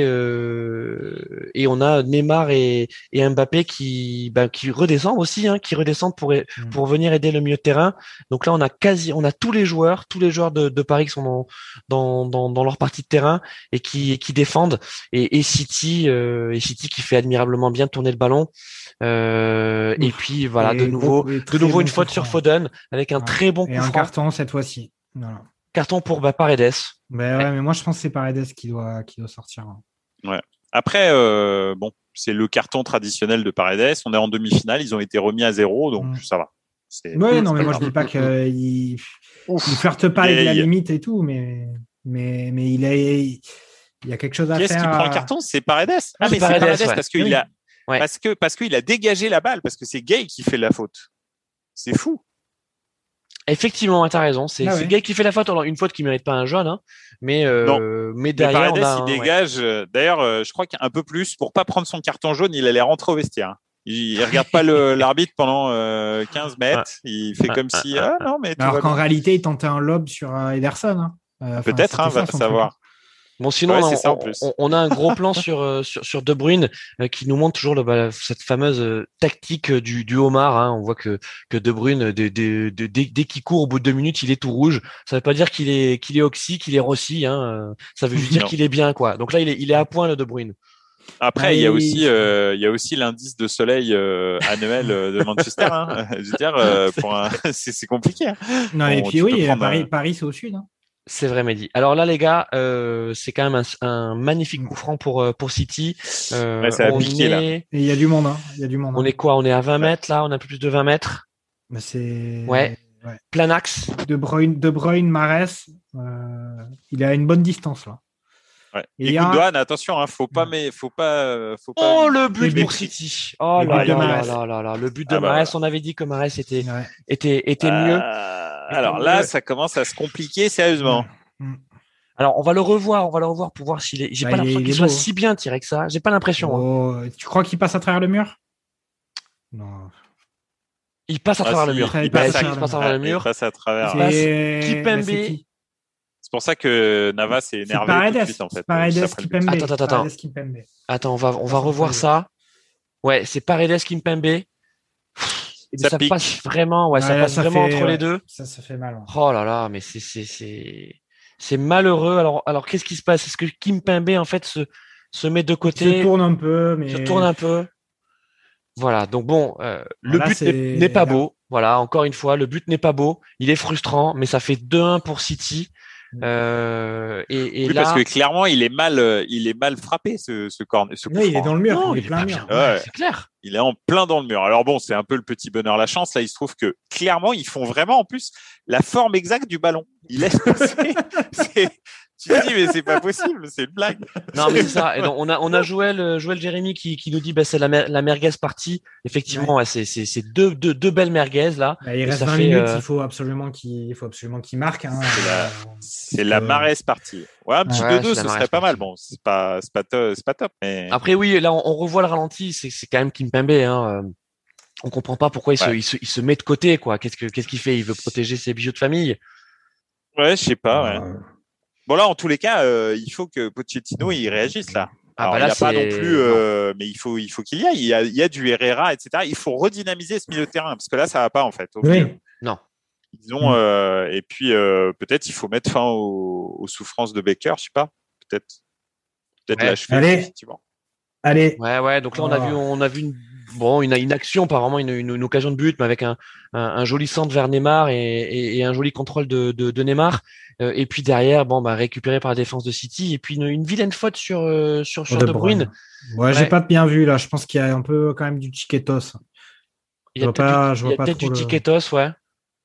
et on a Neymar et, et Mbappé qui ben, qui redescendent aussi, hein, qui redescendent pour mmh. pour venir aider le milieu de terrain. Donc là, on a quasi on a tous les joueurs, tous les joueurs de, de Paris qui sont dans, dans dans dans leur partie de terrain et qui qui défendent et, et City euh, et City qui fait admirablement bien tourner le ballon. Euh, et puis voilà, de nouveau, de nouveau une faute sur Foden avec un très bon coup et un carton cette fois-ci. Voilà. Carton pour bah, Paredes. Ben ouais, mais moi je pense que c'est Paredes qui doit qui doit sortir. Hein. Ouais. Après, euh, bon, c'est le carton traditionnel de Paredes. On est en demi-finale, ils ont été remis à zéro, donc mm. ça va Ouais, non, mais moi je dis pas qu'il il flirte pas avec la Et- limite et tout, mais mais mais il est il y a quelque chose à Qui est-ce faire. qui prend le carton? C'est Paredes. Ah, mais c'est Paredes, Paredes ouais. parce qu'il Oui. a, Ouais. parce que, parce qu'il a dégagé la balle, parce que c'est Gay qui fait la faute. C'est fou. Effectivement, tu as raison. C'est Ah ouais. Gay qui fait la faute. Alors, une faute qui mérite pas un jaune, hein, mais, euh, Non. mais Mais derrière, Paredes, on a un- il dégage. euh, D'ailleurs, euh, je crois qu'un peu plus pour pas prendre son carton jaune, il allait rentrer au vestiaire. Il, il regarde pas (laughs) l'arbitre pendant euh, 15 mètres. Il fait comme si ah non mais Alors qu'en réalité, il tentait un lob sur euh, Ederson. hein. Euh, peut-être hein, va savoir. Bon, sinon, Ouais, on, c'est ça, en on- plus. on- on a un gros plan (laughs) sur, euh, sur, sur De Bruyne euh, qui nous montre toujours le, bah, cette fameuse euh, tactique du, du homard. hein. On voit que, que De Bruyne, dès, dès, dès, dès- dès qu'il court au bout de deux minutes, il est tout rouge. Ça veut pas dire qu'il est, qu'il est oxy, qu'il est rossi. Hein. Ça veut juste (laughs) dire qu'il est bien. quoi. Donc là, il est, il est à point, le De Bruyne. Après, il y a aussi, il- euh, il y a aussi l'indice de soleil euh, annuel de Manchester. Hein. (laughs) Je veux dire, euh, pour un... c'est compliqué. hein. Non, et puis oui, Paris, un- Paris c'est au sud. hein. C'est vrai, Mehdi. Alors là, les gars, euh, c'est quand même un, un magnifique coup franc pour, euh, pour City. Euh, Ouais, ça a on, piqué, là. est, Et il y a du monde. hein. Il y a du monde. on hein. est quoi? On est à 20 mètres là? On a un peu plus de 20 mètres? Bah, c'est Ouais. Plein axe. De Bruyne, De Bruyne, Marès, euh, il est à une bonne distance là. Ouais. Et Et, a- Gundogan, attention, hein, faut pas, mais faut pas, euh, faut pas. Oh, le but pour. City. Oh là là là Mahrez. là là là. Le but de Ah bah voilà. on avait dit que Mahrez était, Ouais. était, était mieux. Alors là, ça commence à se compliquer sérieusement. Alors, on va le revoir, on va le revoir pour voir s'il est. J'ai Bah, pas l'impression il qu'il soit beau. si bien tiré que ça. J'ai pas l'impression. hein. Oh, tu crois qu'il passe à travers le mur? Non. Il passe à Ah, travers si, le mur. il passe si, à il travers passe à le travers le Ouais, il mur. passe à travers. Kipembe. bah, c'est qui? C'est pour ça que Navas est énervé tout de Paredes. suite en fait. Paredes. Kipembe. Attends, attends, attends. Attends, on va, on va revoir ça. Ouais, c'est Paredes Kimpembe. Et Ça ça pique. passe vraiment, ouais, ça là, passe vraiment fait- entre les deux. Ça, ça fait mal. Oh là là, mais c'est c'est c'est c'est malheureux. Alors alors qu'est-ce qui se passe? Est-ce que Kimpembe en fait se se met de côté, se tourne un peu, mais se tourne un peu Voilà. Donc bon, euh, le Là, but n'est- pas là- beau. Voilà, encore une fois, le but n'est pas beau. Il est frustrant, mais ça fait 2-1 pour City. Euh, et, et Oui, là, parce que clairement, il est mal, euh, il est mal frappé ce, ce corner, ce il est dans le mur. non, il est il est plein mur. Ouais. C'est clair. Il est en plein dans le mur. Alors bon, c'est un peu le petit bonheur, la chance. Là, il se trouve que clairement, ils font vraiment en plus la forme exacte du ballon. Il (laughs) passer. C'est- tu te dis, mais c'est pas possible, c'est une blague. Non, mais c'est ça. Et donc, on a, on a Joël, euh, Joël Jérémy qui, qui nous dit, bah, c'est la, mer- la merguez partie. Effectivement, ouais, c'est, c'est, c'est deux, deux, deux belles merguez, là. Bah, il reste ça 20 fait, minutes, euh, il faut absolument qu'il il faut absolument qu'il marque. hein. C'est la- Euh, C'est la maresse partie. Ouais, un petit Ouais, 2-2, c'est la ce serait Marès pas mal. Bon, c'est pas, c'est pas, to- c'est pas top, mais Après, oui, là, on, on revoit le ralenti. C'est, c'est quand même Kimpembe, hein. euh, On comprend pas pourquoi il, se, il, se, il se met de côté, quoi. Qu'est-ce que, qu'est-ce qu'il fait? Il veut protéger ses bijoux de famille? ouais, je sais pas. Ouais. Bon là, en tous les cas, euh, il faut que Pochettino il réagisse là. Ah, Alors, bah il là, n'a pas non plus, euh, mais il faut, il faut qu'il y aille. Il y, a, il y a du Herrera, etc. Il faut redynamiser ce milieu de terrain parce que là, ça va pas en fait. Oui, Non. Ils ont, Mm. euh, et puis euh, peut-être il faut mettre fin aux, aux souffrances de Baker, je sais pas. Peut-être, peut-être Ouais. l'achever Allez. effectivement. allez. Ouais, ouais. Donc là, on a Ah. vu, on a vu une, bon, une, une action, pas vraiment une, une, une occasion de but, mais avec un, un, un joli centre vers Neymar et, et, et un joli contrôle de, de, de Neymar. Euh, et puis derrière, bon, bah, récupéré par la défense de City. Et puis une, une vilaine faute sur, euh, sur, sur De De Bruyne. Ouais, j'ai pas bien vu là. Je pense qu'il y a un peu quand même du chiquetos. Il y a peut-être du, le- tiquetos, ouais.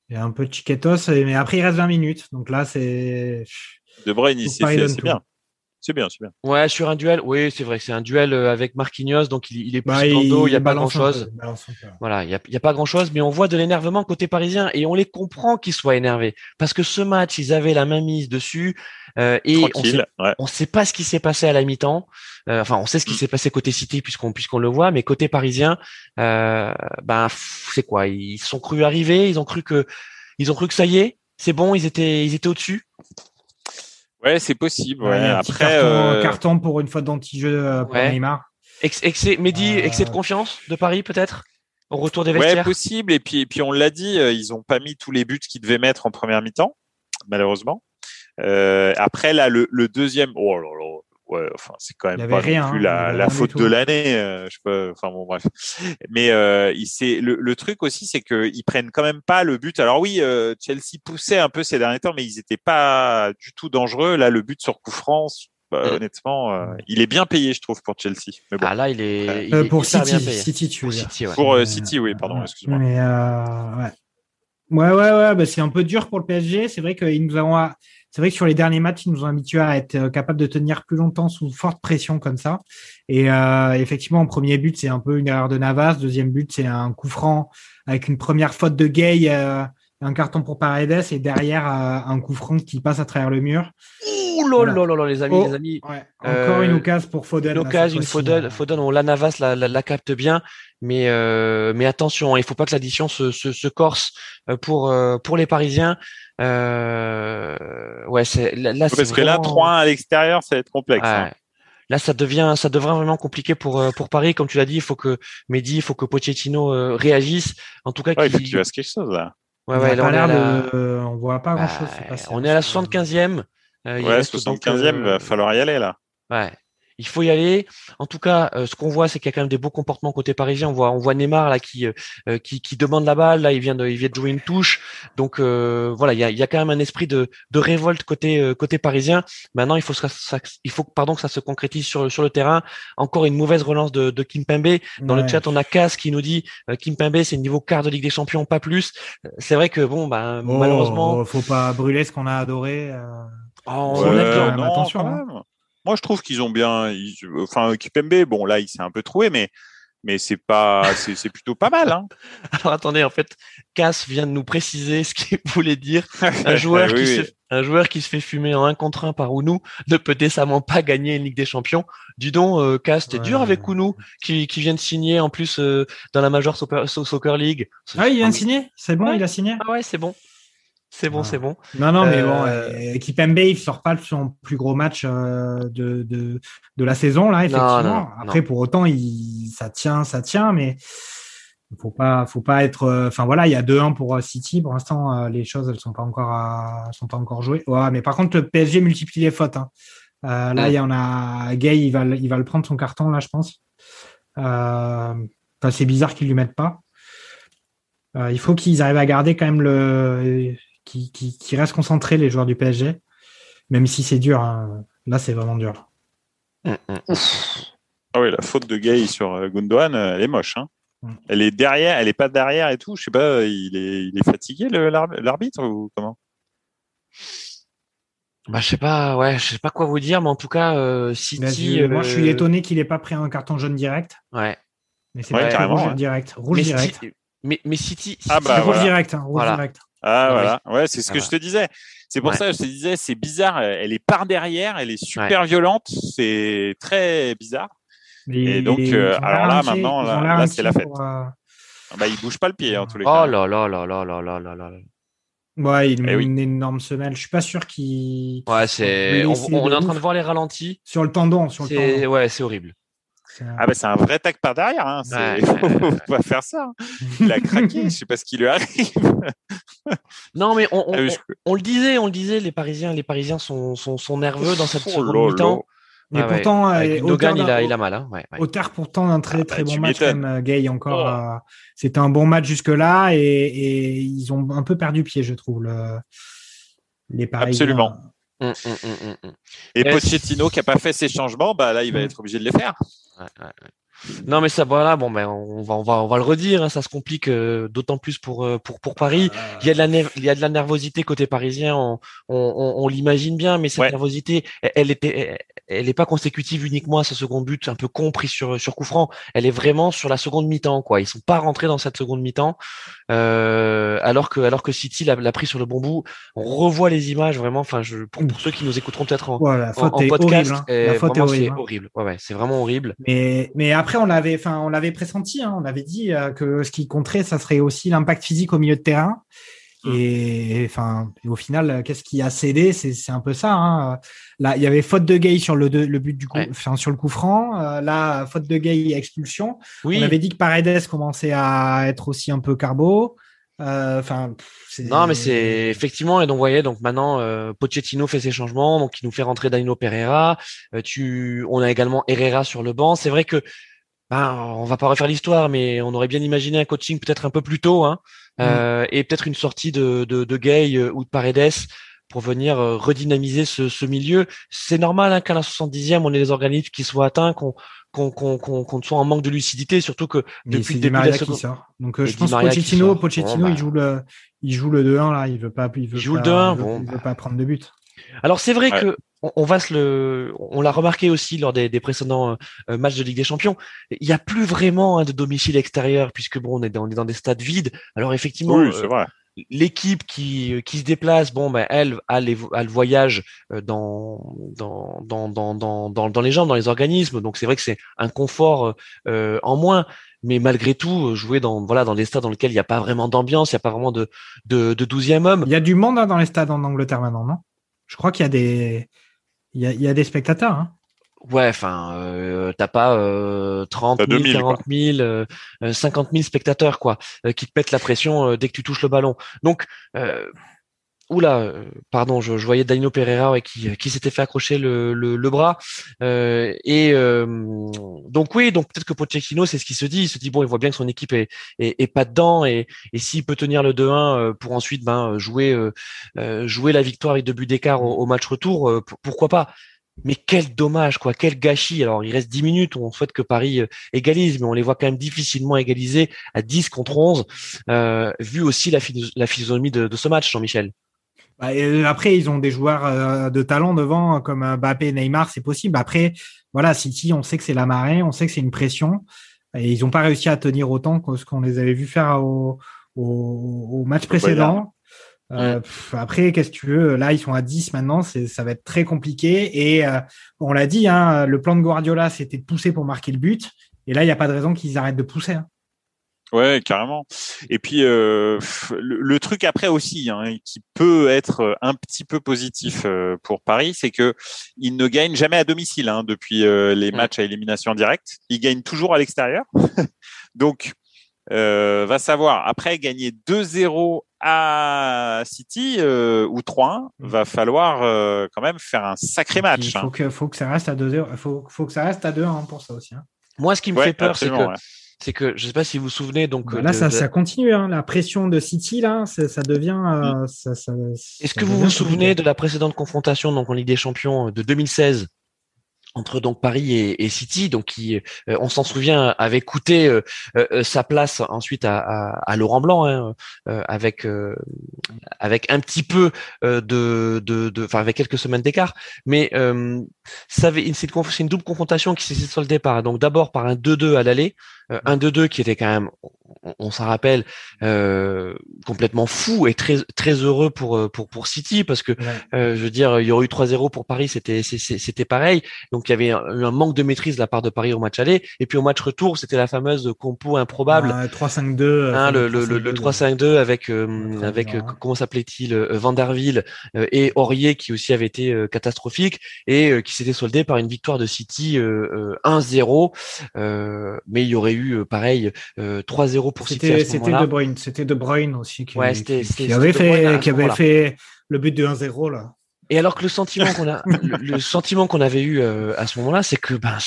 Il y a un peu de chiquetos, et- mais après il reste 20 minutes. Donc là, c'est. De Bruyne, il s'est fait, c'est tout. bien. C'est bien, c'est bien. Ouais, sur un duel. Oui, c'est vrai c'est un duel euh, avec Marquinhos, donc il, il est plus Bah, dans le dos, il n'y a pas grand-chose. Voilà, il n'y a, il y a pas grand-chose, mais on voit de l'énervement côté parisien et on les comprend qu'ils soient énervés. Parce que ce match, ils avaient la main mise dessus euh, et on sait, Tranquille. Ouais. on sait pas ce qui s'est passé à la mi-temps. Euh, enfin, on sait ce qui Mm. s'est passé côté City puisqu'on puisqu'on le voit, mais côté parisien, euh, ben c'est quoi? Ils se sont cru arriver, ils ont cru que ils ont cru que ça y est, c'est bon, ils étaient ils étaient au-dessus. Ouais, c'est possible. Ouais, Ouais. Après, carton, euh, carton pour une faute d'anti-jeu euh, pour Ouais. Neymar. Ex excès, Mehdi, Euh, excès de confiance de Paris peut-être? Au retour des ouais, vestiaires. possible. Et puis, et puis on l'a dit, euh, ils ont pas mis tous les buts qu'ils devaient mettre en première mi-temps, malheureusement. Euh, après, là, le, le deuxième, oh là là, ouais, enfin, c'est quand même pas rien, non plus hein, la, la faute de l'année. euh, je sais pas, enfin bon, bref. Mais euh, il le, le truc aussi, c'est qu'ils prennent quand même pas le but. Alors oui, euh, Chelsea poussait un peu ces derniers temps, mais ils étaient pas du tout dangereux. Là, le but sur coup franc, bah, honnêtement, euh, il est bien payé, je trouve, pour Chelsea. Mais bon. Ah là, il est, il Euh, est pour City, bien payé. City, tu Pour veux dire. City, ouais. Pour euh, Euh, City, oui, pardon, excuse-moi. Mais euh, ouais. Ouais, ouais, ouais, bah, c'est un peu dur pour le PSG. C'est vrai qu'ils nous c'est vrai que sur les derniers matchs, ils nous ont habitués à être euh, capables de tenir plus longtemps sous forte pression comme ça. Et euh, effectivement, en premier but, c'est un peu une erreur de Navas. Deuxième but, c'est un coup franc avec une première faute de Gay, euh, un carton pour Paredes et derrière euh, un coup franc qui passe à travers le mur. Ouh là là là là, les amis, Oh, les amis. Ouais. Encore une Euh, occasion pour Foden. Une là, occasion, une Foden, euh. Foden, on la Navas la, la, la capte bien, mais euh, mais attention, il faut pas que l'addition se, se, se corse euh, pour euh, pour les Parisiens. Euh, ouais, c'est là, là, c'est Parce que là, vraiment- 3-1 à l'extérieur, ça va être complexe. hein. Ouais. Là, ça devient, ça devrait vraiment compliqué pour euh, pour Paris, comme tu l'as dit. Il faut que Mehdi, il faut que Pochettino euh, réagisse. En tout cas, Ouais, il faut qu'il- fasse quelque chose là. ouais, ouais, on, la- de- on voit pas grand Bah, chose. on est à la 75e. Euh, il Ouais, reste donc, 75e, euh, va falloir y aller là. Ouais. Il faut y aller. En tout cas, euh, ce qu'on voit, c'est qu'il y a quand même des beaux comportements côté parisien. On voit, on voit Neymar là qui, euh, euh, qui, qui demande la balle. Là, il vient de, il vient de jouer une touche. Donc euh, voilà, il y a, il y a quand même un esprit de, de révolte côté, euh, côté parisien. Maintenant, il faut, que ça, ça- il faut, pardon, que ça se concrétise sur, sur le terrain. Encore une mauvaise relance de, de Kimpembe. Dans le chat, on a Cass qui nous dit euh, Kimpembe, c'est niveau quart de Ligue des Champions, pas plus. C'est vrai que bon, bah, malheureusement, Oh, faut pas brûler ce qu'on a adoré. Oh, Ouais, attention, quand hein. même. Moi, je trouve qu'ils ont bien. ils- Enfin, Kipembe, bon, là, il s'est un peu trouvé, mais mais c'est pas, c'est c'est plutôt pas mal. Hein. (laughs) Alors attendez, en fait, Cass vient de nous préciser ce qu'il (laughs) voulait dire. (laughs) Un joueur, Oui, qui oui. Se, un joueur qui se fait fumer en un contre un par Ounou ne peut décemment pas gagner une Ligue des Champions. Dis donc, euh, Cass, t'es Ouais. dur avec Ounou qui, qui vient de signer en plus euh, dans la Major Soccer, So- Soccer League. Ah, il vient de signer? C'est bon, Ouais. il a signé? Ah ouais, c'est bon. C'est bon, Ah. c'est bon. Non, non, mais Euh, bon, euh, Kipembe, il sort pas de son plus gros match euh, de, de, de la saison, là, effectivement. non, non. Après, pour autant, il, ça tient, ça tient, mais il faut pas, faut pas être. euh, Enfin, voilà, il y a 2-1 pour euh, City. Pour l'instant, euh, les choses, elles sont pas encore, à- sont pas encore jouées. Ouais, mais par contre, le PSG multiplie les fautes. hein. Euh, là, Mm. il y en a. Gay, il va, le- il va le prendre son carton, là, je pense. Euh, enfin, c'est bizarre qu'ils lui mettent pas. Euh, il faut qu'ils arrivent à garder quand même le. Qui, qui, qui restent concentrés, les joueurs du PSG. Même si c'est dur. hein. Là, c'est vraiment dur. Mm, mm. Ah oui, la faute de Gay sur euh, Gundogan, euh, elle est moche. Hein. Mm. Elle est derrière, elle est pas derrière et tout. Je sais pas, il est, il est fatigué l'arbitre ou comment? Bah, je sais pas, ouais, je sais pas quoi vous dire, mais en tout cas, euh, City. je- Moi, je suis euh, étonné qu'il ait pas pris un carton jaune direct. Ouais. Mais c'est Ouais, pas rouge ouais. direct. Rouge Mais, direct. City- mais, mais City. Ah City- bah, rouge voilà. direct. hein, rouge Voilà. direct. Ah Ah voilà, ouais, c'est ce Ah que je te disais. C'est pour Ouais. ça que je te disais, c'est bizarre. Elle est par derrière, elle est super violente, c'est très bizarre. Et donc, euh, alors là, maintenant, là- là, c'est la fête. pour, euh, Bah, il bouge pas le pied en tous les Oh cas. là là là là là là là là là. Ouais, il met Eh oui. une énorme semelle. Je suis pas sûr qu'il. Ouais, c'est. On, on est en train de voir les ralentis. Sur le tendon. Sur le tendon. ouais, c'est horrible. C'est un- Ah bah c'est un vrai tac par derrière. Hein. C'est- Ouais, (laughs) faut, ouais, ouais, faut pas faire ça. hein. Il a craqué. je sais pas ce qui lui arrive. Non, mais on, on, Ah oui, on- je- on le disait, on le disait, les Parisiens, les Parisiens sont, sont, sont nerveux dans cette Oh seconde mi-temps. Mais Ah pourtant, Avec euh, auteur il a, il a mal. Hein. Ouais, ouais. Auteur pourtant d'un très Ah, très bah, bon match comme euh, Gay encore. Oh. euh, C'était un bon match jusque-là et, et ils ont un peu perdu pied, je trouve, le- les Parisiens. Absolument. Hum, hum, hum. Et. Pochettino qui a pas fait ses changements, bah là il va être obligé de les faire. Ouais, ouais, ouais. Non, mais ça, voilà, bon, ben, on va, on va, on va le redire. hein, ça se complique euh, d'autant plus pour, euh, pour, pour Paris. Il y a de la, il y a de la nervosité côté parisien. On, on, on, on l'imagine bien, mais cette Ouais. nervosité, elle, elle était, elle n'est pas consécutive uniquement à ce second but un peu con pris sur, sur coup franc. Elle est vraiment sur la seconde mi-temps, quoi. Ils sont pas rentrés dans cette seconde mi-temps, euh, alors que, alors que City l'a l'a pris sur le bon bout. On revoit les images vraiment. Enfin, je, pour, pour ceux qui nous écouteront peut-être en, Ouais, la en, faute en est podcast, horrible. hein. La faute est horrible. c'est hein. horrible. Ouais, ouais, c'est vraiment horrible. Mais, mais après, on l'avait, enfin, on l'avait pressenti. hein. On avait dit euh, que ce qui compterait, ça serait aussi l'impact physique au milieu de terrain. Mmh. Et enfin, au final, euh, qu'est-ce qui a cédé C'est un peu ça. Hein. Là, il y avait faute de Gay sur le, deux- le but du coup, Ouais. enfin sur le coup franc. Euh, là, faute de Gay, expulsion. Oui. On avait dit que Paredes commençait à être aussi un peu carbo. Enfin, Non, mais c'est effectivement, et donc vous voyez, donc maintenant euh, Pochettino fait ses changements, donc il nous fait rentrer Danilo Pereira. Tu, on a également Herrera sur le banc. C'est vrai que, ben, on va pas refaire l'histoire, mais on aurait bien imaginé un coaching peut-être un peu plus tôt, hein, Mm. euh, et peut-être une sortie de de, de Gay euh, ou de Paredes pour venir redynamiser ce, ce milieu. C'est normal hein, qu'à la 70e, on ait des organismes qui soient atteints, qu'on qu'on qu'on qu'on soit en manque de lucidité, surtout que depuis le début de la qui sort. Donc je pense que Pochettino, Pochettino il bah. joue le il joue le 2-1 là, il veut pas il veut il joue le 2-1, bon, il veut pas prendre de but. Alors c'est vrai que on, va se le, on l'a remarqué aussi lors des, des précédents euh, matchs de Ligue des Champions. Il n'y a plus vraiment hein, de domicile extérieur puisque bon, on est dans, on est dans des stades vides. Alors effectivement, oui, c'est vrai l'équipe qui, qui se déplace, bon, ben, elle a, les, a le voyage euh, dans, dans, dans, dans, dans, dans les jambes, dans les organismes. Donc, c'est vrai que c'est un confort euh, en moins. Mais malgré tout, jouer dans, voilà, dans des stades dans lesquels il n'y a pas vraiment d'ambiance, il n'y a pas vraiment de, de, de 12e homme. Il y a du monde hein, dans les stades en Angleterre maintenant, non? Je crois qu'il y a des, il y a, il y a des spectateurs. Hein Ouais, enfin, euh, t'as pas euh, 30 000, 40 000, 50 000 spectateurs quoi, euh, qui te mettent la pression euh, dès que tu touches le ballon. Donc, euh, oula, pardon, je, voyais Danilo Pereira qui, qui s'était fait accrocher le, le, bras. et donc oui, donc peut-être que Pochettino, c'est ce qu'il se dit. Il se dit bon, il voit bien que son équipe est, est, pas dedans et, et s'il peut tenir le 2-1 pour ensuite ben jouer jouer la victoire avec deux buts d'écart au, match retour, pourquoi pas? Mais quel dommage, quoi, quel gâchis. Alors, il reste 10 minutes, on souhaite que Paris euh, égalise, mais on les voit quand même difficilement égaliser à 10 contre 11, euh, vu aussi la, la physionomie de, ce match, Jean-Michel. Bah, euh, après, ils ont des joueurs euh, de talent devant, comme Mbappé, Neymar, c'est possible. Après, voilà, City, on sait que c'est la marée, on sait que c'est une pression, et ils n'ont pas réussi à tenir autant que ce qu'on les avait vu faire au, au, au match précédent. Euh, après, qu'est-ce que tu veux? Là, ils sont à 10 maintenant, ça va être très compliqué. Et euh, on l'a dit, hein, le plan de Guardiola, c'était de pousser pour marquer le but. Et là, il n'y a pas de raison qu'ils arrêtent de pousser. Hein. Ouais, carrément. Et puis euh, le, truc après aussi, hein, qui peut être un petit peu positif euh, pour Paris, c'est que ils ne gagnent jamais à domicile hein, depuis euh, les matchs à élimination directe. Ils gagnent toujours à l'extérieur. (laughs) Donc euh, va savoir, après gagner 2-0 à City euh, ou 3-1, mm. va falloir euh, quand même faire un sacré match. Il faut, hein. que, faut que ça reste à 2-0. Faut, faut que ça reste à 2 hein, pour ça aussi. Hein. Moi, ce qui me fait peur, c'est que, ouais. C'est que, je sais pas si vous vous souvenez, donc. Bah là, ça, ça continue, hein, la pression de City, là, ça devient. Mm. Ça, ça, Est-ce que vous vous souvenez de la précédente confrontation, donc en Ligue des Champions de 2016 entre donc Paris et, et City, donc qui, euh, on s'en souvient, avait coûté euh, euh, sa place ensuite à, à, à Laurent Blanc, hein, avec avec un petit peu de, de, enfin avec quelques semaines d'écart, mais ça c'est une, une, double confrontation qui s'est soldée par donc d'abord par un 2-2 à l'aller, un 2-2 qui était quand même on, s'en rappelle, euh, complètement fou et très très heureux pour euh, pour pour City parce que euh, je veux dire, il y aurait eu 3-0 pour Paris, c'était c'était pareil. Donc il y avait un, un, manque de maîtrise de la part de Paris au match aller et puis au match retour, c'était la fameuse compo improbable. 3-5-2. Hein, le, le, le, 3-5-2 avec euh, avec comment s'appelait-il Vanderville et Aurier qui aussi avait été catastrophique et qui s'était soldé par une victoire de City 1-0. mais il y aurait eu pareil 3-0 pour C'était De Bruyne, c'était De Bruyne aussi qui, qui, avait fait, qui avait fait le but de 1-0 là. Et alors que le sentiment qu'on a, (laughs) le, sentiment qu'on avait eu euh, à ce moment-là, c'est que ben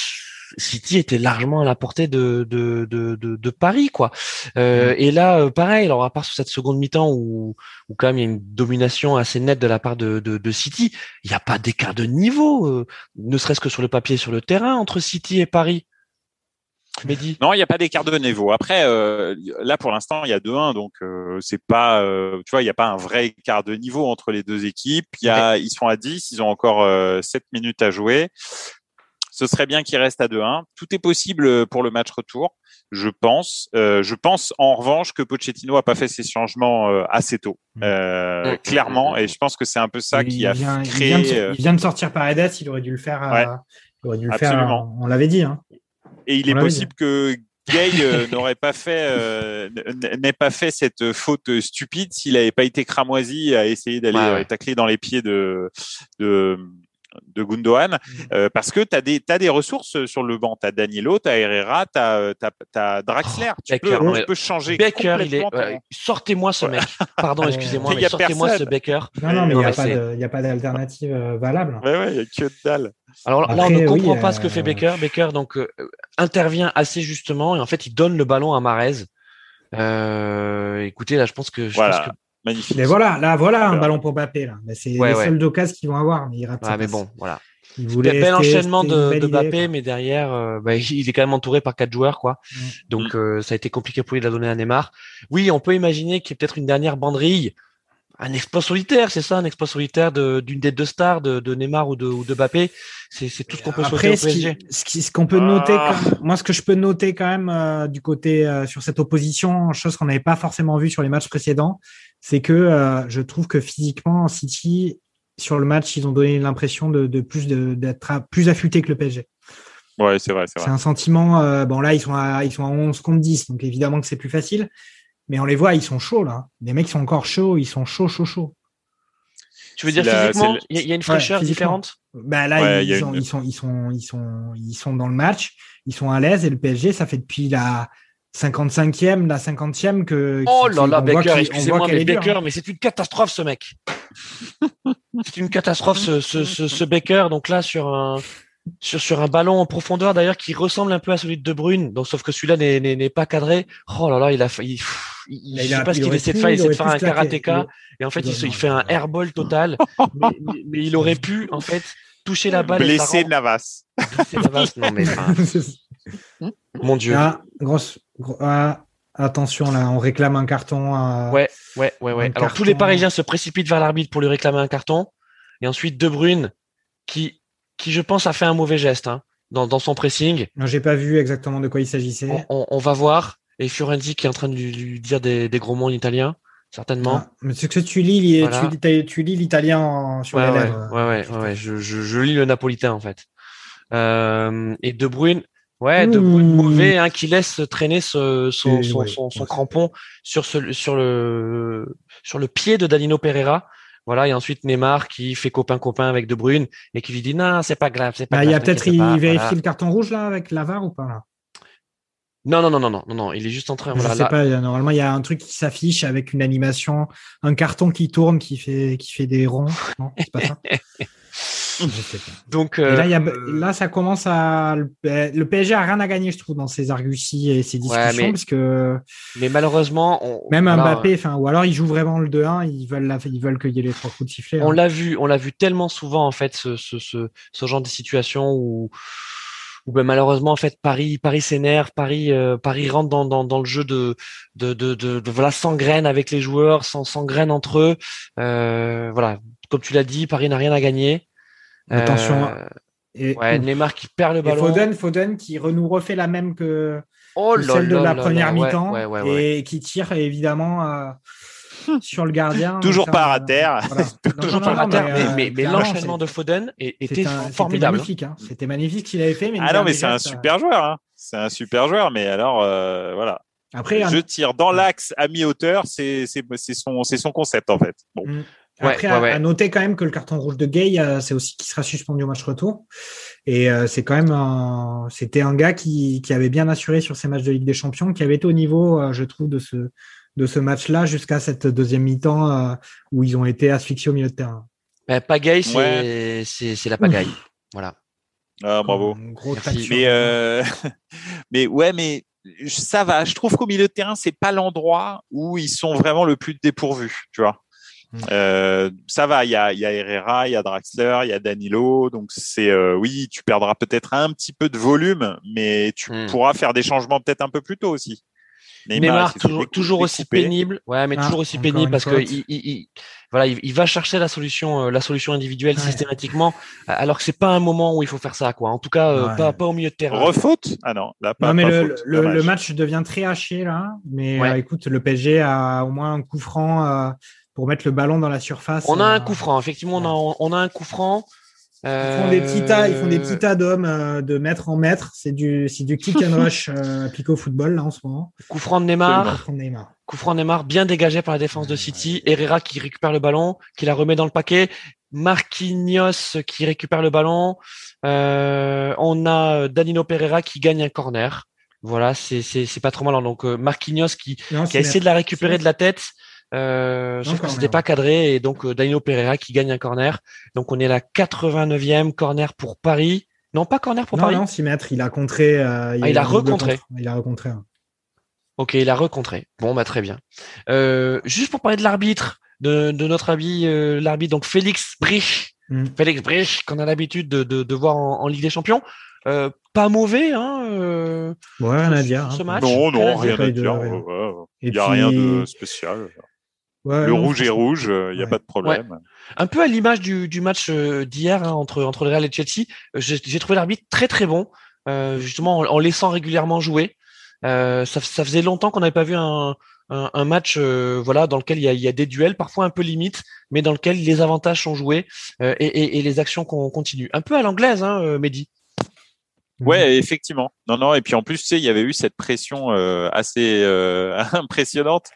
City était largement à la portée de de de, de, de Paris quoi. Euh, et là, euh, pareil. Alors à part sur cette seconde mi-temps où où quand même il y a une domination assez nette de la part de de, City, il n'y a pas d'écart de niveau, euh, ne serait-ce que sur le papier, sur le terrain entre City et Paris. Non, il n'y a pas d'écart de niveau. Après, euh, là pour l'instant, il y a 2-1, donc euh, c'est pas, euh, tu vois, il n'y a pas un vrai écart de niveau entre les deux équipes. Il y a, ils sont à 10, ils ont encore 7 minutes à jouer. Ce serait bien qu'ils restent à 2-1. Tout est possible pour le match retour, je pense. je pense en revanche que Pochettino a pas fait ses changements assez tôt, mmh. clairement, et je pense que c'est un peu ça qui a créé. Il vient, de, il vient de sortir Paredes, il aurait dû le faire. Ouais. il aurait dû le faire. On l'avait dit. Hein. Et il est possible que Gay euh, (laughs) n'aurait pas fait euh, n'ait pas fait cette faute stupide s'il n'avait pas été cramoisi à essayer d'aller ouais, ouais. tacler dans les pieds de de de Gundogan mm. euh, parce que tu as des t'as des ressources sur le banc, tu as Danilo, tu as Herrera, tu as, as, Draxler, oh, tu, Becker, peux, tu peux changer Becker, il est ouais, sortez-moi ce mec. Pardon, (laughs) excusez-moi, mais sortez-moi ce Becker. Non non, mais il n'y a, pas d'alternative valable. Ouais ouais, il y a que dalle. Alors Après, là, on ne comprend oui, pas euh... ce que fait Becker. Becker donc euh, intervient assez justement et en fait, il donne le ballon à Marez. Euh, écoutez, là, je pense que je voilà. pense que magnifique. Mais voilà, là, voilà un ballon pour Mbappé. Là. Mais c'est Ouais, les ouais. occasions qu'ils vont avoir. Mais, il rate sa mais bon, voilà. Il Bel, voulait- bel enchaînement de, de Mbappé, mais derrière, euh, bah, il est quand même entouré par quatre joueurs, quoi. Mm. Donc euh, ça a été compliqué pour lui de la donner à Neymar. Oui, on peut imaginer qu'il y ait peut-être une dernière banderille, un exploit solitaire, c'est ça, un exploit solitaire de- d'une des deux stars de, de Neymar ou de, ou de Mbappé. C'est tout ce qu'on peut souhaiter Après, ce qu'on peut noter, Ah. quand- moi, ce que je peux noter quand même euh, du côté euh, sur cette opposition, chose qu'on n'avait pas forcément vue sur les matchs précédents, c'est que euh, je trouve que physiquement, City, sur le match, ils ont donné l'impression de, de plus de- d'être plus affûté que le PSG. Ouais, c'est vrai, c'est un sentiment. euh, bon, là, ils sont à, ils sont à 11 contre 10, donc évidemment que c'est plus facile. Mais on les voit, ils sont chauds là. Les mecs sont encore chauds, ils sont chauds, chauds, chauds. Tu veux dire la- physiquement, le- il y, a- il y a une fraîcheur différente? Bah là, Ouais, ils, sont, une- ils, sont, ils, sont, ils, sont, ils sont dans le match, ils sont à l'aise et le PSG, ça fait depuis la 55e, la 50e que. Oh là là, Baker, qu'il- on voit excusez-moi, mais Baker, hein. mais c'est une catastrophe ce mec. (laughs) c'est une catastrophe ce, ce, ce, ce Baker. Donc là, sur un, sur, sur un ballon en profondeur d'ailleurs qui ressemble un peu à celui de De Bruyne, donc sauf que celui-là n'est- n'est n'est pas cadré. Oh là là, il a failli. Il, je sais a- pas ce il qu'il essaie de faire. Il essaie de faire un karatéka et en fait il, il se- il doit- fait un airball total. (laughs) mais, mais- mais il aurait pu en fait toucher la balle. Blessé Navas. blessé Navas. Non mais (laughs) mon dieu. Ah, grosse, gros- ah, attention là, on réclame un carton. à- Ouais, ouais, ouais, ouais. Un Alors tous les. Parisiens se précipitent vers l'arbitre pour lui réclamer un carton. Et ensuite De Bruyne, qui, qui je pense a fait un mauvais geste hein, dans, dans son pressing. Non, J'ai pas vu exactement de quoi il s'agissait. On, on- on va voir. Et Fiorenzi qui est en train de lui, lui dire des, des gros mots en italien, certainement. Ah, mais c'est que tu lis, Voilà. tu, lis- tu lis l'italien en- sur ouais, les lèvres. ouais, ouais, ouais, ouais. Je, je, je lis le napolitain en fait. Euh, et De Bruyne, ouais, De Bruyne Mmh. mauvais, hein, qui laisse traîner ce, son, son, crampon sur, ce, sur, le, sur le pied de Danilo Pereira. Voilà, et ensuite Neymar qui fait copain-copain avec De Bruyne et qui lui dit non, c'est pas grave, c'est pas Bah, il y a grave. peut-être il vérifie voilà. le carton rouge là avec l'avare ou pas là? Non, non, non, non, non, non, non, il est juste en train. Je Voilà, sais là- pas. Normalement, il y a un truc qui s'affiche avec une animation, un carton qui tourne, qui fait, qui fait des ronds. Non, c'est pas ça. (laughs) Je sais pas. Donc, Et là, il y a, euh, là, ça commence à. Le, PSG a rien à gagner, je trouve, dans ces arguties et ces discussions, mais- parce que mais malheureusement, on, même voilà, Mbappé, enfin, ou alors ils jouent vraiment le 2-1, ils veulent, la, ils veulent qu'il y ait les trois coups de sifflet. on hein. l'a vu, on l'a vu tellement souvent en fait, ce, ce, ce, ce genre de situation où, où ben, malheureusement en fait Paris, Paris s'énerve, Paris, euh, Paris rentre dans, dans, dans le jeu de, de, de, de, de- voilà s'engraine avec les joueurs, s'en- s'engraine entre eux. Euh, voilà, comme tu l'as dit, Paris n'a rien à gagner. Attention, Euh, Et, ouais, Neymar qui perd le et ballon. Foden, Foden qui nous refait la même que, oh celle de la première mi-temps ouais, ouais, ouais. et qui tire évidemment (laughs) sur le gardien. Toujours pas à terre. voilà. (laughs) Toujours Non, pas non, à non, terre, mais, mais, euh, mais, l'enchaînement de Foden est- était c'était formidable. magnifique. hein. C'était magnifique ce qu'il avait fait. Mais Ah non, mais c'est un super joueur. Hein. C'est un super joueur, mais alors, euh, voilà. Après, Je tire dans l'axe à mi-hauteur, c'est son, concept, en fait. Bon. Mm. Après, ouais, à- ouais. à, noter quand même que le carton rouge de Gay, euh, c'est aussi qu'il sera suspendu au match retour. Et euh, c'est quand même un, c'était un gars qui, qui avait bien assuré sur ces matchs de Ligue des Champions, qui avait été au niveau, euh, je trouve, de ce de ce match-là jusqu'à cette deuxième mi-temps euh, où ils ont été asphyxiés au milieu de terrain. Ben, pagaille, c'est Ouais. c'est c'est la pagaille. Voilà. Ah, bravo. Un gros Mais, euh, (laughs) mais ouais, mais je- ça va. Je trouve qu'au milieu de terrain, c'est pas l'endroit où ils sont vraiment le plus dépourvus, tu vois. Mm. Euh, ça va, il y a, il y a Herrera, il y a Draxler, il y a Danilo, donc c'est euh, oui, tu perdras peut-être un petit peu de volume, mais tu Mm. pourras faire des changements peut-être un peu plus tôt aussi. Neymar, fait toujours, aussi pénible. Ouais, mais Ah, toujours aussi pénible parce que il, il- il- voilà, il, il va chercher la solution, euh, la solution individuelle Ouais. systématiquement, alors que c'est pas un moment où il faut faire ça, quoi. En tout cas, euh, Ouais. pas, pas au milieu de terrain. Refaute? Ah non, là pas. non, mais pas le, faute, le, le match devient très haché là. Mais Ouais. euh, écoute, le PSG a au moins un coup franc euh, pour mettre le ballon dans la surface. On a un coup franc, effectivement, on a, on a un coup franc. Ils font des petits tas, ils font des petits Euh, tas d'hommes euh, de mètre en mètre. C'est du, c'est du kick and rush euh, pico football là en ce moment. Coup franc de Neymar. Coup franc de Neymar, bien dégagé par la défense de City. Herrera qui récupère le ballon, qui la remet dans le paquet. Marquinhos qui récupère le ballon. Euh, on a Danilo Pereira qui gagne un corner. Voilà, c'est c'est c'est pas trop mal. Donc euh, Marquinhos qui Non, qui a essayé de la récupérer de la tête. Euh, sauf que corner, c'était pas cadré et donc euh, Danilo Pereira qui gagne un corner. Donc on est à la 89e corner pour Paris. Non, pas corner pour Non, Paris? non, 6 mètres. Il a contré. euh, Ah, il a recontré. Il a recontré. hein. Ok, il a recontré. Bon, bah très bien. Euh, juste pour parler de l'arbitre, de, de notre ami euh, l'arbitre, donc Félix Brich. Mm. Félix Brich, qu'on a l'habitude de, de, de voir en, en Ligue des Champions. Euh, pas mauvais, hein. euh, Ouais, rien à dire. ce hein. match. Non, non, Rien à dire, Il n'y a rien de spécial. Ouais, Le non, rouge est rouge, il n'y a Ouais. pas de problème. Un peu à l'image du, du match euh, d'hier hein, entre, entre le Real et Chelsea, euh, j'ai j'ai trouvé l'arbitre très très bon, euh, justement en, en laissant régulièrement jouer. Euh, ça, ça faisait longtemps qu'on n'avait pas vu un, un, un match euh, voilà, dans lequel il y, a, il y a des duels, parfois un peu limites, mais dans lequel les avantages sont joués euh, et, et, et les actions qu'on continue. Un peu à l'anglaise, hein, euh, Mehdi. Ouais, effectivement. Non, non. Et puis en plus, tu sais, il y avait eu cette pression euh, assez euh, (laughs) impressionnante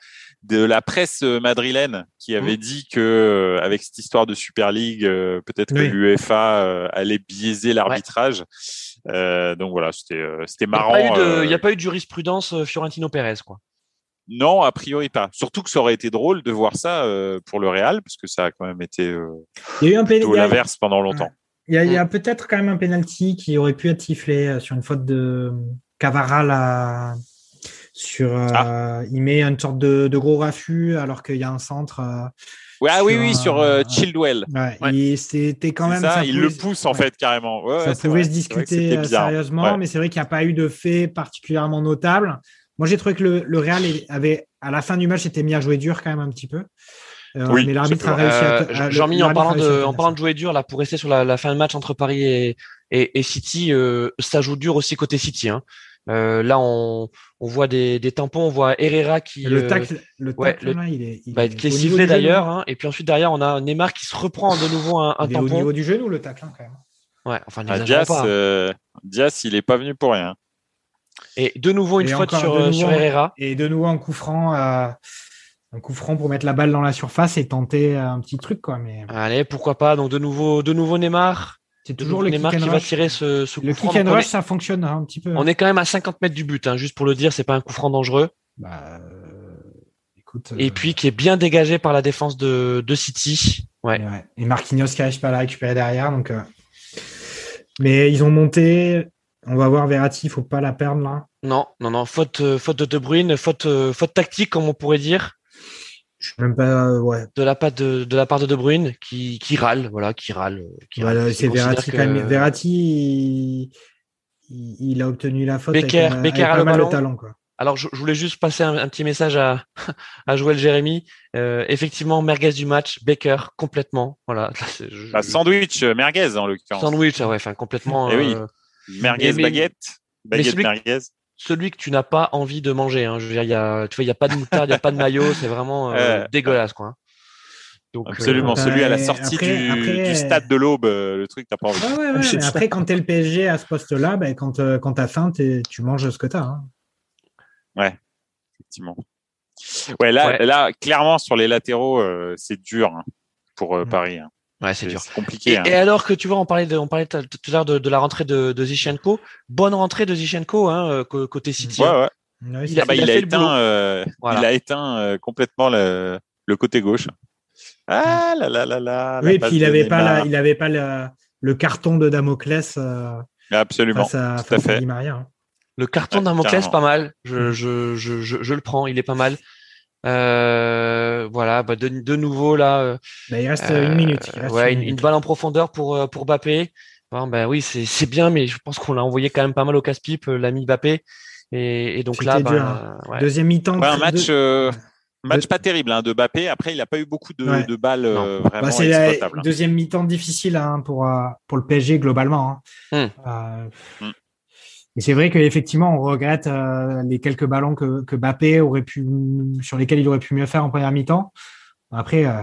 de la presse euh, madrilène qui avait dit que euh, avec cette histoire de Super League, euh, peut-être que l'UEFA euh, allait biaiser l'arbitrage. Euh, donc voilà, c'était euh, c'était Il n'y a, marrant. pas eu de- euh, il y a pas eu de jurisprudence euh, Fiorentino Pérez, quoi. Non, a priori pas. Surtout que ça aurait été drôle de voir ça euh, pour le Real, parce que ça a quand même été euh, Il y a eu un l'inverse pendant longtemps. Il y a, a peut-être quand même un penalty qui aurait pu être sifflé euh, sur une faute de Cavaral à- sur euh, Ah. il met une sorte de, de gros raffut alors qu'il y a un centre euh, Ouais, ah oui, Sur oui, sur euh, ouais, Ouais. et c'était quand même ça, ça il pouvait- le pousse en ouais. fait carrément. Ouais, ça pouvait vrai. se discuter sérieusement, Ouais. mais c'est vrai qu'il n'y a pas eu de fait particulièrement notable. Moi, j'ai trouvé que le, le Real avait, à la fin du match, était mis à jouer dur quand même un petit peu. Euh, Oui, mais l'arbitre a réussi à. À- Jean-Mi, en parlant de, tenir en parlant ça. de jouer dur, là, pour rester sur la, la fin de match entre Paris et, et, et City, euh, ça joue dur aussi côté City. Hein. Euh, là, on, on voit des, des tampons, on voit Herrera qui, Le euh, tacle, le tacle là, il est, il bah, est qui est au niveau sifflé d'ailleurs. Hein. Et puis ensuite, derrière, on a Neymar qui se reprend de nouveau un, un Il est au tampon. niveau du genou, le tacle, hein, quand même. Ouais, enfin, Ah, Diaz, pas. euh, Diaz, il est pas venu pour rien. Et de nouveau, une Et faute sur, nouveau, sur Herrera. Et de nouveau, un coup franc, un coup franc pour mettre la balle dans la surface et tenter un petit truc, quoi. Mais Allez, pourquoi pas. Donc, de nouveau, de nouveau Neymar. C'est toujours le Neymar qui va tirer ce, ce coup Le franc. kick and rush, est, ça fonctionne un petit peu. on est quand même à 50 mètres du but, hein, juste pour le dire, c'est pas un coup franc dangereux. Bah, euh, écoute, Et euh, puis qui est bien dégagé par la défense de, de City. Ouais. Ouais. Et Marquinhos qui n'arrive pas à la récupérer derrière. Donc, euh, Mais ils ont monté. On va voir Verratti, il faut pas la perdre là. Non, non, non, faute, faute de De Bruyne, faute, faute tactique, comme on pourrait dire, Je sais même pas. euh, ouais. de la part de, de la part de De Bruyne, qui, qui râle, voilà, qui râle. Qui Voilà, râle, qui c'est Verratti que- quand même. Verratti, il... a obtenu la faute Becker- avec, Becker avec a pas le mal ballon. de talent. Quoi. Alors, je, je voulais juste passer un, un petit message à, (laughs) à Joël Jérémy. Euh, effectivement, merguez du match, Baker, complètement. Voilà. (laughs) Je- Bah, sandwich euh, merguez en l'occurrence. Sandwich, ah ouais, enfin, complètement. Eh oui. Merguez Mais- mais- baguette. Baguette celui- merguez. Celui que tu n'as pas envie de manger. Hein. Je veux dire, il y a, tu vois, il y a pas de moutarde, il y a pas de maillot, c'est vraiment euh, Ouais. dégueulasse, quoi. Donc, Absolument. euh, Celui à la après- sortie du, après- du stade de l'Aube, euh, le truc, t'as pas envie. Ouais, ouais, ouais, après, quand tu es le PSG à ce poste-là, ben, quand, euh, quand tu as faim, t'es- tu manges ce que tu as. Effectivement. Ouais, là, Ouais. là, clairement, sur les latéraux, euh, c'est dur hein, pour euh, Mm. Paris. Ouais, c'est dur. C'est compliqué. Et, hein. et alors que tu vois, on parlait de, on parlait tout à l'heure de, de la rentrée de, de Zichenko. Bonne rentrée de Zichenko, hein, euh, côté City. Ouais, hein. ouais. Ouais, Il a- Ah bah, il il, a fait éteint, euh, Voilà. il a éteint euh, complètement le, le côté gauche. Ah là là là là. Oui, la et puis il n'avait pas, la, il avait pas le, le carton de Damoclès euh, Absolument. face à, face à fait. Di Maria. hein. Le carton Ouais, Damoclès, carrément. pas mal. Je, je, je, je, je le prends, il est pas mal. Euh, voilà, bah de, de nouveau là. euh, Ben, il reste Euh, une minute. reste ouais, une, une une minute. balle en profondeur pour euh, pour Mbappé. Bon, ben oui, c'est c'est bien, mais je pense qu'on l'a envoyé quand même pas mal au casse-pipe, euh, l'ami Mbappé. Et, et donc là, ben, dur, hein. ouais. Deuxième mi-temps. Ouais, un match, deux- euh, match pas terrible hein, de Bappé. Après, il n'a pas eu beaucoup de, Ouais. de balles euh, Bah, c'est la hein. deuxième mi-temps difficile hein, pour, euh, pour le PSG globalement. hein. Hmm. Euh, Hmm. Et c'est vrai qu'effectivement, on regrette euh, les quelques ballons que, que Mbappé aurait pu, sur lesquels il aurait pu mieux faire en première mi-temps. Après, euh,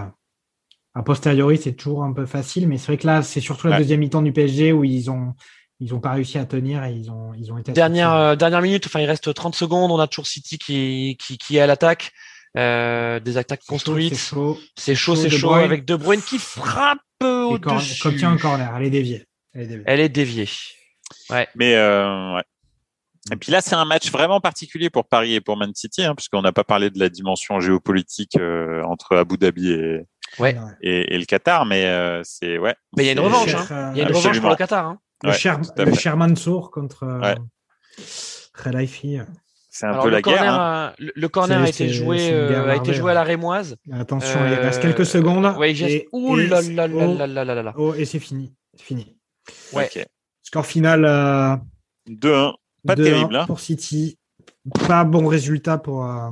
a posteriori, c'est toujours un peu facile, mais c'est vrai que là, c'est surtout la Ouais. deuxième mi-temps du PSG où ils ont, ils ont pas réussi à tenir et ils ont, ils ont été. Dernière, euh, dernière minute, enfin il reste 30 secondes, on a toujours City qui, qui, qui est à l'attaque, euh, des attaques construites, C'est chaud. c'est chaud, De chaud, avec De Bruyne qui frappe au-dessus. Comme tient un corner, elle est déviée. Elle est déviée. Elle est déviée. Mais euh, ouais. Et puis là, c'est un match vraiment particulier pour Paris et pour Man City, hein, puisqu'on n'a pas parlé de la dimension géopolitique euh, entre Abu Dhabi et, Ouais. et, et le Qatar, mais euh, c'est ouais. Mais il y a une revanche, cher, hein. euh, Il y a une revanche pour le Qatar. Hein. Le, Ouais, cher, le fait. cher Mansour contre euh, Ouais. Khalifi. c'est un peu la corner guerre. A, le, corner a été joué, euh, a été joué à la rémoise. Attention, il reste quelques secondes. Ouais, et, Ouh là là là là là là. Oh, et c'est fini. Fini. Ouais. Score final. Euh, 2-1. Pas terrible. Hein. Pour City. Pas bon résultat pour, euh,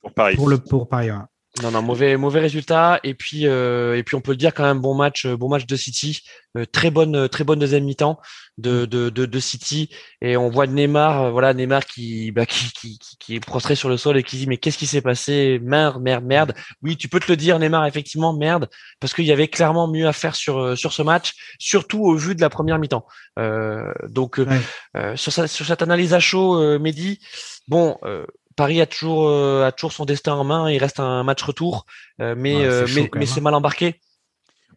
pour Paris. Pour, le, pour Paris, ouais. Non, non, mauvais, mauvais résultat. Et puis, euh, et puis, on peut le dire quand même, bon match, bon match de City, euh, très bonne, très bonne deuxième mi-temps de, de, de, de, City. Et on voit Neymar, euh, voilà, Neymar qui, bah, qui, qui, qui, est prostré sur le sol et qui dit mais qu'est-ce qui s'est passé? Merde, merde, merde. Oui, tu peux te le dire, Neymar, effectivement, merde, parce qu'il y avait clairement mieux à faire sur euh, sur ce match, surtout au vu de la première mi-temps. Euh, donc, ouais. sur, sur cette analyse à chaud, Mehdi, bon. Paris a toujours, euh, a toujours son destin en main. Il reste un match retour, euh, mais, euh, mais, mais c'est mal embarqué.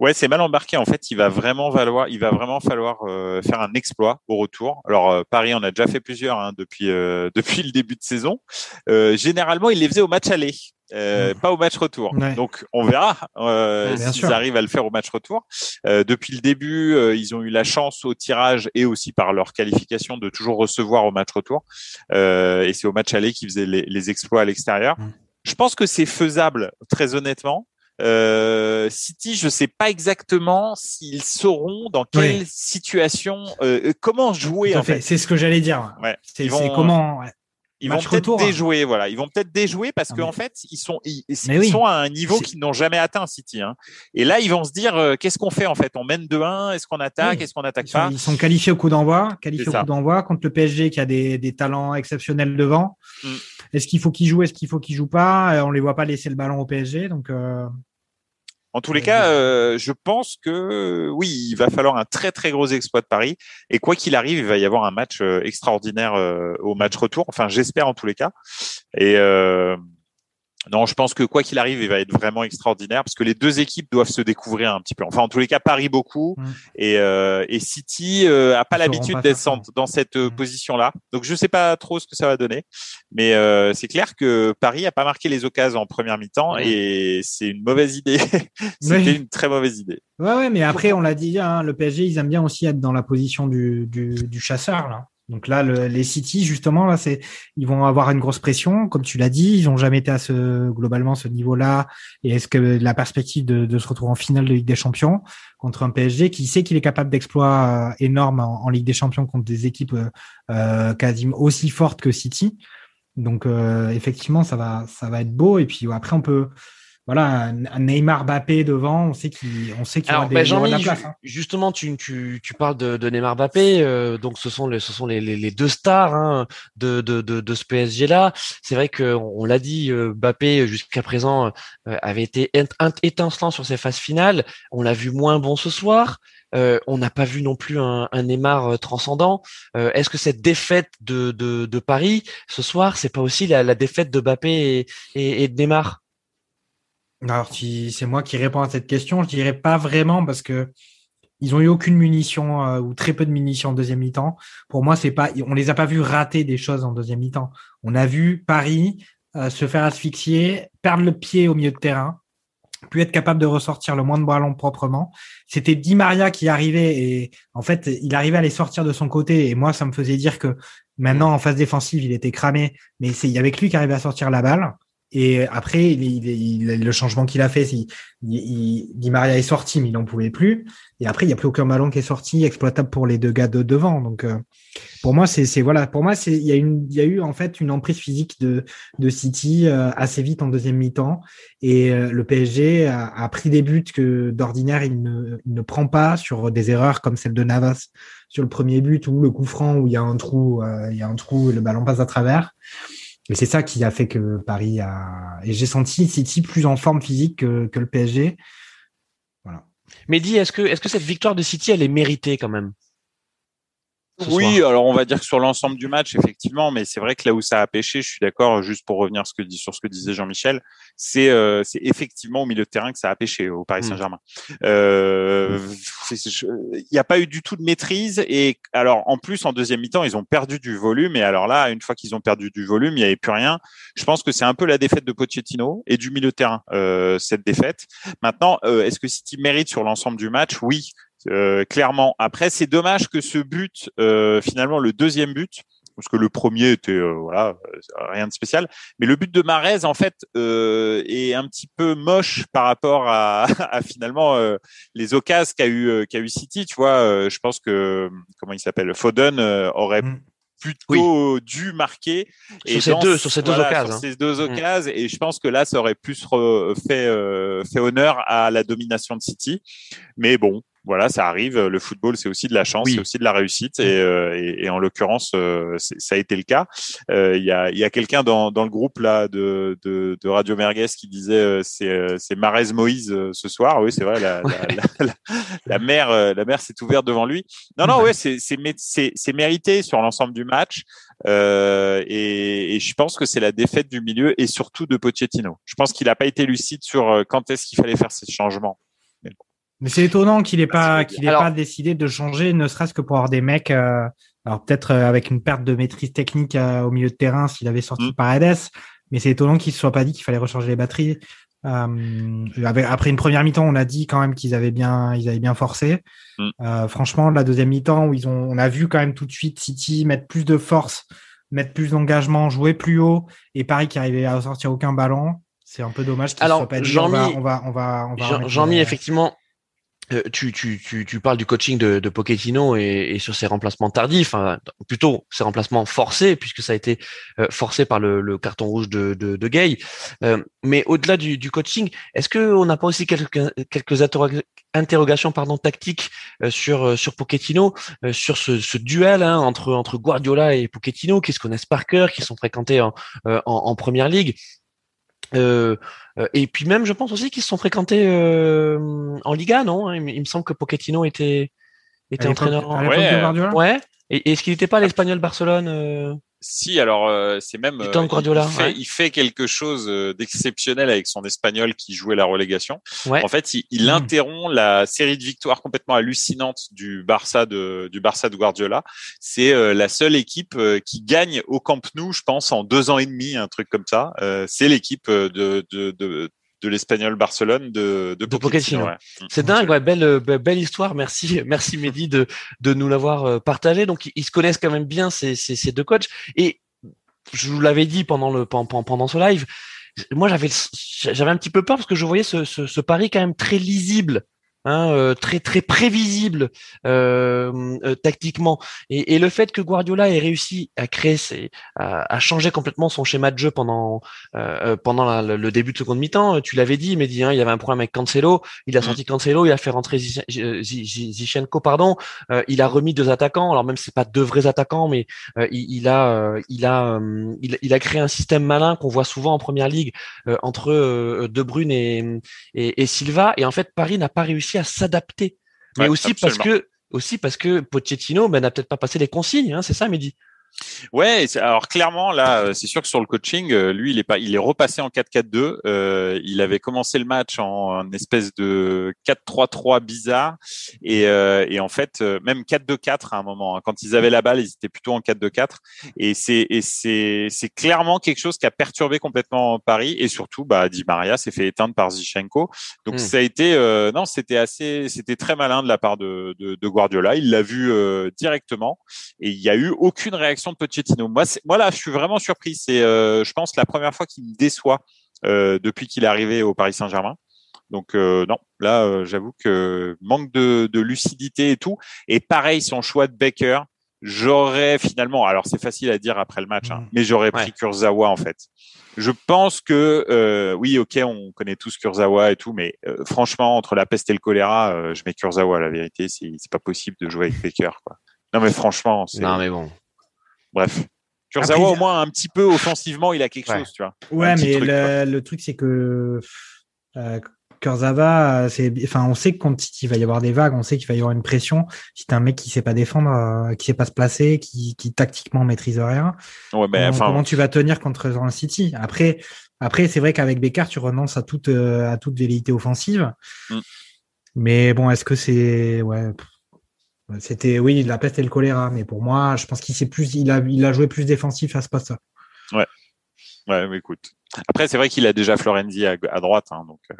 Ouais, c'est mal embarqué. En fait, il va vraiment valoir, il va vraiment falloir faire un exploit au retour. Alors Paris en a déjà fait plusieurs hein, depuis (laughs) depuis le début de saison. généralement, il les faisait au match aller. Euh, pas au match retour. Donc on verra euh, s'ils arrivent à le faire au match retour. Euh, depuis le début, euh, ils ont eu la chance au tirage et aussi par leur qualification de toujours recevoir au match retour. Euh, et c'est au match aller qu'ils faisaient les, les, exploits à l'extérieur. Je pense que c'est faisable, très honnêtement. Euh, City, je sais pas exactement s'ils sauront dans quelle situation, euh, comment jouer. En fait, c'est ce que j'allais dire. Ouais. C'est comment. Ouais. Ils vont peut-être déjouer, voilà. Ils vont peut-être déjouer parce qu'en en fait, ils sont, ils, ils sont à un niveau qu'ils n'ont jamais atteint, City. Hein. Et là, ils vont se dire, euh, qu'est-ce qu'on fait en fait? On mène 2-1, est-ce qu'on attaque, est-ce qu'on attaque ils pas? Ils sont qualifiés au coup d'envoi, qualifiés au coup d'envoi contre le PSG qui a des, des talents exceptionnels devant. Mm. Est-ce qu'il faut qu'ils jouent, est-ce qu'il faut qu'ils jouent pas? Euh, On les voit pas laisser le ballon au PSG, donc. Euh... En tous les cas, euh, je pense que oui, il va falloir un très très gros exploit de Paris. Et quoi qu'il arrive, il va y avoir un match euh, extraordinaire euh, au match retour. Enfin, j'espère en tous les cas. Et non, je pense que quoi qu'il arrive, il va être vraiment extraordinaire parce que les deux équipes doivent se découvrir un petit peu. Enfin, en tous les cas, Paris beaucoup mm. et, euh, et City euh, a pas l'habitude d'être dans cette euh, mm. position-là. Donc, je sais pas trop ce que ça va donner, mais euh, c'est clair que Paris a pas marqué les occasions en première mi-temps et c'est une mauvaise idée. (laughs) C'était une très mauvaise idée. Ouais, ouais, mais après, on l'a dit, hein, le PSG, ils aiment bien aussi être dans la position du, du, du chasseur là. Donc là, le, les City, justement, là, c'est, ils vont avoir une grosse pression, comme tu l'as dit. Ils n'ont jamais été à ce globalement ce niveau-là. Et est-ce que la perspective de, se retrouver en finale de Ligue des Champions contre un PSG qui sait qu'il est capable d'exploits euh, énormes en, Ligue des Champions contre des équipes euh quasiment aussi fortes que City. Donc euh, effectivement, ça va, ça va être beau. Et puis après, on peut voilà, un Neymar Bappé devant, on sait qu'il on sait qu'il aura, des, ben, de la place. Hein. Justement, tu, tu, tu parles de, de Neymar Bappé, euh, donc ce sont les ce sont les, les, deux stars hein, de, de, de, de, ce PSG là. C'est vrai que on, l'a dit, euh, Bappé jusqu'à présent euh, avait été étincelant sur ses phases finales. On l'a vu moins bon ce soir. Euh, on n'a pas vu non plus un, un Neymar transcendant. Euh, Est-ce que cette défaite de, de, de, Paris ce soir, c'est pas aussi la, la défaite de Bappé et, et, et de Neymar? Alors, c'est moi qui réponds à cette question. Je dirais pas vraiment parce que ils ont eu aucune munition euh, ou très peu de munitions en deuxième mi-temps. Pour moi, c'est pas, on les a pas vus rater des choses en deuxième mi-temps. On a vu Paris euh, se faire asphyxier, perdre le pied au milieu de terrain, plus être capable de ressortir le moins de ballons proprement. C'était Di Maria qui arrivait et en fait, il arrivait à les sortir de son côté et moi, ça me faisait dire que maintenant en phase défensive, il était cramé, mais c'est il y avait que lui qui arrivait à sortir la balle. Et après, il, le changement qu'il a fait, il, il, Di Maria est sorti, mais il n'en pouvait plus. Et après, il n'y a plus aucun ballon qui est sorti exploitable pour les deux gars de devant. Donc, euh, pour moi, c'est voilà, pour moi, c'est il y a il y a eu en fait une emprise physique de de City euh, assez vite en deuxième mi-temps. Et euh, le PSG a, a, pris des buts que d'ordinaire il ne, il ne prend pas sur des erreurs comme celle de Navas sur le premier but ou le coup franc où il y a un trou, il y a un trou et le ballon passe à travers. Et c'est ça qui a fait que Paris a. Et j'ai senti City plus en forme physique que, que le PSG. Voilà. Mais dis, est-ce que, est-ce que cette victoire de City, elle est méritée quand même? Oui, alors on va dire que sur l'ensemble du match, effectivement, mais c'est vrai que là où ça a pêché, je suis d'accord, juste pour revenir ce que, sur ce que disait Jean-Michel, c'est euh, effectivement au milieu de terrain que ça a pêché au Paris mmh. Saint-Germain. Euh, il n'y a pas eu du tout de maîtrise et alors en plus en deuxième mi-temps, ils ont perdu du volume et alors là, une fois qu'ils ont perdu du volume, il n'y avait plus rien. Je pense que c'est un peu la défaite de Pochettino et du milieu de terrain, euh, cette défaite. Maintenant, euh, est-ce que City mérite sur l'ensemble du match? Oui, euh, clairement. Après, c'est dommage que ce but, finalement, le deuxième but, parce que le premier était voilà rien de spécial. Mais le but de Marez en fait est un petit peu moche par rapport à, (laughs) à finalement les occasions qu'a eu qu'a eu City. Tu vois, je pense que comment il s'appelle Foden aurait mm plutôt dû marquer. Sur ces deux, sur ces deux occasions. Sur ces deux occasions. Et je pense que là, ça aurait plus fait, euh, fait honneur à la domination de City. Mais bon, voilà, ça arrive. Le football, c'est aussi de la chance, c'est aussi de la réussite, et, euh, et, et en l'occurrence, euh, ça a été le cas. Euh, il y a, y a quelqu'un dans, dans le groupe là de, de, de Radio Merguez qui disait c'est c'est Marez Moïse ce soir. Oui, c'est vrai. La, la, la, la, mer, la mer s'est ouverte devant lui. Non, non, ouais, c'est c'est mérité sur l'ensemble du match. Euh, et, et, je pense que c'est la défaite du milieu et surtout de Pochettino. Je pense qu'il n'a pas été lucide sur quand est-ce qu'il fallait faire ces changements. Mais c'est étonnant qu'il n'ait pas, qu'il ait pas décidé de changer, ne serait-ce que pour avoir des mecs. Euh, alors peut-être euh, avec une perte de maîtrise technique euh, au milieu de terrain s'il avait sorti mm. Paredes, mais c'est étonnant qu'il ne se soit pas dit qu'il fallait recharger les batteries. après une première mi-temps, on a dit quand même qu'ils avaient bien, ils avaient bien forcé. Mm. franchement, la deuxième mi-temps où ils ont, on a vu quand même tout de suite City mettre plus de force, mettre plus d'engagement, jouer plus haut, et Paris qui arrivait à sortir aucun ballon. C'est un peu dommage qu'il soit pas dit. On va, on va, on va, on va Jean-Mi, effectivement, euh, tu, parles du coaching de, de Pochettino et, et, sur ses remplacements tardifs, enfin, plutôt ses remplacements forcés, puisque ça a été euh, forcé par le, carton rouge de, de, Gay. Euh, mais au-delà du, coaching, est-ce qu'on n'a pas aussi quelques, interrogations pardon, tactiques sur, sur Pochettino, sur ce, duel hein, entre, Guardiola et Pochettino, qui se connaissent par cœur, qui sont fréquentés en, en, en première ligue? Euh, euh, et puis même, je pense aussi qu'ils se sont fréquentés euh, en Liga, non? Il, me semble que Pochettino était était entraîneur. En... Ouais. ouais. Et est-ce qu'il n'était pas à l'Espagnol Barcelone si, alors euh, c'est même euh, il, fait, il, fait, quelque chose euh, d'exceptionnel avec son espagnol qui jouait la relégation. En fait, il, il mmh. interrompt la série de victoires complètement hallucinante du Barça de du Barça de Guardiola. C'est la seule équipe qui gagne au Camp Nou, je pense, en deux ans et demi, un truc comme ça. c'est l'équipe de, de, de de l'espagnol Barcelone de, de, Pochettino. C'est dingue, ouais, belle, euh, belle histoire. Merci, (laughs) merci Mehdi de, de nous l'avoir euh, partagé. Donc, ils se connaissent quand même bien ces, ces, ces deux coachs. Et je vous l'avais dit pendant le pendant, pendant ce live, moi j'avais j'avais un petit peu peur parce que je voyais ce, ce, ce pari quand même très lisible Hein, euh, très très prévisible euh, euh, tactiquement. Et, et, le fait que Guardiola ait réussi à créer, ses, à, à changer complètement son schéma de jeu pendant euh, pendant le début de seconde mi-temps, tu l'avais dit, mais dit, hein, il y avait un problème avec Cancelo, il a mm. sorti Cancelo, il a fait rentrer Zichenko, pardon, il a remis deux attaquants. Alors même c'est pas deux vrais attaquants, mais il, il, a il a il, il, a créé un système malin qu'on voit souvent en première ligue entre De Bruyne et, et, et Silva. Et en fait, Paris n'a pas réussi à s'adapter. Mais aussi parce que aussi parce que Pochettino ben, n'a peut-être pas passé les consignes, hein, c'est ça, Mehdi? Ouais, alors clairement là, euh, c'est sûr que sur le coaching, euh, lui, il est pas, il est repassé en 4-4-2. Euh, il avait commencé le match en, espèce de 4-3-3 bizarre et, euh, et en fait même 4-2-4 à un moment. Hein. Quand ils avaient la balle, ils étaient plutôt en 4-2-4 et c'est et c'est c'est clairement quelque chose qui a perturbé complètement Paris et surtout, bah, Di Maria s'est fait éteindre par Zichenko. Donc hmm. ça a été non, c'était assez, c'était très malin de la part de, de, de Guardiola. Il l'a vu directement et il y a eu aucune réaction de Pochettino. Moi, moi là, je suis vraiment surpris. C'est, euh, je pense, la première fois qu'il me déçoit euh, depuis qu'il est arrivé au Paris Saint-Germain. Donc euh, non, là, j'avoue que manque de, lucidité et tout. Et pareil, son choix de Baker, j'aurais finalement, alors c'est facile à dire après le match, hein, mmh. mais j'aurais pris Kurzawa en fait. Je pense que oui, ok, on connaît tous Kurzawa et tout, mais franchement, entre la peste et le choléra, je mets Kurzawa. La vérité, c'est pas possible de jouer avec Baker. Quoi. Non mais franchement, non mais bon. Bref. Kurzawa, au moins, un petit peu offensivement, il a quelque chose, tu vois. Ouais, mais le, truc, c'est que euh, Kurzawa, enfin, on sait que quand il va y avoir des vagues, on sait qu'il va y avoir une pression. Si t'es un mec qui sait pas défendre, euh, qui sait pas se placer, qui, qui tactiquement maîtrise rien, ouais, mais, comment, comment tu vas tenir contre un City? Après, après, c'est vrai qu'avec Becker, tu renonces à toute euh, à toute vérité offensive. Mm. Mais bon, est-ce que c'est ouais c'était, oui, la peste et le choléra, mais pour moi, je pense qu'il s'est plus, il a, il a joué plus défensif à ce poste. Ouais. Ouais, mais écoute. Après, c'est vrai qu'il a déjà Florenzi à, droite, hein, donc. Euh,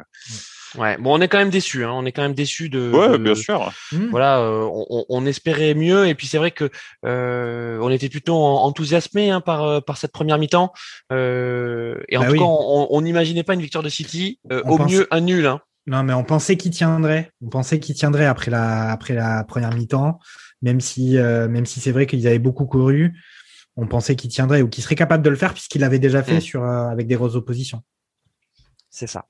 Ouais, bon, on est quand même déçus. Hein. On est quand même déçus de. Ouais, de- bien sûr. Hmm. Voilà, euh, on, espérait mieux et puis c'est vrai que euh, on était plutôt en- enthousiasmé hein, par par cette première mi-temps Euh, et en Bah tout oui. cas on n'imaginait pas une victoire de City, Euh, au pense- mieux un nul. Hein. Non, mais on pensait qu'il tiendrait. On pensait qu'il tiendrait après la, après la première mi-temps, même si, euh, même si c'est vrai qu'ils avaient beaucoup couru. On pensait qu'il tiendrait ou qu'il serait capable de le faire puisqu'il l'avait déjà fait sur, euh, avec des grosses oppositions. C'est ça.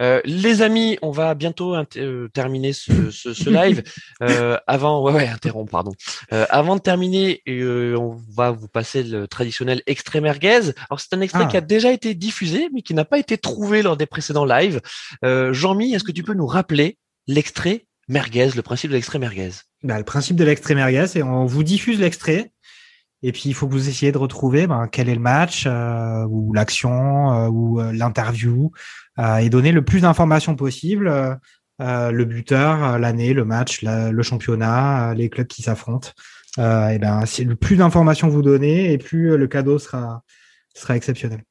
Euh, les amis, on va bientôt euh, terminer ce, ce, ce live. (laughs) Euh, avant, ouais, ouais, interrompre, pardon. Avant de terminer, on va vous passer le traditionnel extrait merguez. Alors c'est un extrait Ah. qui a déjà été diffusé, mais qui n'a pas été trouvé lors des précédents lives. Jean-Mi, est-ce que tu peux nous rappeler l'extrait merguez, le principe de l'extrait merguez? Bah, le principe de l'extrait merguez, c'est on vous diffuse l'extrait. Et puis, il faut que vous essayiez de retrouver ben, quel est le match euh, ou l'action euh, ou euh, l'interview et donner le plus d'informations possible. euh, euh, le buteur, euh, l'année, le match, le championnat, euh, les clubs qui s'affrontent. Euh, et ben, c'est le plus d'informations vous donnez et plus euh, le cadeau sera sera exceptionnel.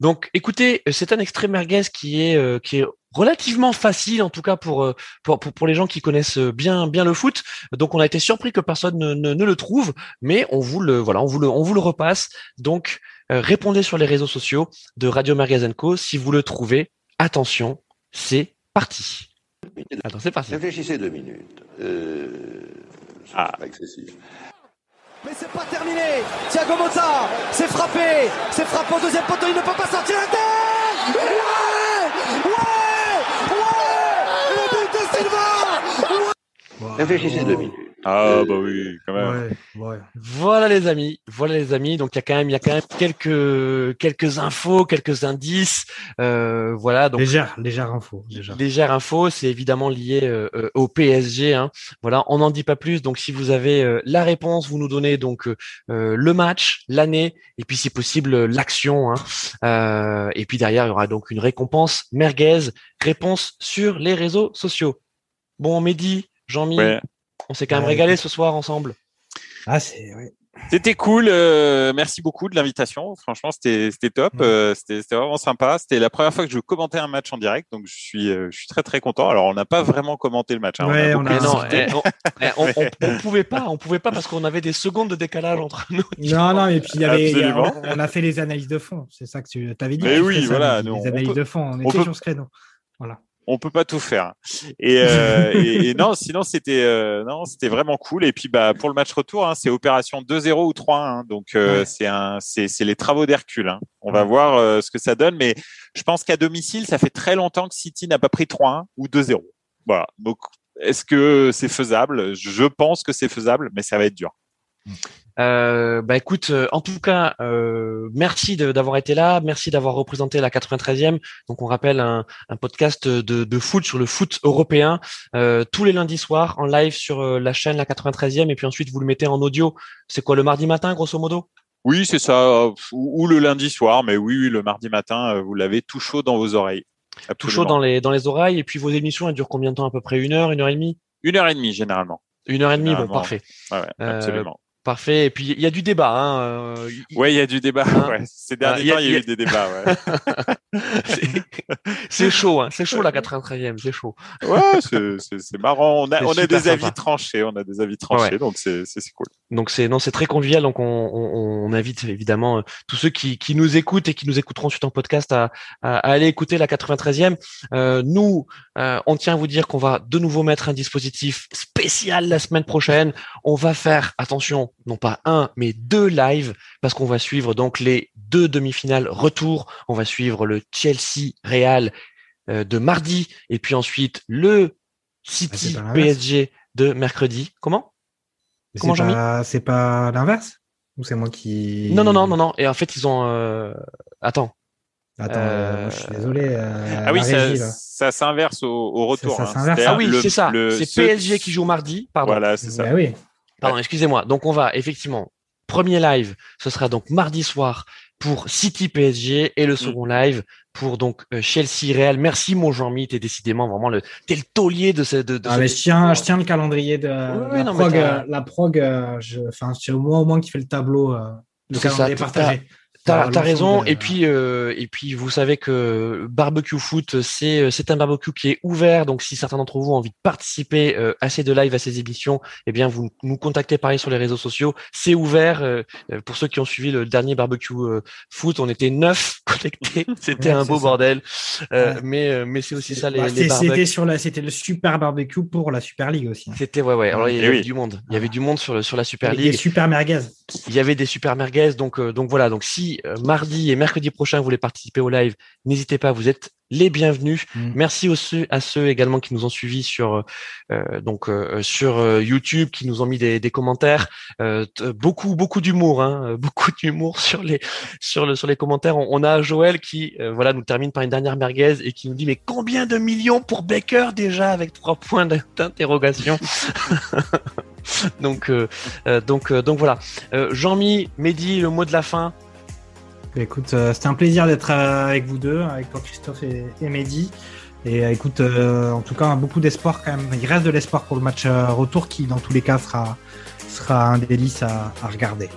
Donc, écoutez, euh, c'est un extrait merguez qui est euh, qui est relativement facile, en tout cas pour euh, pour pour, les gens qui connaissent euh, bien bien le foot. Donc, on a été surpris que personne ne, ne, ne le trouve, mais on vous le voilà, on vous le on vous le repasse. Donc, euh, répondez sur les réseaux sociaux de Radio Merguez Co. Si vous le trouvez, attention, c'est parti. Attends, c'est parti. Réfléchissez deux minutes. Euh, Ah. pas excessif. Mais c'est pas terminé Thiago Motta C'est frappé C'est frappé au deuxième poteau, il ne peut pas sortir la tête Ouais Ouais Ouais Le but de Silva Réfléchissez deux minutes. Ah Euh, bah oui, quand même. Ouais, ouais. Voilà les amis, voilà les amis. Donc il y a quand même, il y a quand même quelques quelques infos, quelques indices. Euh, voilà. Donc Légère, légère info. Légère. légère info, c'est évidemment lié euh, euh, au PSG. Hein. Voilà, on n'en dit pas plus. Donc si vous avez euh, la réponse, vous nous donnez donc le match, l'année, et puis si possible l'action. Hein. Euh, et puis derrière, il y aura donc une récompense merguez. Réponse sur les réseaux sociaux. Bon, Mehdi, Jean-Mi, Ouais. on s'est quand même Ouais, régalé ce soir ensemble. Ah, c'est ouais. C'était cool. euh, merci beaucoup de l'invitation. Franchement, c'était c'était top. Euh, c'était c'était vraiment sympa. C'était la première fois que je commentais un match en direct, donc je suis euh, je suis très très content. Alors, on n'a pas vraiment commenté le match. hein, Ouais, a on beaucoup a- Mais non, discuté. (laughs) on, on, on- on pouvait pas, on pouvait pas parce qu'on avait des secondes de décalage entre nous. (laughs) Non, non, et puis il y avait, y a- on a fait les analyses de fond. C'est ça que tu avais dit. Mais oui, ça, voilà, nous, les on analyses peut- de fond. On, on était peut- sur ce créneau. Voilà. On peut pas tout faire. Et, euh, (laughs) et, et non, sinon c'était euh, non, c'était vraiment cool. Et puis bah pour le match retour, hein, c'est opération 2-0 ou 3-1. hein. donc euh, Ouais. c'est un, c'est c'est les travaux d'Hercule. hein. On va voir euh, ce que ça donne, mais je pense qu'à domicile, ça fait très longtemps que City n'a pas pris 3-1 ou 2-0. Voilà. Donc est-ce que c'est faisable? Je pense que c'est faisable, mais ça va être dur. Euh, bah écoute, euh, en tout cas, euh, merci d'avoir été là, merci d'avoir représenté la 93e. Donc on rappelle un, un podcast de, de foot sur le foot européen euh, tous les lundis soirs en live sur euh, la chaîne la 93e et puis ensuite vous le mettez en audio. C'est quoi le mardi matin grosso modo? Oui, c'est ça. Ou, ou le lundi soir, mais oui, oui, le mardi matin, euh, vous l'avez tout chaud dans vos oreilles. Tout chaud Absolument. dans les dans les oreilles et puis vos émissions elles durent combien de temps? À peu près une heure, une heure et demie, Une heure et demie généralement. une heure et demie. Bon parfait, Ouais, ouais, absolument. Parfait. Et puis il y a du débat. Hein, euh, il- Ouais, il y a du débat. Hein ouais. Ces derniers temps, il y a, eu des débats. Ouais, (laughs) c'est- chaud, hein, c'est chaud la 93e, c'est chaud. ouais c'est- marrant. On a, on a des sympa. avis tranchés. On a des avis tranchés, Ouais. donc c'est c'est- c'est cool. Donc c'est non, c'est très convivial. Donc on, on, on invite évidemment euh, tous ceux qui, qui nous écoutent et qui nous écouteront ensuite en podcast à, à, à aller écouter la 93e. Euh, nous, euh, on tient à vous dire qu'on va de nouveau mettre un dispositif spécial la semaine prochaine. On va faire attention, non pas un, mais deux lives parce qu'on va suivre donc les deux demi-finales retour. On va suivre le Chelsea Real euh, de mardi et puis ensuite le City pas l'inverse. PSG de mercredi. Comment? C'est pas, c'est pas l'inverse? Ou c'est moi qui. Non, non, non, non, non. Et en fait, ils ont. Euh... Attends. Attends, Euh, moi, je suis désolé. euh, ah oui, ça, ça s'inverse au, au retour. Ça- ça hein. s'inverse. Ah oui, le- c'est ça. le- C'est PSG qui joue mardi. Pardon. Voilà, c'est ça. Bah oui. Pardon, excusez-moi. Donc, on va effectivement. Premier live, ce sera donc mardi soir pour City PSG et le second live pour donc euh, Chelsea Real. Merci mon Jean-Mi, t'es décidément vraiment le, t'es le taulier de ce, de, de Ah, ce- mais je tiens, je tiens le calendrier de ouais, la, non, prog, euh, la prog. euh, je, enfin, c'est au moins au moins qui fait le tableau. le ça, calendrier partagé. T'as Sur t'as raison. de- Et puis, euh, et puis, vous savez que barbecue foot, c'est euh, c'est un barbecue qui est ouvert. Donc, si certains d'entre vous ont envie de participer euh, à ces deux lives, à ces émissions, eh bien, vous nous contactez pareil sur les réseaux sociaux. C'est ouvert. euh, euh, pour ceux qui ont suivi le dernier barbecue euh, foot, on était neuf (laughs) connectés. (laughs) C'était Ouais, un beau ça. Euh, Euh, Ouais. mais euh, mais c'est aussi ça les, Bah, les. C'était sur la, c'était le super barbecue pour la Super League aussi. hein. C'était ouais ouais. Alors il y Eh avait oui. du monde. Il y avait du monde sur le sur la Super League. des super merguez. Il y avait des super merguez. Donc euh, donc voilà. Donc si euh, mardi et mercredi prochain vous voulez participer au live, n'hésitez pas. Vous êtes les bienvenus. Mm. Merci ceux, à ceux également qui nous ont suivis sur euh, donc euh, sur euh, YouTube, qui nous ont mis des, des commentaires. Beaucoup beaucoup d'humour, hein, (laughs) beaucoup d'humour sur les sur le sur les commentaires. On, on a Joël qui voilà nous termine par une dernière merguez et qui nous dit mais combien de millions pour Baker déjà avec trois points d'in- d'interrogation? (laughs) donc donc donc voilà. Jean-Mi, Mehdi, le mot de la fin. Bah, Écoute, euh, c'était un plaisir d'être euh, avec vous deux, avec toi Christophe et, et Mehdi. Et euh, écoute, euh, en tout cas, beaucoup d'espoir quand même. Il reste de l'espoir pour le match retour qui, dans tous les cas, sera, sera un délice à, à regarder.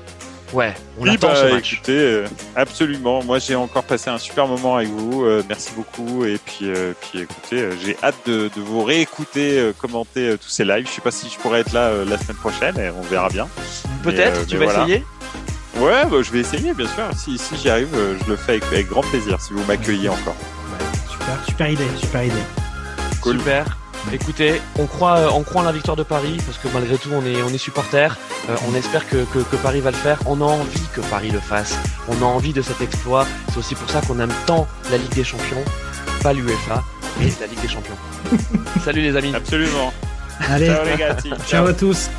Ouais, on Oui, attend bah, ce match. écoutez, euh, absolument. Moi, j'ai encore passé un super moment avec vous. euh, merci beaucoup. Et puis, euh, puis écoutez, j'ai hâte de, de vous réécouter, euh, commenter euh, tous ces lives. Je sais pas si je pourrais être là euh, la semaine prochaine. Et on verra bien. Peut-être, euh, tu vas voilà. essayer? Ouais, bah, je vais essayer, bien sûr. Si, si j'y arrive, euh, je le fais avec, avec grand plaisir. Si vous m'accueillez encore. Super, super idée, super idée. Cool. Super. Écoutez, on croit, euh, on croit en la victoire de Paris parce que malgré tout, on est, on est supporter. on espère que, que, que Paris va le faire. On a envie que Paris le fasse. On a envie de cet exploit. C'est aussi pour ça qu'on aime tant la Ligue des Champions, pas l'UEFA, mais la Ligue des Champions. (laughs) Salut les amis. Absolument. Allez, Ciao les gars. ciao à tous.